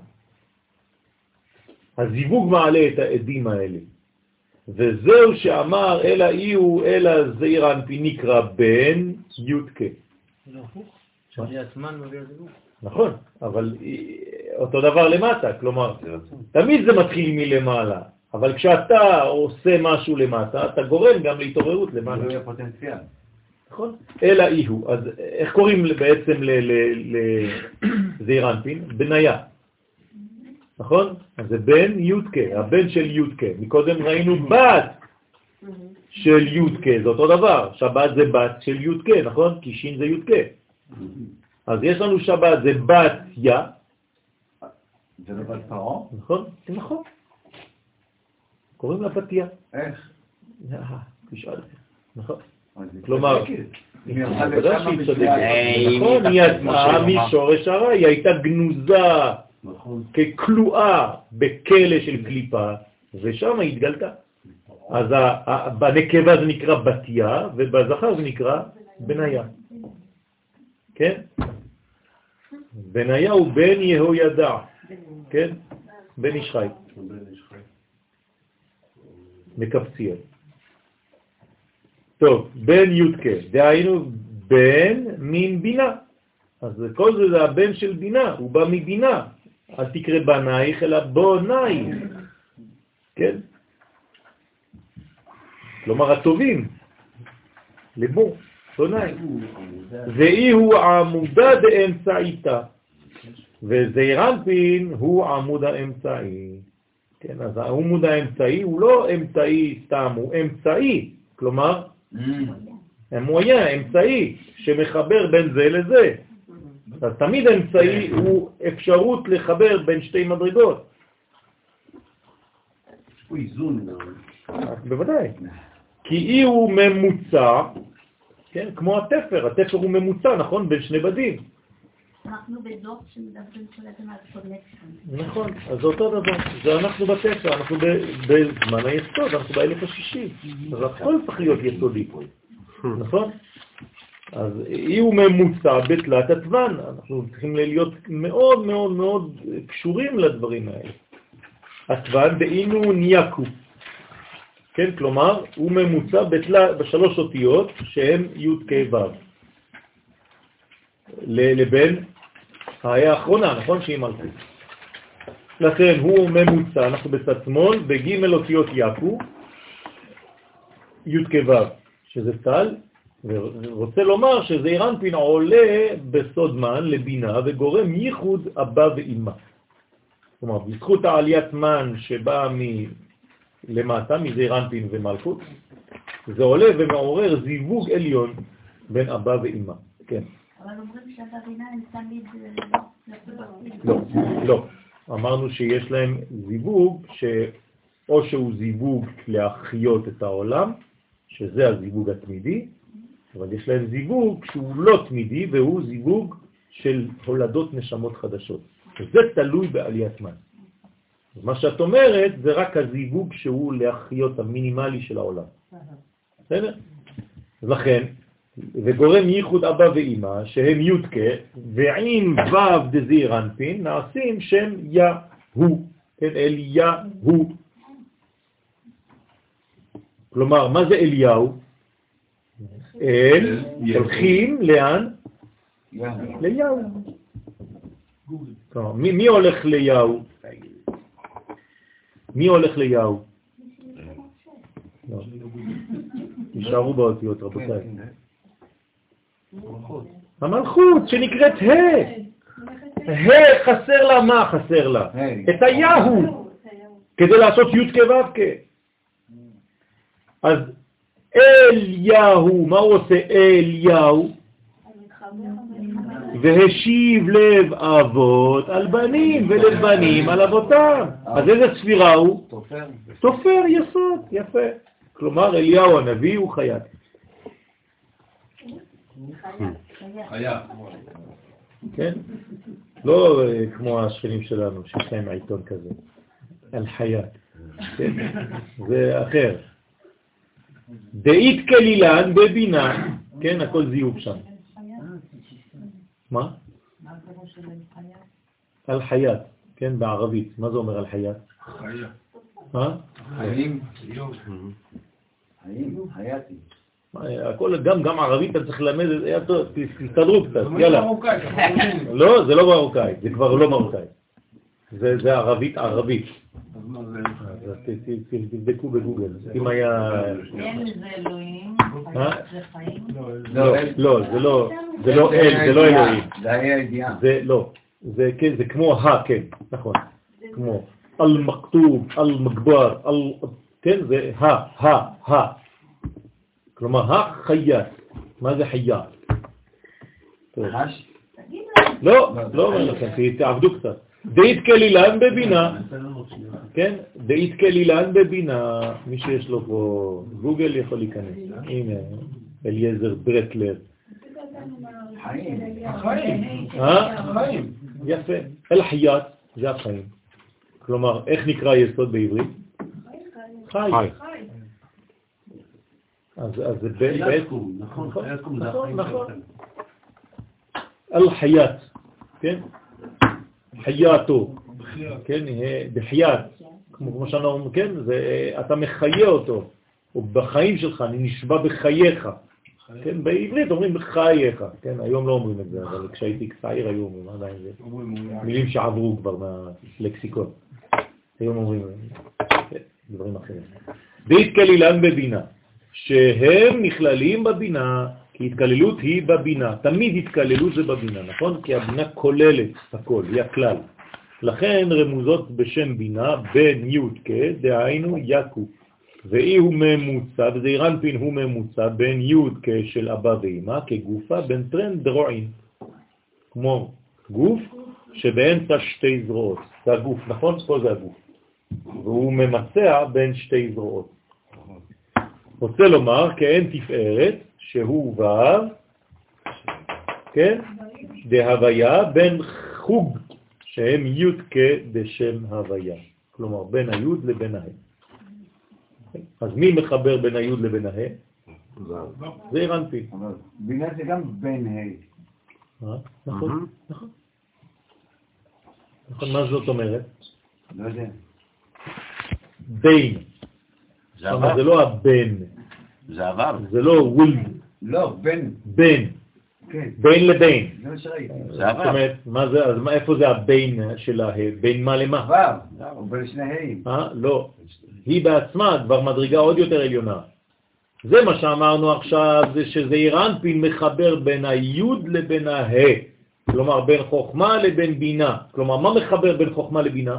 Speaker 1: הזיווג מעלה את העדים האלה. וזהו שאמר אלא אי הוא אלא זעיר אנפי נקרא בן יודקה. נכון, אבל אותו דבר למטה, כלומר, תמיד זה מתחיל מלמעלה, אבל כשאתה עושה משהו למטה, אתה גורם גם להתעוררות למעלה.
Speaker 2: זה הפוטנציאל.
Speaker 1: נכון? אלא אי הוא. אז איך קוראים בעצם לזעיר אנפין? בניה. נכון? אז זה בן יודקה, הבן של יודקה. מקודם ראינו בת של יודקה, זה אותו דבר. שבת זה בת של יודקה, נכון? כי שין זה יודקה. אז יש לנו שבת, זה בת יא.
Speaker 2: זה לא בת פרעה?
Speaker 1: נכון? נכון. קוראים לה בתיה.
Speaker 2: איך?
Speaker 1: אה, תשאל. נכון. כלומר, בוודאי שהיא צודקת.
Speaker 3: היי,
Speaker 1: נכון, היא יצאה. משורש הרע, היא הייתה גנוזה
Speaker 5: נכון.
Speaker 1: ככלואה בכלא של קליפה, ושם היא התגלתה. אז בנקבה זה נקרא בתיה, ובזכר זה נקרא בניה. כן? בניה הוא בן יהוידע, כן? בן איש חי,
Speaker 5: בן איש חי.
Speaker 1: מקפציאל. טוב, בן יודקה, דהיינו בן מין בינה. אז כל זה זה הבן של בינה, הוא בא מבינה. אל תקרא בנייך, אלא בונייך. כן? כלומר, הטובים. לבור, בונייך. ואי הוא עמודה דאמצעיתה, וזעיר אנפין הוא עמוד האמצעי. כן, אז העמוד האמצעי הוא לא אמצעי סתם, הוא אמצעי, כלומר, המויה, אמצעי, שמחבר בין זה לזה. אז תמיד אמצעי הוא אפשרות לחבר בין שתי מדרגות.
Speaker 5: יש פה איזון גם.
Speaker 1: בוודאי. כי אי הוא ממוצע, כן, כמו התפר, התפר הוא ממוצע, נכון, בין שני בדים.
Speaker 9: אנחנו בדוח שמדברים כל הזמן על קונקשן.
Speaker 1: נכון, אז זה אותו דבר, זה אנחנו בתפר, אנחנו ב- בזמן היסוד, אנחנו באלף השישי, אז הכל צריך להיות יסודי, נכון? אז אי הוא ממוצע בתלת התוון, אנחנו צריכים להיות מאוד מאוד מאוד קשורים לדברים האלה. התוון דאינו נייקו, כן, כלומר, הוא ממוצע בתלה, בשלוש אותיות שהן י' כ' ו', לבין היה האחרונה, נכון? שהיא מלכות. לכן הוא ממוצע, אנחנו בצד שמאל, בג' אותיות יקו, י' כ' ו', שזה טל, ורוצה לומר שזעיר אנפין עולה בסוד מן לבינה וגורם ייחוד אבא ואימא. כלומר, בזכות העליית מן שבאה מלמטה, מזעיר אנפין ומלכות, זה עולה ומעורר זיווג עליון בין אבא ואימא. כן.
Speaker 9: אבל אומרים שבבינה הם תמיד...
Speaker 1: לא, לא. אמרנו שיש להם זיווג, שאו שהוא זיווג להחיות את העולם, שזה הזיווג התמידי, אבל יש להם זיווג שהוא לא תמידי, והוא זיווג של הולדות נשמות חדשות. וזה תלוי בעליית מן. מה שאת אומרת זה רק הזיווג שהוא להחיות המינימלי של העולם. בסדר? לכן, וגורם ייחוד אבא ואמא, שהם יודקה, ועם וו דזיר אנפין, נעשים שם יהו, כן, אליהו. כלומר, מה זה אליהו? אל, הולכים לאן? ליהו. מי, מי הולך ליהו? מי הולך ליהו? לא. נשארו באותיות, רבותיי. המלכות שנקראת ה'. ה' חסר לה מה חסר לה? את היהו, כדי לעשות י' כו' כ'. אז אליהו, מה הוא עושה אליהו? והשיב לב אבות על בנים ולב בנים על אבותם. אז איזה ספירה הוא?
Speaker 2: תופר.
Speaker 1: תופר יסוד, יפה. כלומר, אליהו הנביא הוא חייט. כן? לא אה, כמו השכנים שלנו, שיש להם עיתון כזה, על חייט. כן? זה אחר. דאית כלילן בבינה, כן, הכל זיוף שם. מה? על חייט, כן, בערבית. מה זה אומר על?
Speaker 4: חיה.
Speaker 1: מה?
Speaker 2: חיים. חיים, חייתי.
Speaker 1: הכל, גם, גם ערבית אתה צריך ללמד, תסתדרו קצת,
Speaker 4: זה
Speaker 1: יאללה. לא, זה לא מרוקאי, זה כבר לא מרוקאי. זה ערבית ערבית.
Speaker 4: אז
Speaker 1: תבדקו בגוגל. אם היה...
Speaker 8: אין לזה אלוהים? זה חיים.
Speaker 1: לא, לא, זה לא, זה לא אל, זה לא אלוהים.
Speaker 2: זה היה ידיעה.
Speaker 1: זה לא. זה כן, כמו ה, כן, נכון. כמו אל-מכתוב, אל-מגבר, אל... כן, זה ה, ה, ה. כלומר, החייט. מה זה.
Speaker 2: חש?
Speaker 1: לא, לא אומר לכם, תעבדו קצת. דאית כלילן בבינה, כן? דאית כלילן בבינה, מי שיש לו פה גוגל יכול להיכנס. הנה, אליעזר ברטלר.
Speaker 2: חיים.
Speaker 4: החיים.
Speaker 1: אה?
Speaker 4: החיים.
Speaker 1: יפה. אל-חייט זה החיים. כלומר, איך נקרא יסוד בעברית? חי.
Speaker 7: חי.
Speaker 1: אז זה בעצם...
Speaker 5: נכון,
Speaker 1: נכון, נכון, נכון.
Speaker 5: שלכם.
Speaker 1: אל-חייט, כן? חייתו, כן? בחייט, כמו שאנחנו אומרים, כן? זה, אתה מחיה אותו, או בחיים שלך, אני נשבע בחייך. כן, בעברית אומרים בחייך, כן, היום לא אומרים את זה, אבל כשהייתי צעיר היו אומרים, עדיין זה מילים שעברו כבר מהלקסיקון. היום אומרים כן, דברים אחרים. והתקלילן בבינה, שהם נכללים בבינה, כי התקללות היא בבינה. תמיד התקללות זה בבינה, נכון? כי הבינה כוללת הכל, היא הכלל. לכן רמוזות בשם בינה בין י' כ', דהיינו יקו. ואי הוא ממוצע, וזעיר אנפין הוא ממוצע בין י' כ' של אבא ואמא, כגופה בין טרנד דרועין. כמו גוף שבאמצע שתי זרועות. זה הגוף, נכון? פה זה הגוף. והוא ממצע בין שתי זרועות. רוצה לומר כאין תפארת, שהוא ו', כן? דהוויה בין חוג, שהם י' כדשם הוויה. כלומר, בין הי' לבין ה'. אז מי מחבר בין הי' לבין ה'? זה.
Speaker 2: אבל בינה זה גם בן ה'.
Speaker 1: אה? נכון, נכון. נכון, מה זאת אומרת?
Speaker 2: לא יודע.
Speaker 1: בין.
Speaker 3: זה
Speaker 1: לא הבן,
Speaker 3: זה עבר.
Speaker 1: זה לא וולד,
Speaker 2: לא, בן.
Speaker 1: בן,
Speaker 2: כן.
Speaker 1: בין לבין.
Speaker 2: זה מה שראיתי.
Speaker 3: זה
Speaker 1: זאת
Speaker 3: עבר.
Speaker 1: אומרת, מה זה, אז מה- איפה זה הבין של ה... בין מה למה?
Speaker 2: ו', הוא בין שני ה'.
Speaker 1: אה? לא. היא בעצמה כבר מדרגה עוד יותר עליונה. זה מה שאמרנו עכשיו, זה שזה אירנפין מחבר בין היוד לבין הה. כלומר, בין חוכמה לבין בינה. כלומר, מה מחבר בין חוכמה לבינה?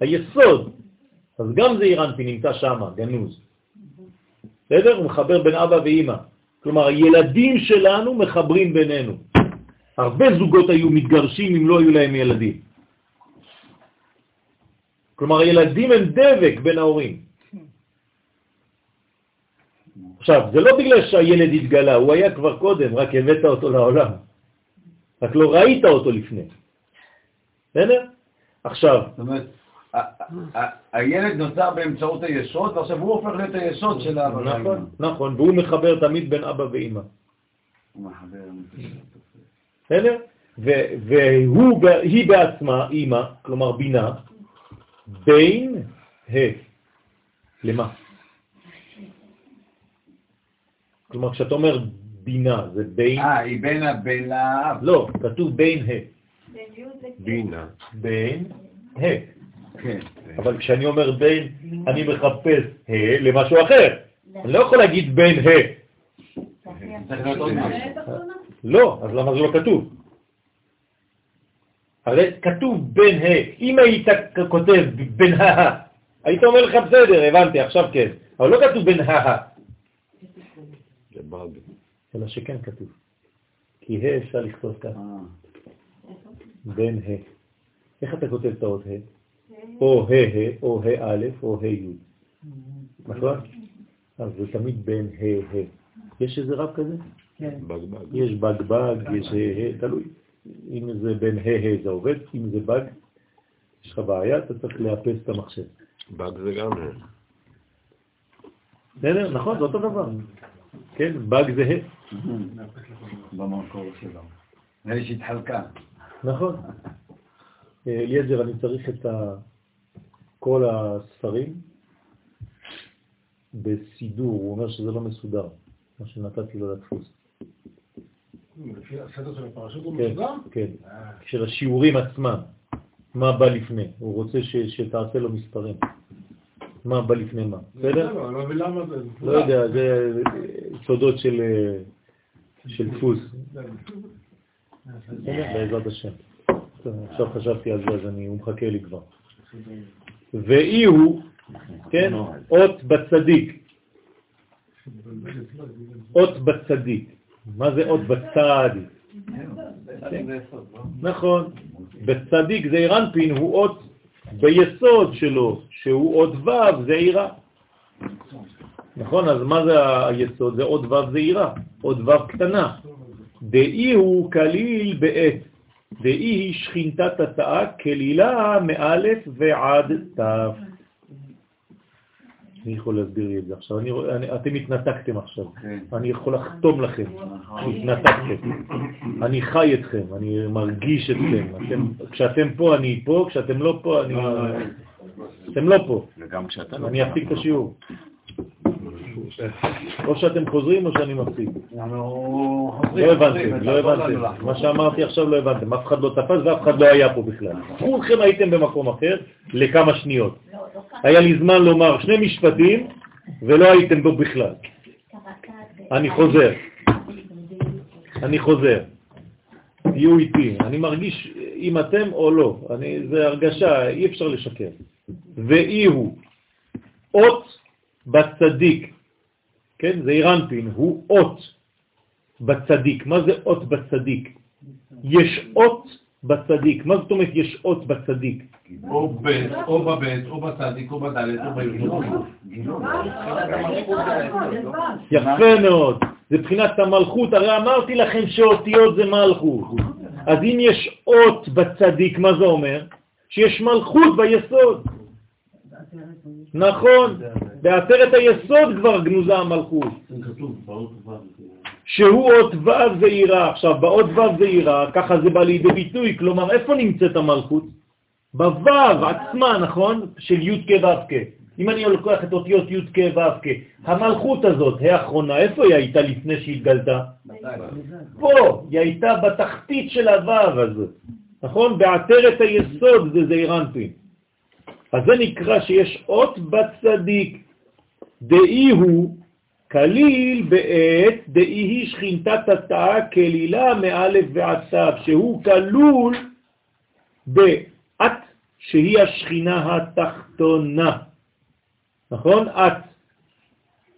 Speaker 1: היסוד. אז גם זה אירנפין נמצא שם, גנוז. בסדר? הוא מחבר בין אבא ואימא. כלומר, הילדים שלנו מחברים בינינו. הרבה זוגות היו מתגרשים אם לא היו להם ילדים. כלומר, הילדים הם דבק בין ההורים. עכשיו, זה לא בגלל שהילד התגלה, הוא היה כבר קודם, רק הבאת אותו לעולם. רק לא ראית אותו לפני. בסדר? עכשיו,
Speaker 2: זאת אומרת, הילד נוצר באמצעות היסוד, ועכשיו הוא הופך להיות היסוד של האבא.
Speaker 1: נכון, נכון, והוא מחבר תמיד בין אבא
Speaker 2: מחבר.
Speaker 1: בסדר? ו- והוא, ב- היא בעצמה, אימא, כלומר בינה, בין ה. למה? כלומר, כשאתה אומר בינה, זה בין,
Speaker 2: אה, היא בין הבן לאב.
Speaker 1: לא, כתוב בין ה.
Speaker 6: בין י' לכ'.
Speaker 7: בינה.
Speaker 1: בין ה.
Speaker 2: כן.
Speaker 1: אבל כשאני אומר בין, אני מחפש ה למשהו אחר. אני לא יכול להגיד בין ה. לא, אז למה זה לא כתוב? הרי כתוב בין ה. אם היית כותב בין ה, היית אומר לך בסדר, הבנתי, עכשיו כן. אבל לא כתוב בין ה. אלא שכן כתוב. כי ה' אפשר לכתוב ככה, בין ה'. איך אתה כותב את האות ה'? או ה' ה', או ה' א', או ה' י'. נכון? אז זה תמיד בין ה' ה'. יש איזה רב כזה?
Speaker 7: באג.
Speaker 1: יש בג בג, יש ה' ה', תלוי. אם זה בין ה' ה' זה עובד, אם זה בג, יש לך בעיה, אתה צריך לאפס את המחשב.
Speaker 7: באג זה גם ה'.
Speaker 1: בסדר? נכון, זה אותו דבר. כן, בג זה ה'.
Speaker 2: במקור שלו. נראה לי שהתחלקה.
Speaker 1: נכון. אה, אליעזר, אני צריך את ה... כל הספרים בסידור, הוא אומר שזה לא מסודר, מה שנתתי לו לדפוס.
Speaker 5: לפי הסדר של הפרשות הוא
Speaker 1: כן,
Speaker 5: מסודר?
Speaker 1: כן, של השיעורים עצמם, מה בא לפני, הוא רוצה ש, שתעשה לו מספרים, מה בא לפני מה, בסדר?
Speaker 5: לא
Speaker 1: יודע, זה סודות של, אה, של דפוס? בעזרת השם. עכשיו חשבתי על זה, אז אני, הוא מחכה לי כבר. ואי הוא, כן, אות בצדיק, אות בצדיק. מה זה אות בצדיק? נכון. בצדיק זה אירנפין הוא אות ביסוד שלו, שהוא אות ו' זה עירה. נכון, אז מה זה היסוד? זה אות ו' זה עירה, אות ו' קטנה. דאי הוא כליל בעת, דאי היא שכינתת התאה כלילה מאלף ועד תו. מי יכול להסביר לי את זה עכשיו? אני, אני, אתם התנתקתם עכשיו.
Speaker 2: כן.
Speaker 1: אני יכול לחתום לכם, התנתקתם. אני חי אתכם, אני מרגיש אתכם. אתם, כשאתם פה, אני פה, כשאתם לא פה, אני... אתם לא פה.
Speaker 3: וגם כשאתה לא...
Speaker 1: אני אפסיק את השיעור. או שאתם חוזרים או שאני מפסיק. לא הבנתם, לא הבנתם. מה שאמרתי עכשיו לא הבנתם. אף אחד לא תפס ואף אחד לא היה פה בכלל. כולכם הייתם במקום אחר לכמה שניות. היה לי זמן לומר שני משפטים ולא הייתם פה בכלל. אני חוזר. אני חוזר. תהיו איתי. אני מרגיש אם אתם או לא. זה הרגשה, אי אפשר לשקר. ואי הוא אות בצדיק, כן? זה אירנפין, הוא אות בצדיק. מה זה אות בצדיק? יש אות בצדיק. מה זאת אומרת יש אות בצדיק?
Speaker 4: או ב', או בב', או בצדיק, או בד', או בי'.
Speaker 1: יפה מאוד. זה בחינת המלכות. הרי אמרתי לכם שאותיות זה מלכות. אז אם יש אות בצדיק, מה זה אומר? שיש מלכות ביסוד. נכון, בעצרת היסוד כבר גנוזה המלכות. שהוא אות ו' זעירה. עכשיו, באות ו' זעירה, ככה זה בא לידי ביטוי, כלומר, איפה נמצאת המלכות? בו' עצמה, נכון? של י' כ' ו' כ'. אם אני לוקח את אותיות י' כ' ו' כ', המלכות הזאת, האחרונה, איפה היא הייתה לפני שהתגלתה? פה, היא הייתה בתחתית של הו' הזאת, נכון? בעטרת היסוד זה זעירנטין. אז זה נקרא שיש אות בצדיק. דאי הוא כליל בעת דאי היא שכינתת התאה כלילה מאלף תו, שהוא כלול בעת שהיא השכינה התחתונה. נכון? את.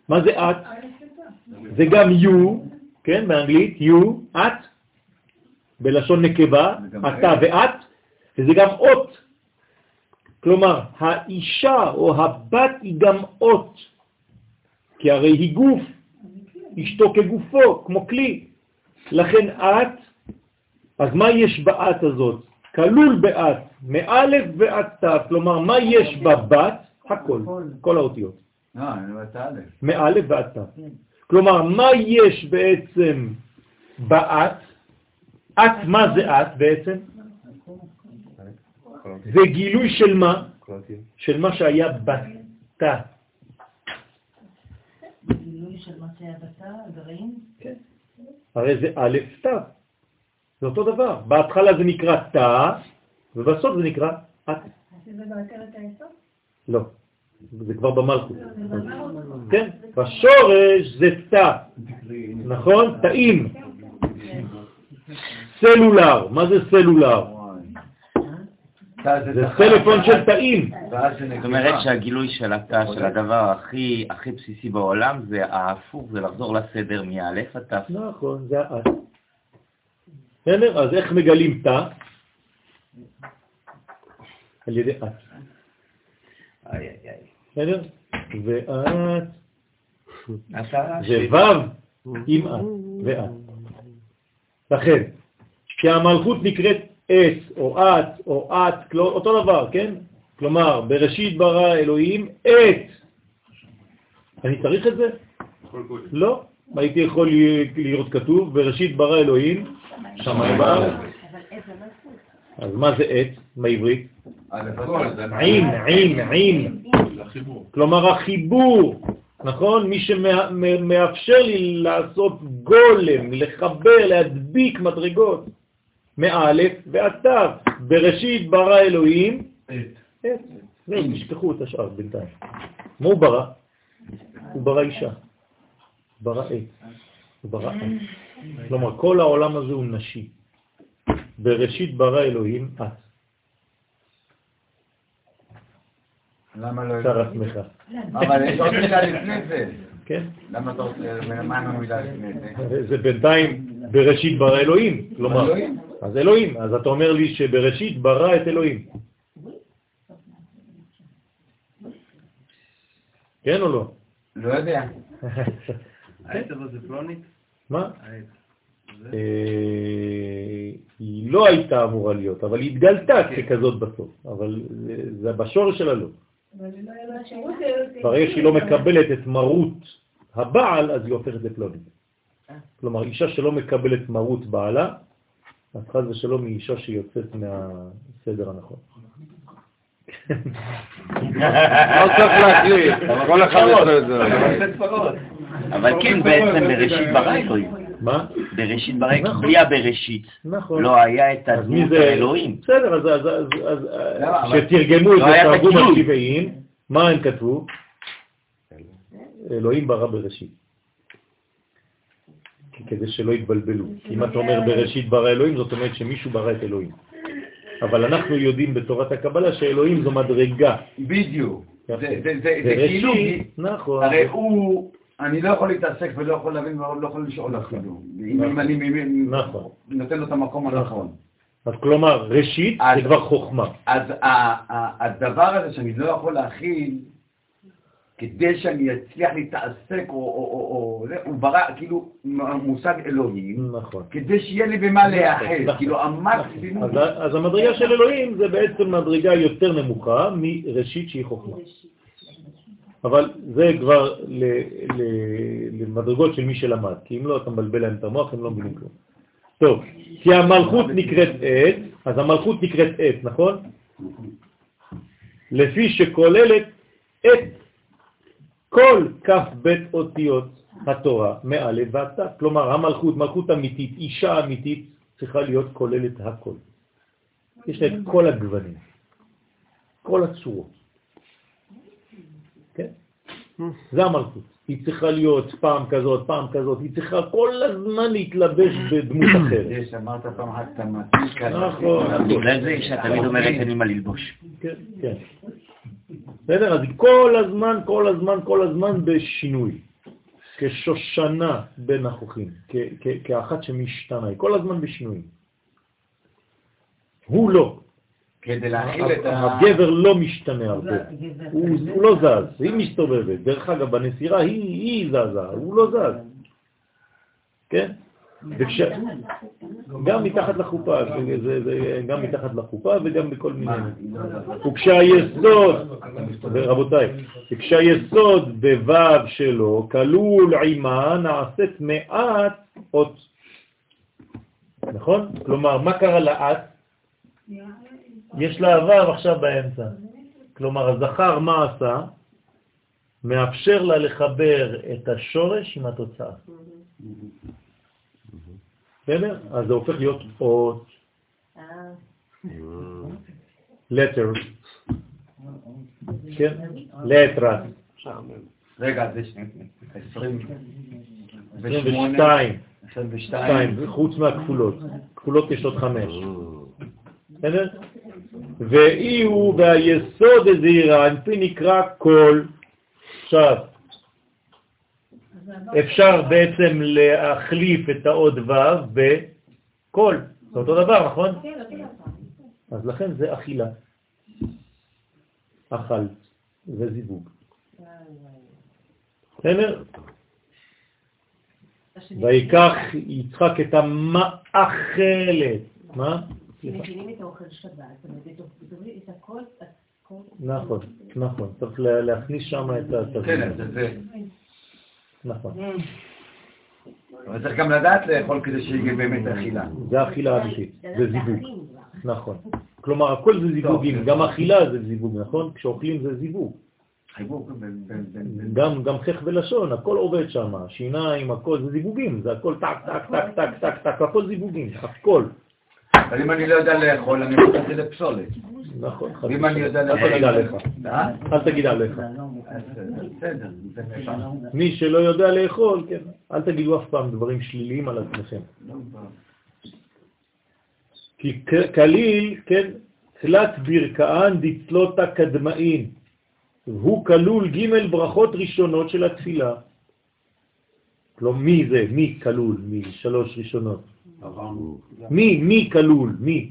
Speaker 1: מה זה את? זה גם you, כן, באנגלית, you, את, בלשון נקבה, אתה
Speaker 2: את.
Speaker 1: ואת, וזה גם אות. כלומר, האישה או הבת היא גם אות, כי הרי היא גוף, אשתו כגופו, כמו כלי. לכן את, אז מה יש באת הזאת? כלול באת, מאלף ועד תו, כלומר, מה יש בבת? הכל, כל האותיות.
Speaker 2: אה.
Speaker 1: מאלף ועד תו. כלומר, מה יש בעצם באת? את, מה זה את בעצם? זה גילוי של מה? של מה שהיה בתא.
Speaker 8: גילוי של מה שהיה בתא, הגרעין?
Speaker 1: הרי זה א' תא. זה אותו דבר. בהתחלה זה נקרא תא, ובסוף זה נקרא את.
Speaker 9: זה בעטרת היסוד?
Speaker 1: לא, זה כבר במלכות. כן, בשורש זה תא, נכון? תאים. סלולר, מה זה סלולר?
Speaker 2: זה.
Speaker 1: טלפון של תאים.
Speaker 2: זה
Speaker 3: זאת. אומרת שהגילוי של התא, של הדבר הכי הכי בסיסי בעולם, זה ההפוך, זה לחזור לסדר מאלף עד תף.
Speaker 1: נכון, זה האט. בסדר? אז איך מגלים תא? על ידי את. בסדר? ואת זה ו' עם את ואת. לכן, כשהמלכות נקראת אס או את או את, אותו דבר, כן? כלומר, בראשית ברא אלוהים את. אני צריך את זה? לא. הייתי יכול לראות כתוב, בראשית ברא אלוהים, שמיים בארץ.
Speaker 6: מלכות.
Speaker 1: אז מה זה את בעברית? עין, עין, עין. כלומר החיבור, נכון? מי שמאפשר לי לעשות גולם, לחבר, להדביק מדרגות, מאלף ועד תו. בראשית ברא אלוהים, את. זהו, תשכחו את השאר בינתיים. מה הוא ברא? הוא ברא אישה. ברא את. הוא ברא את. כלומר, כל העולם הזה הוא נשי. בראשית ברא אלוהים את.
Speaker 2: למה לא...
Speaker 1: שר עצמך.
Speaker 2: אבל יש עוד מילה לפני זה.
Speaker 1: כן?
Speaker 2: למה אתה רוצה... מה לנו מילה לפני זה?
Speaker 1: זה בינתיים בראשית ברא אלוהים, כלומר. אז אלוהים, אז אתה אומר לי שבראשית ברא את אלוהים. כן או לא?
Speaker 2: לא יודע. *laughs*
Speaker 5: העץ אבל זה פלונית?
Speaker 1: מה? אה, היא לא הייתה אמורה להיות, אבל היא התגלתה ככזאת בסוף, אבל זה- זה בשורש שלה לא. ברגע שהיא לא מקבלת את מרות הבעל, אז היא הופכת לפלונית. כלומר, אישה שלא מקבלת מרות בעלה, אז חז ושלום היא אישה שיוצאת מהסדר הנכון.
Speaker 7: לא צריך להקליט, כל אחד את זה.
Speaker 3: אבל כן, בעצם בראשית ברא אלוהים.
Speaker 1: מה?
Speaker 3: בראשית ברא, כי
Speaker 1: נכון.
Speaker 3: בלי הבראשית
Speaker 1: נכון.
Speaker 3: לא היה את הדמות
Speaker 1: זה?
Speaker 3: האלוהים.
Speaker 1: בסדר, אז- אז- אז- אז
Speaker 2: למה? אבל-
Speaker 1: כשתרגמו את
Speaker 3: לא את הכלום.
Speaker 1: השבעים, מה הם כתבו? אלוהים ברא בראשית. כדי שלא יתבלבלו. אם אתה אומר בראשית ברא אלוהים, זאת אומרת שמישהו ברא את אלוהים. אבל אנחנו יודעים בתורת הקבלה שאלוהים זו מדרגה.
Speaker 2: בדיוק. זה. זה- זה- זה כאילו...
Speaker 1: נכון.
Speaker 2: הרי הוא... אני לא יכול להתעסק ולא יכול להבין ולא יכול לשאול אפילו. אם אם אני
Speaker 1: נכון.
Speaker 2: נותן לו את המקום הנכון.
Speaker 1: אז כלומר, ראשית זה כבר חוכמה.
Speaker 2: אז ה- ה- הדבר הזה שאני לא יכול להכיל, כדי שאני אצליח להתעסק, הוא ברא כאילו מושג אלוהים,
Speaker 1: נכון.
Speaker 2: כדי שיהיה לי במה להיאחז,
Speaker 1: נכון.
Speaker 2: כאילו המקסימום,
Speaker 1: אז המדרגה של אלוהים זה בעצם מדרגה יותר נמוכה מראשית שהיא חוכמה. אבל זה כבר ל, ל, למדרגות של מי שלמד, כי אם לא אתה מבלבל להם את המוח, הם לא מבינים כלום. טוב, כי המלכות נקראת עת, אז המלכות נקראת עת, נכון? לפי שכוללת את כל כף בית אותיות התורה, ועד ת'. כלומר, המלכות, מלכות אמיתית, אישה אמיתית, צריכה להיות כוללת הכל. יש לה את כל הגוונים, כל הצורות. זה המלכות. היא צריכה להיות פעם כזאת, פעם כזאת, היא צריכה כל הזמן להתלבש בדמות אחרת.
Speaker 2: יש, אמרת פעם אחת אתה מעתיק,
Speaker 1: נכון.
Speaker 3: בגלל זה אישה תמיד אומרת אין לי מה ללבוש.
Speaker 1: כן, כן. בסדר? אז היא כל הזמן, כל הזמן, כל הזמן בשינוי. כשושנה בין החוכים, כ- כ- כאחת שמשתנה, היא כל הזמן בשינוי. הוא לא.
Speaker 2: כדי להכיל את ה...
Speaker 1: הגבר לא משתנה הרבה. הוא הוא לא זז, היא מסתובבת. דרך אגב, בנסירה היא זזה, הוא לא זז. כן? וכש... גם מתחת לחופה, גם מתחת לחופה וגם בכל מיני... וכשהיסוד, רבותיי, וכשהיסוד בו' שלו כלול עימה נעשית מעט אות. נכון? כלומר, מה קרה לאת? יש לה ו' עכשיו באמצע. כלומר, הזכר מה עשה? מאפשר לה לחבר את השורש עם התוצאה. בסדר? אז זה הופך להיות אות, letter, כן? לטרה,
Speaker 2: רגע, זה 20...
Speaker 1: 22,
Speaker 2: 22.
Speaker 1: חוץ מהכפולות. כפולות יש עוד חמש. בסדר? ואי הוא והיסוד הזעירה, אנפי נקרא כל. עכשיו, אפשר בעצם להחליף את העוד ו' בכל. זה אותו דבר, נכון? אז לכן זה אכילה. אכל, זה זיווג. בסדר? ויקח יצחק את המאכלת. מה?
Speaker 8: מבינים את האוכל שבת, זאת אומרת, את הכל,
Speaker 1: נכון, נכון. צריך להכניס שם את התזמין.
Speaker 2: כן, זה זה.
Speaker 1: נכון.
Speaker 2: אבל צריך גם לדעת לאכול כדי שיהיה באמת אכילה.
Speaker 1: זה אכילה אמיתית, זה זיווג. נכון. כלומר, הכל זה זיווגים, גם אכילה זה זיווג, נכון? כשאוכלים זה זיווג. גם, גם חך ולשון, הכל עובד שם, שיניים, הכל זה זיווגים, זה הכל טק, טק, טק, טק, טק, טק, הכל זיווגים, הכל.
Speaker 2: אבל אם אני לא יודע לאכול, אני יכול את זה לפסולת.
Speaker 1: נכון,
Speaker 2: ואם אני יודע אה?
Speaker 1: אל תגיד עליך.
Speaker 2: אז, בסדר, זה אפשר.
Speaker 1: מי שלא יודע לאכול, כן, אל תגידו אף פעם דברים שליליים על עצמכם.
Speaker 2: לא,
Speaker 1: כי כליל, כן, תלת ברכאן דצלותא קדמאין. הוא כלול ג' ברכות ראשונות של התפילה. לא, מי זה? מי כלול? מי? שלוש ראשונות. מי? מי כלול? מי?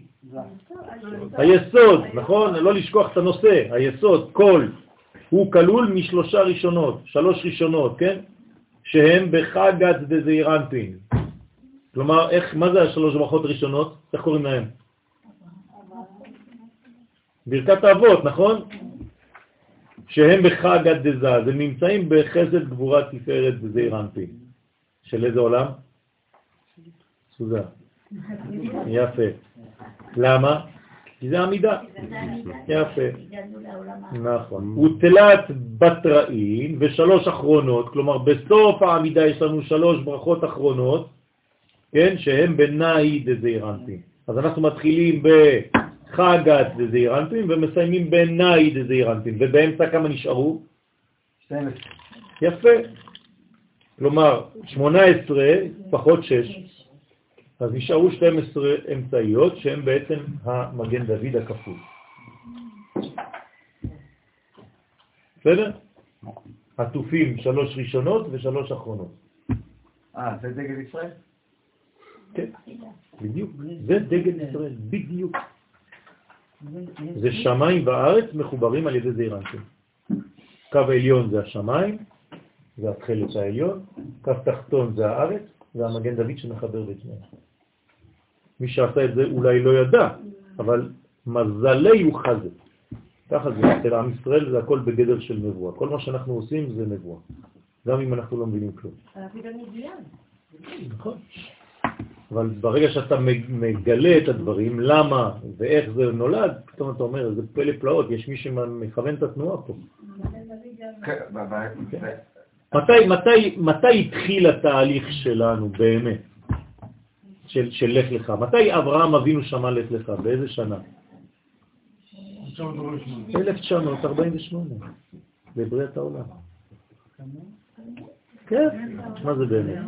Speaker 1: היסוד, נכון? לא לשכוח את הנושא. היסוד, כל, הוא כלול משלושה ראשונות, שלוש ראשונות, כן? שהם בחגת דזעירנטין. כלומר, איך, מה זה השלוש ברכות ראשונות? איך קוראים להם? ברכת האבות, נכון? שהם בחג הדזה, הם נמצאים בחסד גבורת תפארת וזעיר אנפין. של איזה עולם? סוזה. יפה. למה? כי זה עמידה. יפה. נכון. הוא תלת בתראים ושלוש אחרונות, כלומר בסוף העמידה יש לנו שלוש ברכות אחרונות, כן, שהם בנאי דזעיר אנפין. אז אנחנו מתחילים בחגת דזעיר אנפין ומסיימים בנאי דזעיר אנפין, ובאמצע כמה נשארו?
Speaker 2: 12.
Speaker 1: יפה. כלומר, 18 פחות 6, אז נשארו 12 אמצעיות שהן בעצם המגן דוד הכפול. בסדר? עטופים שלוש ראשונות ושלוש אחרונות.
Speaker 2: אה, זה דגל ישראל?
Speaker 1: כן, בדיוק. זה דגל ישראל, בדיוק. זה שמיים וארץ מחוברים על ידי זעיר אנפין. קו עליון זה השמיים, זה התחלת העליון, קו תחתון זה הארץ, זה המגן דוד שמחבר בין שניהם. מי שעשה את זה אולי לא ידע, אבל מזלי הוא חזה. ככה זה, אצל עם ישראל זה הכל בגדר של נבואה. כל מה שאנחנו עושים זה נבואה, גם אם אנחנו לא מבינים כלום.
Speaker 8: אנחנו גם מדויק.
Speaker 1: נכון. אבל ברגע שאתה מגלה את הדברים, למה ואיך זה נולד, פתאום אתה אומר, זה פלא פלאות, יש מי שמכוון את התנועה פה.
Speaker 2: כן,
Speaker 1: מתי התחיל התהליך שלנו באמת, של, של לך לך? מתי אברהם אבינו שמע לך לך? באיזה שנה? 1948, בבריאת העולם. כן, מה זה באמת?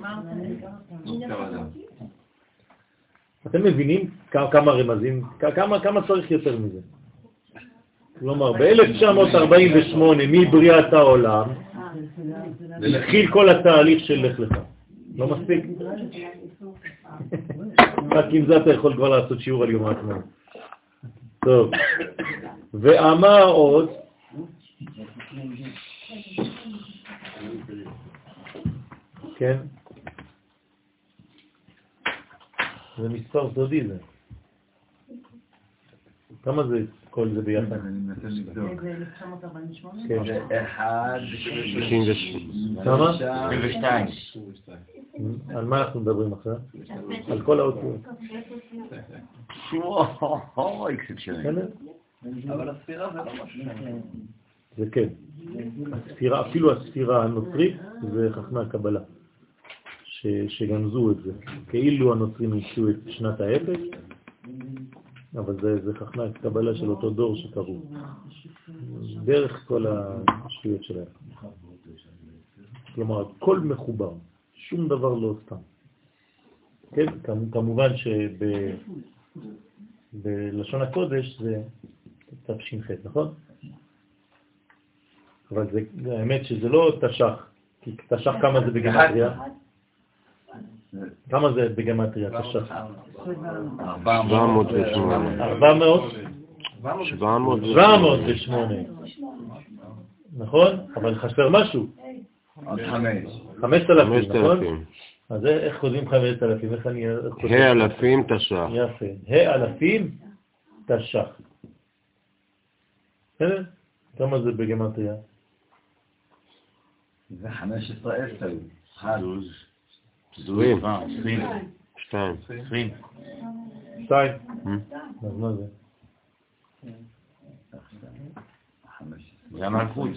Speaker 1: אתם מבינים כמה, רמזים, כמה, כמה צריך יותר מזה? כלומר, ב-1948, מבריאת העולם, התחיל כל התהליך של לך לך. לא מספיק? רק עם זה אתה יכול כבר לעשות שיעור על יום העצמאות. טוב, ואמר עוד, כן? זה מספר סודי זה. כמה זה כל זה ביחד?
Speaker 2: אני מנסה לבדוק.
Speaker 8: זה 1948?
Speaker 1: כן.
Speaker 2: זה אחד,
Speaker 7: 36.
Speaker 1: כמה?
Speaker 3: 22.
Speaker 1: על מה אנחנו מדברים עכשיו? על כל האותיות.
Speaker 3: או, אקספציונל.
Speaker 1: בסדר?
Speaker 2: אבל הספירה זה לא משהו.
Speaker 1: זה כן. הספירה, אפילו הספירה הנוצרית זה חכמי הקבלה, ש, שגנזו את זה. כאילו הנוצרים המציאו את שנת האפס, אבל זה, זה חכמי הקבלה של אותו דור שקראו. דרך כל השטויות שלהם. כלומר, הכל מחובר, שום דבר לא סתם. כן, כמ- כמובן שבלשון הקודש זה תש"ח, נכון? אבל זה, האמת שזה לא תש"ח, כי תש"ח כמה זה בגמטריה? כמה זה בגמטריה תש"ח?
Speaker 7: 708.
Speaker 1: 400?
Speaker 7: 708.
Speaker 1: 708. נכון? אבל חסר משהו.
Speaker 2: עוד חמש.
Speaker 1: 5,000, נכון?
Speaker 7: 5,000.
Speaker 1: אז איך כותבים 5,000? איך אני...
Speaker 7: ה' אלפים תש"ח.
Speaker 1: יפה. ה' אלפים תש"ח. בסדר? כמה זה בגמטריה?
Speaker 2: זה חמש עשרה עשר. אחד.
Speaker 7: עשרים.
Speaker 3: עשרים.
Speaker 7: שתיים.
Speaker 3: עשרים.
Speaker 1: שתיים.
Speaker 7: Hmm?
Speaker 1: אז מה זה?
Speaker 3: זה המלכות.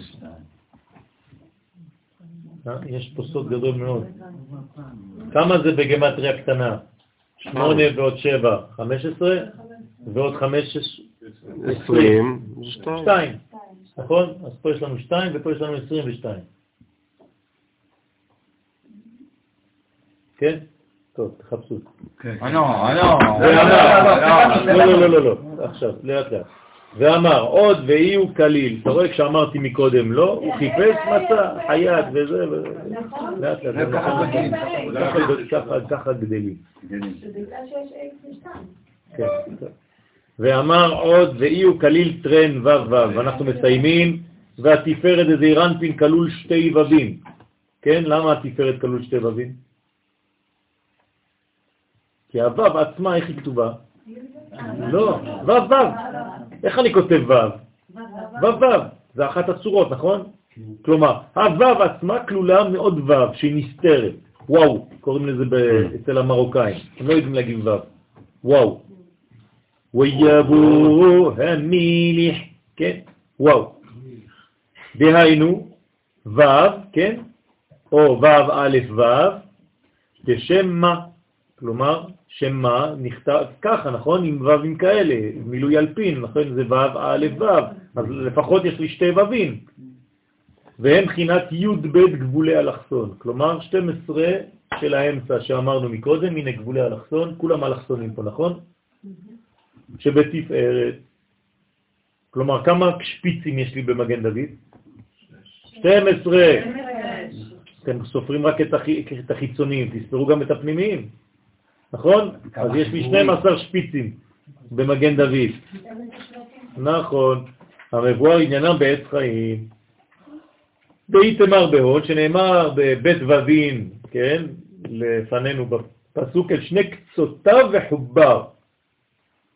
Speaker 1: אה? יש פה סוד גדול מאוד. כמה זה בגמטריה קטנה? 8 ועוד 7, 15, ועוד 5,
Speaker 7: 20. שתיים.
Speaker 1: 2, נכון? אז פה יש לנו 2 ופה יש לנו 22. כן? טוב, תחפשו.
Speaker 3: לא, לא.
Speaker 1: לא, לא, לא, לא, לא, עכשיו, לאט לאט. ואמר, עוד ואיהו כליל. אתה רואה כשאמרתי מקודם לא, הוא חיפש מצא, חייט וזה, ו- לאט לאט.
Speaker 2: וככה גדלים.
Speaker 1: ככה- ככה- ככה גדלים.
Speaker 6: שבגלל שיש אקס ושתיים.
Speaker 1: ואמר עוד, ואי הוא כליל טרן וו וו, ואנחנו מסיימים, והתפארת זה זעירנפין כלול שתי ובים. כן, למה התפארת כלול שתי ובים? כי הוו עצמה, איך היא כתובה? לא, וו וו. איך אני כותב וו? וו וו, זה אחת הצורות, נכון? כלומר, הוו עצמה כלולה מעוד וו, שהיא נסתרת. וואו, קוראים לזה ב- אצל המרוקאים. הם לא יודעים להגיד וו. וואו. ויבוא המילח, כן? וואו. דהיינו, וו, כן? או וו א' וו, בשם מה. כלומר, שם מה נכתב ככה, נכון? עם ו"ים כאלה, מילוי אלפין, נכון? זה ו' א' ו', אז לפחות יש לי שתי ו"ים. והם בחינת י"ב גבולי אלכסון, כלומר 12 של האמצע שאמרנו מקודם, הנה גבולי אלכסון, כולם אלכסונים פה, נכון? שבתפארת. כלומר, כמה שפיצים יש לי במגן דוד? 12. אתם סופרים רק את. את החיצוניים, תספרו גם את הפנימיים, נכון? אז יש לי 12 שפיצים במגן דוד. נכון. המבואר עניינם בעץ חיים. באיתמר בהוד, שנאמר בבית ווין, כן, לפנינו בפסוק, אל שני קצותיו וחובר.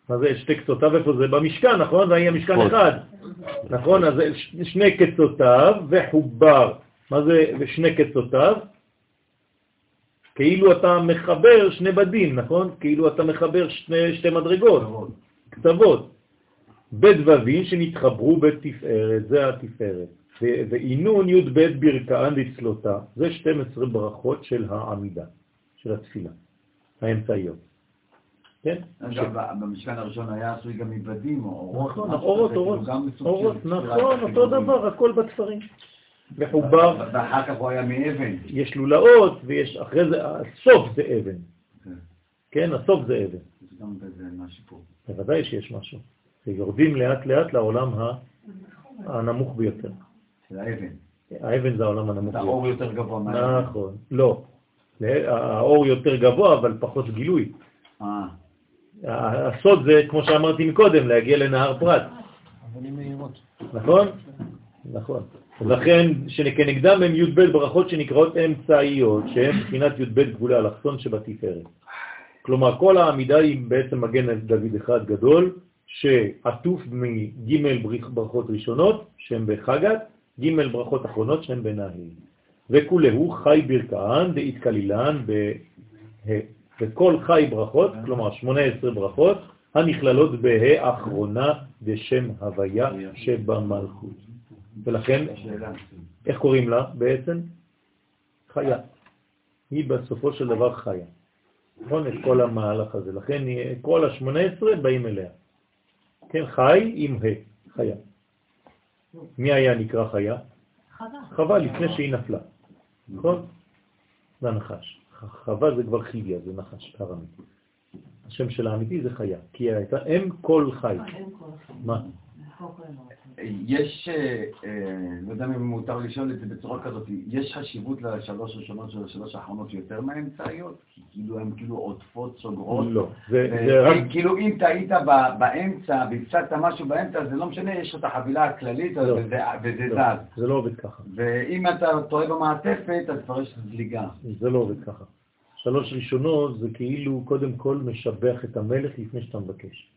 Speaker 1: מה זה שתי קצותיו? איפה זה? במשכן, נכון? והיה משכן
Speaker 7: נכון.
Speaker 1: אחד. נכון? אז זה שני קצותיו וחובר. מה זה שני קצותיו? כאילו אתה מחבר שני בדים, נכון? כאילו אתה מחבר שני, שתי מדרגות, קצוות. בדבבים שנתחברו בתפארת, זה התפארת. ועינון י"ב ברכאן דצלותה, זה 12 ברכות של העמידה, של התפילה, האמצעיות. כן?
Speaker 2: אגב, במשכן הראשון היה עשוי גם מבדים או אורות.
Speaker 1: נכון, אורות,
Speaker 2: כאילו
Speaker 1: אורות, נכון, אותו. דבר, הכל בתפרים. מחובר,
Speaker 2: ואחר כך הוא היה מאבן.
Speaker 1: יש לולאות, ויש אחרי זה, הסוף זה אבן.
Speaker 2: כן.
Speaker 1: כן, הסוף זה אבן.
Speaker 2: יש גם בזה משהו.
Speaker 1: בוודאי שיש משהו. ויורדים לאט לאט לעולם ה- הנמוך ביותר.
Speaker 2: של האבן.
Speaker 1: האבן זה העולם הנמוך ביותר.
Speaker 2: האור יותר גבוה מהאבן.
Speaker 1: נכון, לא. האור יותר גבוה, אבל פחות גילוי.
Speaker 2: אה,
Speaker 1: הסוד זה, כמו שאמרתי מקודם, להגיע לנהר פרת. נכון? נכון. לכן, שכנגדם הם י"ב ברכות שנקראות אמצעיות, שהן מבחינת י"ב גבולי אלכסון שבתפארת. כלומר, כל העמידה היא בעצם מגן דוד אחד גדול, שעטוף מג' ברכות ראשונות, שהן בחגת, ג' ברכות אחרונות שהן בנהי. וכולהו חי ברכהן דאיתקלילן בה. וכל חי ברכות, כלומר 18 ברכות, הנכללות בה אחרונה בשם הוויה שבמלכות. ולכן. איך קוראים לה בעצם? חיה. היא בסופו של דבר חיה. נכון? את כל המהלך הזה. לכן כל ה-18 באים אליה. כן, חי עם ה', חיה. מי היה נקרא חיה? חווה לפני שהיא נפלה. נכון? זה הנחש. חווה זה כבר חיגיה, זה נחש, ארמי. השם של האמיתי זה חיה, כי היא הייתה אם כל חי. מה?
Speaker 2: יש, אה, אה, לא יודע אם מותר לשאול את זה בצורה כזאת, יש חשיבות לשלוש ראשונות של השלוש האחרונות יותר מהאמצעיות? כי כאילו הן כאילו עוטפות, סוגרות?
Speaker 1: לא, זה זה רק...
Speaker 2: כאילו אם טעית באמצע והפסדת משהו באמצע, זה לא משנה, יש את החבילה הכללית
Speaker 1: לא.
Speaker 2: וזה וזה
Speaker 1: לא,
Speaker 2: זז.
Speaker 1: זה לא עובד ככה.
Speaker 2: ואם אתה טועה במעטפת, אז כבר יש זליגה.
Speaker 1: זה לא עובד ככה. שלוש ראשונות זה כאילו קודם כל משבח את המלך לפני שאתה מבקש.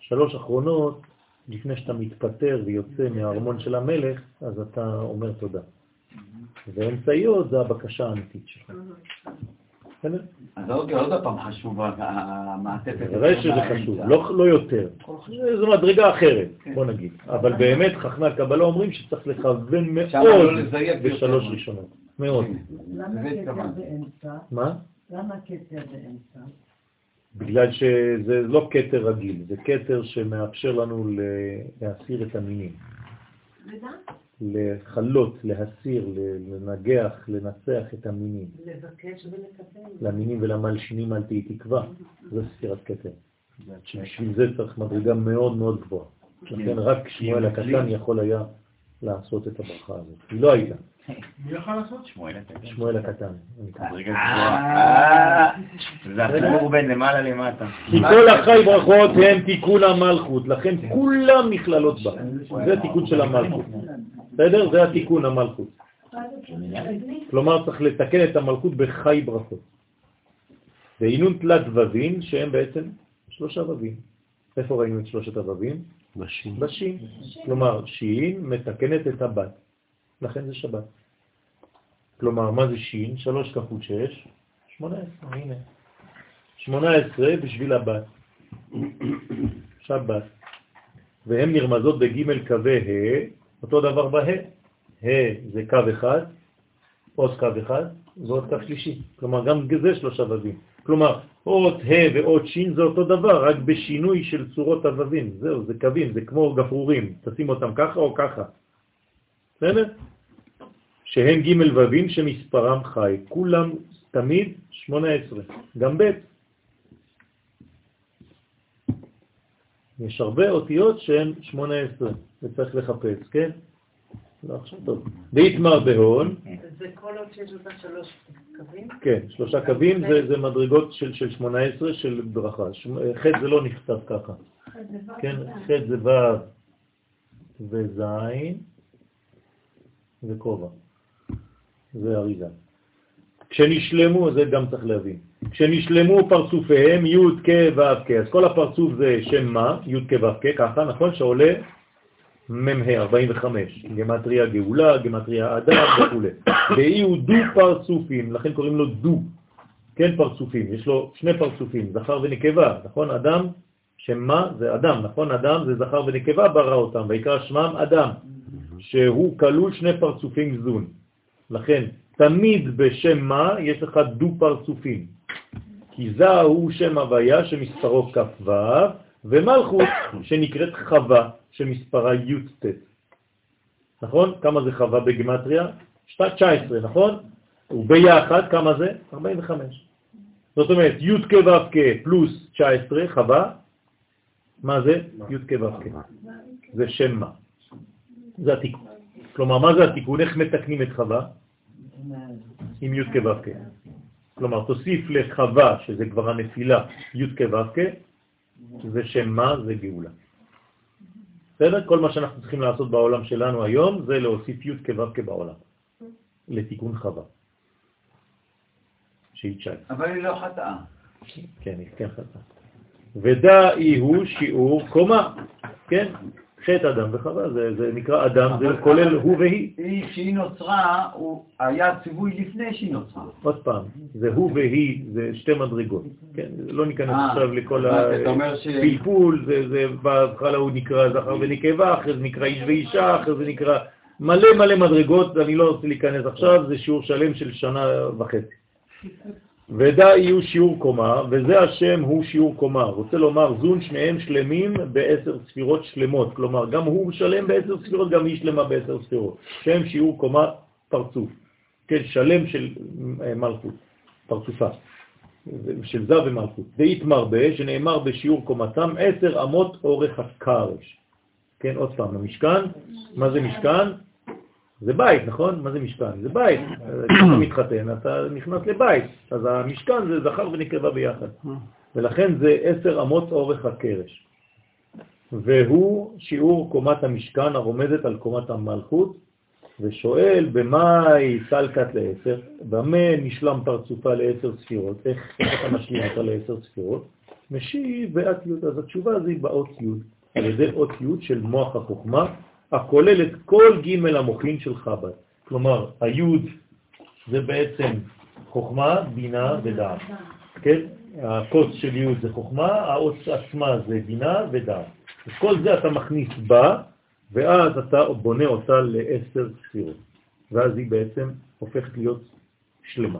Speaker 1: שלוש אחרונות, לפני שאתה מתפטר ויוצא מהארמון של המלך, אז אתה אומר תודה. ואמצעיות זה הבקשה האמיתית שלך.
Speaker 2: אז עוד פעם חשוב המעטפת.
Speaker 1: בוודאי שזה חשוב, לא לא יותר. זו מדרגה אחרת, בוא נגיד. אבל באמת חכמי הקבלה אומרים שצריך לכוון מאוד
Speaker 2: לא.
Speaker 1: בשלוש ראשונות. מאוד.
Speaker 8: למה
Speaker 2: התכוונתי.
Speaker 8: באמצע?
Speaker 1: מה?
Speaker 8: למה כתר באמצע?
Speaker 1: בגלל שזה לא קטר רגיל, זה קטר שמאפשר לנו להסיר את המינים. לחלות, להסיר, לנגח, לנצח את המינים.
Speaker 8: לבקש ולקבל.
Speaker 1: למינים ולמלשינים אל תהי תקווה. זה ספירת כתר. שבשביל זה צריך מדרגה מאוד מאוד גבוהה. לכן רק שמואל הקטן יכול היה לעשות את הברכה הזאת. היא לא הייתה,
Speaker 5: מי יכול לעשות?
Speaker 3: שמואל הקטן.
Speaker 1: שמואל הקטן.
Speaker 3: גבוהה. זה החיבור בין למעלה למטה.
Speaker 1: כי כל החי ברכות הם תיקון המלכות, לכן כולם נכללות בה. זה התיקון של המלכות. בסדר? זה התיקון המלכות. כלומר צריך לתקן את המלכות בחי ברכות. ועינון תלת ווים שהם בעצם שלושה ווים. איפה ראינו את שלושת הווים?
Speaker 7: נשים.
Speaker 1: בשין. כלומר, שין מתקנת את הבת. לכן זה שבת. כלומר, מה זה שין? שלוש כפול שש, שמונה עשרה, הנה. שמונה עשרה בשביל הבת. שבת. והן נרמזות בג' קווי ה', אותו דבר בה'. ה' זה קו אחד, עוד קו אחד ועוד קו שלישי. כלומר, גם זה שלושה ווים. כלומר, אות ה' ואות שין זה אותו דבר, רק בשינוי של צורות הווים. זהו, זה קווים, זה כמו גפרורים. תשים אותם ככה או ככה. בסדר? שהם ג' ווים שמספרם חי. כולם תמיד 18. גם ב'. יש הרבה אותיות שהן 18, וצריך לחפש, כן? לא עכשיו טוב. ויתמר בהון,
Speaker 8: זה כל עוד שיש אותה שלוש קווים?
Speaker 1: כן, שלושה קווים זה, זה מדרגות של, של 18 של ברכה. שמ- ח' זה לא נכתב ככה, כן? ח' זה ו' וז' וכובע. זה אריזה. כשנשלמו, זה גם צריך להבין. כשנשלמו פרצופיהם י' כ' ו' כ', אז כל הפרצוף זה שם מה, י' כ' ו' כ', ככה, נכון? שעולה מ"ה 45, גמטריה גאולה, גמטריה אדם *coughs* וכו'. ואי הוא דו פרצופים, לכן קוראים לו דו, כן פרצופים, יש לו שני פרצופים, זכר ונקבה, נכון? אדם, שם מה? זה אדם, נכון? אדם זה זכר ונקבה ברא אותם, ויקרא שמם אדם, שהוא כלול שני פרצופים זון. לכן, תמיד בשם מה יש לך דו פרצופים. כי זה הוא שם הוויה שמספרו כ"ו, ומלכות שנקראת חווה שמספרה י"ט. נכון? כמה זה חווה בגמטריה? 19, נכון? וביחד כמה זה? 45. זאת אומרת, י' כ' ו' כ' פלוס 19, חווה, מה זה? י' כ' ו' כ'. זה שם מה. זה התיקון. כלומר, מה זה התיקון? איך מתקנים את חווה? עם י' כ' ו' כ'. כלומר, תוסיף לחווה, שזה כבר הנפילה, י' כ' ו' כ', זה שם מה? זה גאולה. בסדר? כל מה שאנחנו צריכים לעשות בעולם שלנו היום זה להוסיף י' כ' ו' כ' בעולם, לתיקון חווה, שהיא 19.
Speaker 2: אבל היא לא חטאה.
Speaker 1: כן, היא כן חטאה. ודאי הוא שיעור קומה, כן? חטא אדם וחווה, זה, זה נקרא אדם, זה כולל הוא והיא.
Speaker 2: היא, כשהיא נוצרה, הוא היה ציווי לפני שהיא נוצרה.
Speaker 1: עוד פעם, זה הוא והיא, זה שתי מדרגות, כן? לא ניכנס
Speaker 2: אה,
Speaker 1: עכשיו לכל הפלפול, זה, זה בהתחלה הוא נקרא זכר ונקבה, אחרי זה נקרא איש ואישה, אחרי זה נקרא מלא מלא מדרגות, אני לא רוצה להיכנס עכשיו, זה שיעור שלם של שנה וחצי. ודאי יהיו שיעור קומה, וזה השם הוא שיעור קומה. רוצה לומר, זון שניהם שלמים בעשר ספירות שלמות. כלומר, גם הוא שלם בעשר ספירות, גם היא שלמה בעשר ספירות. שם שיעור קומה פרצוף. כן, שלם של אה, מלכות, פרצופה. של זו ומלכות. דאית מרבה, שנאמר בשיעור קומתם, עשר אמות אורך הקרש. כן, עוד פעם, המשכן, מה זה משכן? זה בית, נכון? מה זה משכן? זה בית. כשאתה מתחתן, אתה נכנס לבית, אז המשכן זה זכר ונקבה ביחד. ולכן זה עשר אמות אורך הקרש. והוא שיעור קומת המשכן הרומזת על קומת המלכות, ושואל במאי סלקת לעשר, במה נשלם פרצופה לעשר ספירות, איך, איך אתה משלים אותה לעשר ספירות? משיב ואת י', אז התשובה זה באות י', על ידי אות י' של מוח החוכמה, הכולל את כל ג' המוחין של חב"ד. כלומר, היוד זה בעצם חוכמה, בינה ודעת. כן? הקוץ של יוד זה חוכמה, האות עצמה זה בינה ודעת. אז כל זה אתה מכניס בה, ואז אתה בונה אותה לעשר ספירות. ואז היא בעצם הופכת להיות שלמה.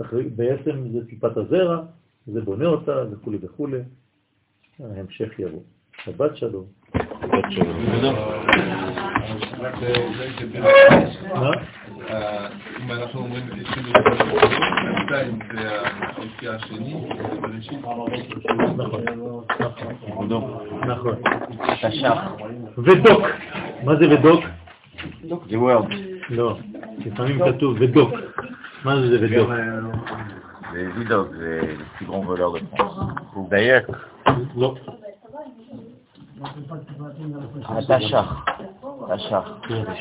Speaker 1: אז בעצם זה טיפת הזרע, זה בונה אותה וכו' וכו'. ההמשך יבוא. שבת שלום. מה?
Speaker 4: אה, אם אנחנו אומרים שתיים זה החלקי השני.
Speaker 1: נכון, נכון, נכון.
Speaker 3: תש"ח.
Speaker 1: ודוק, מה זה ודוק?
Speaker 3: זה וורד.
Speaker 1: לא, לפעמים כתוב ודוק. מה זה ודוק?
Speaker 3: זה וידוק, זה סגרון ולא בפרנס. דייק.
Speaker 1: לא.
Speaker 3: התש"ח. תש"ח.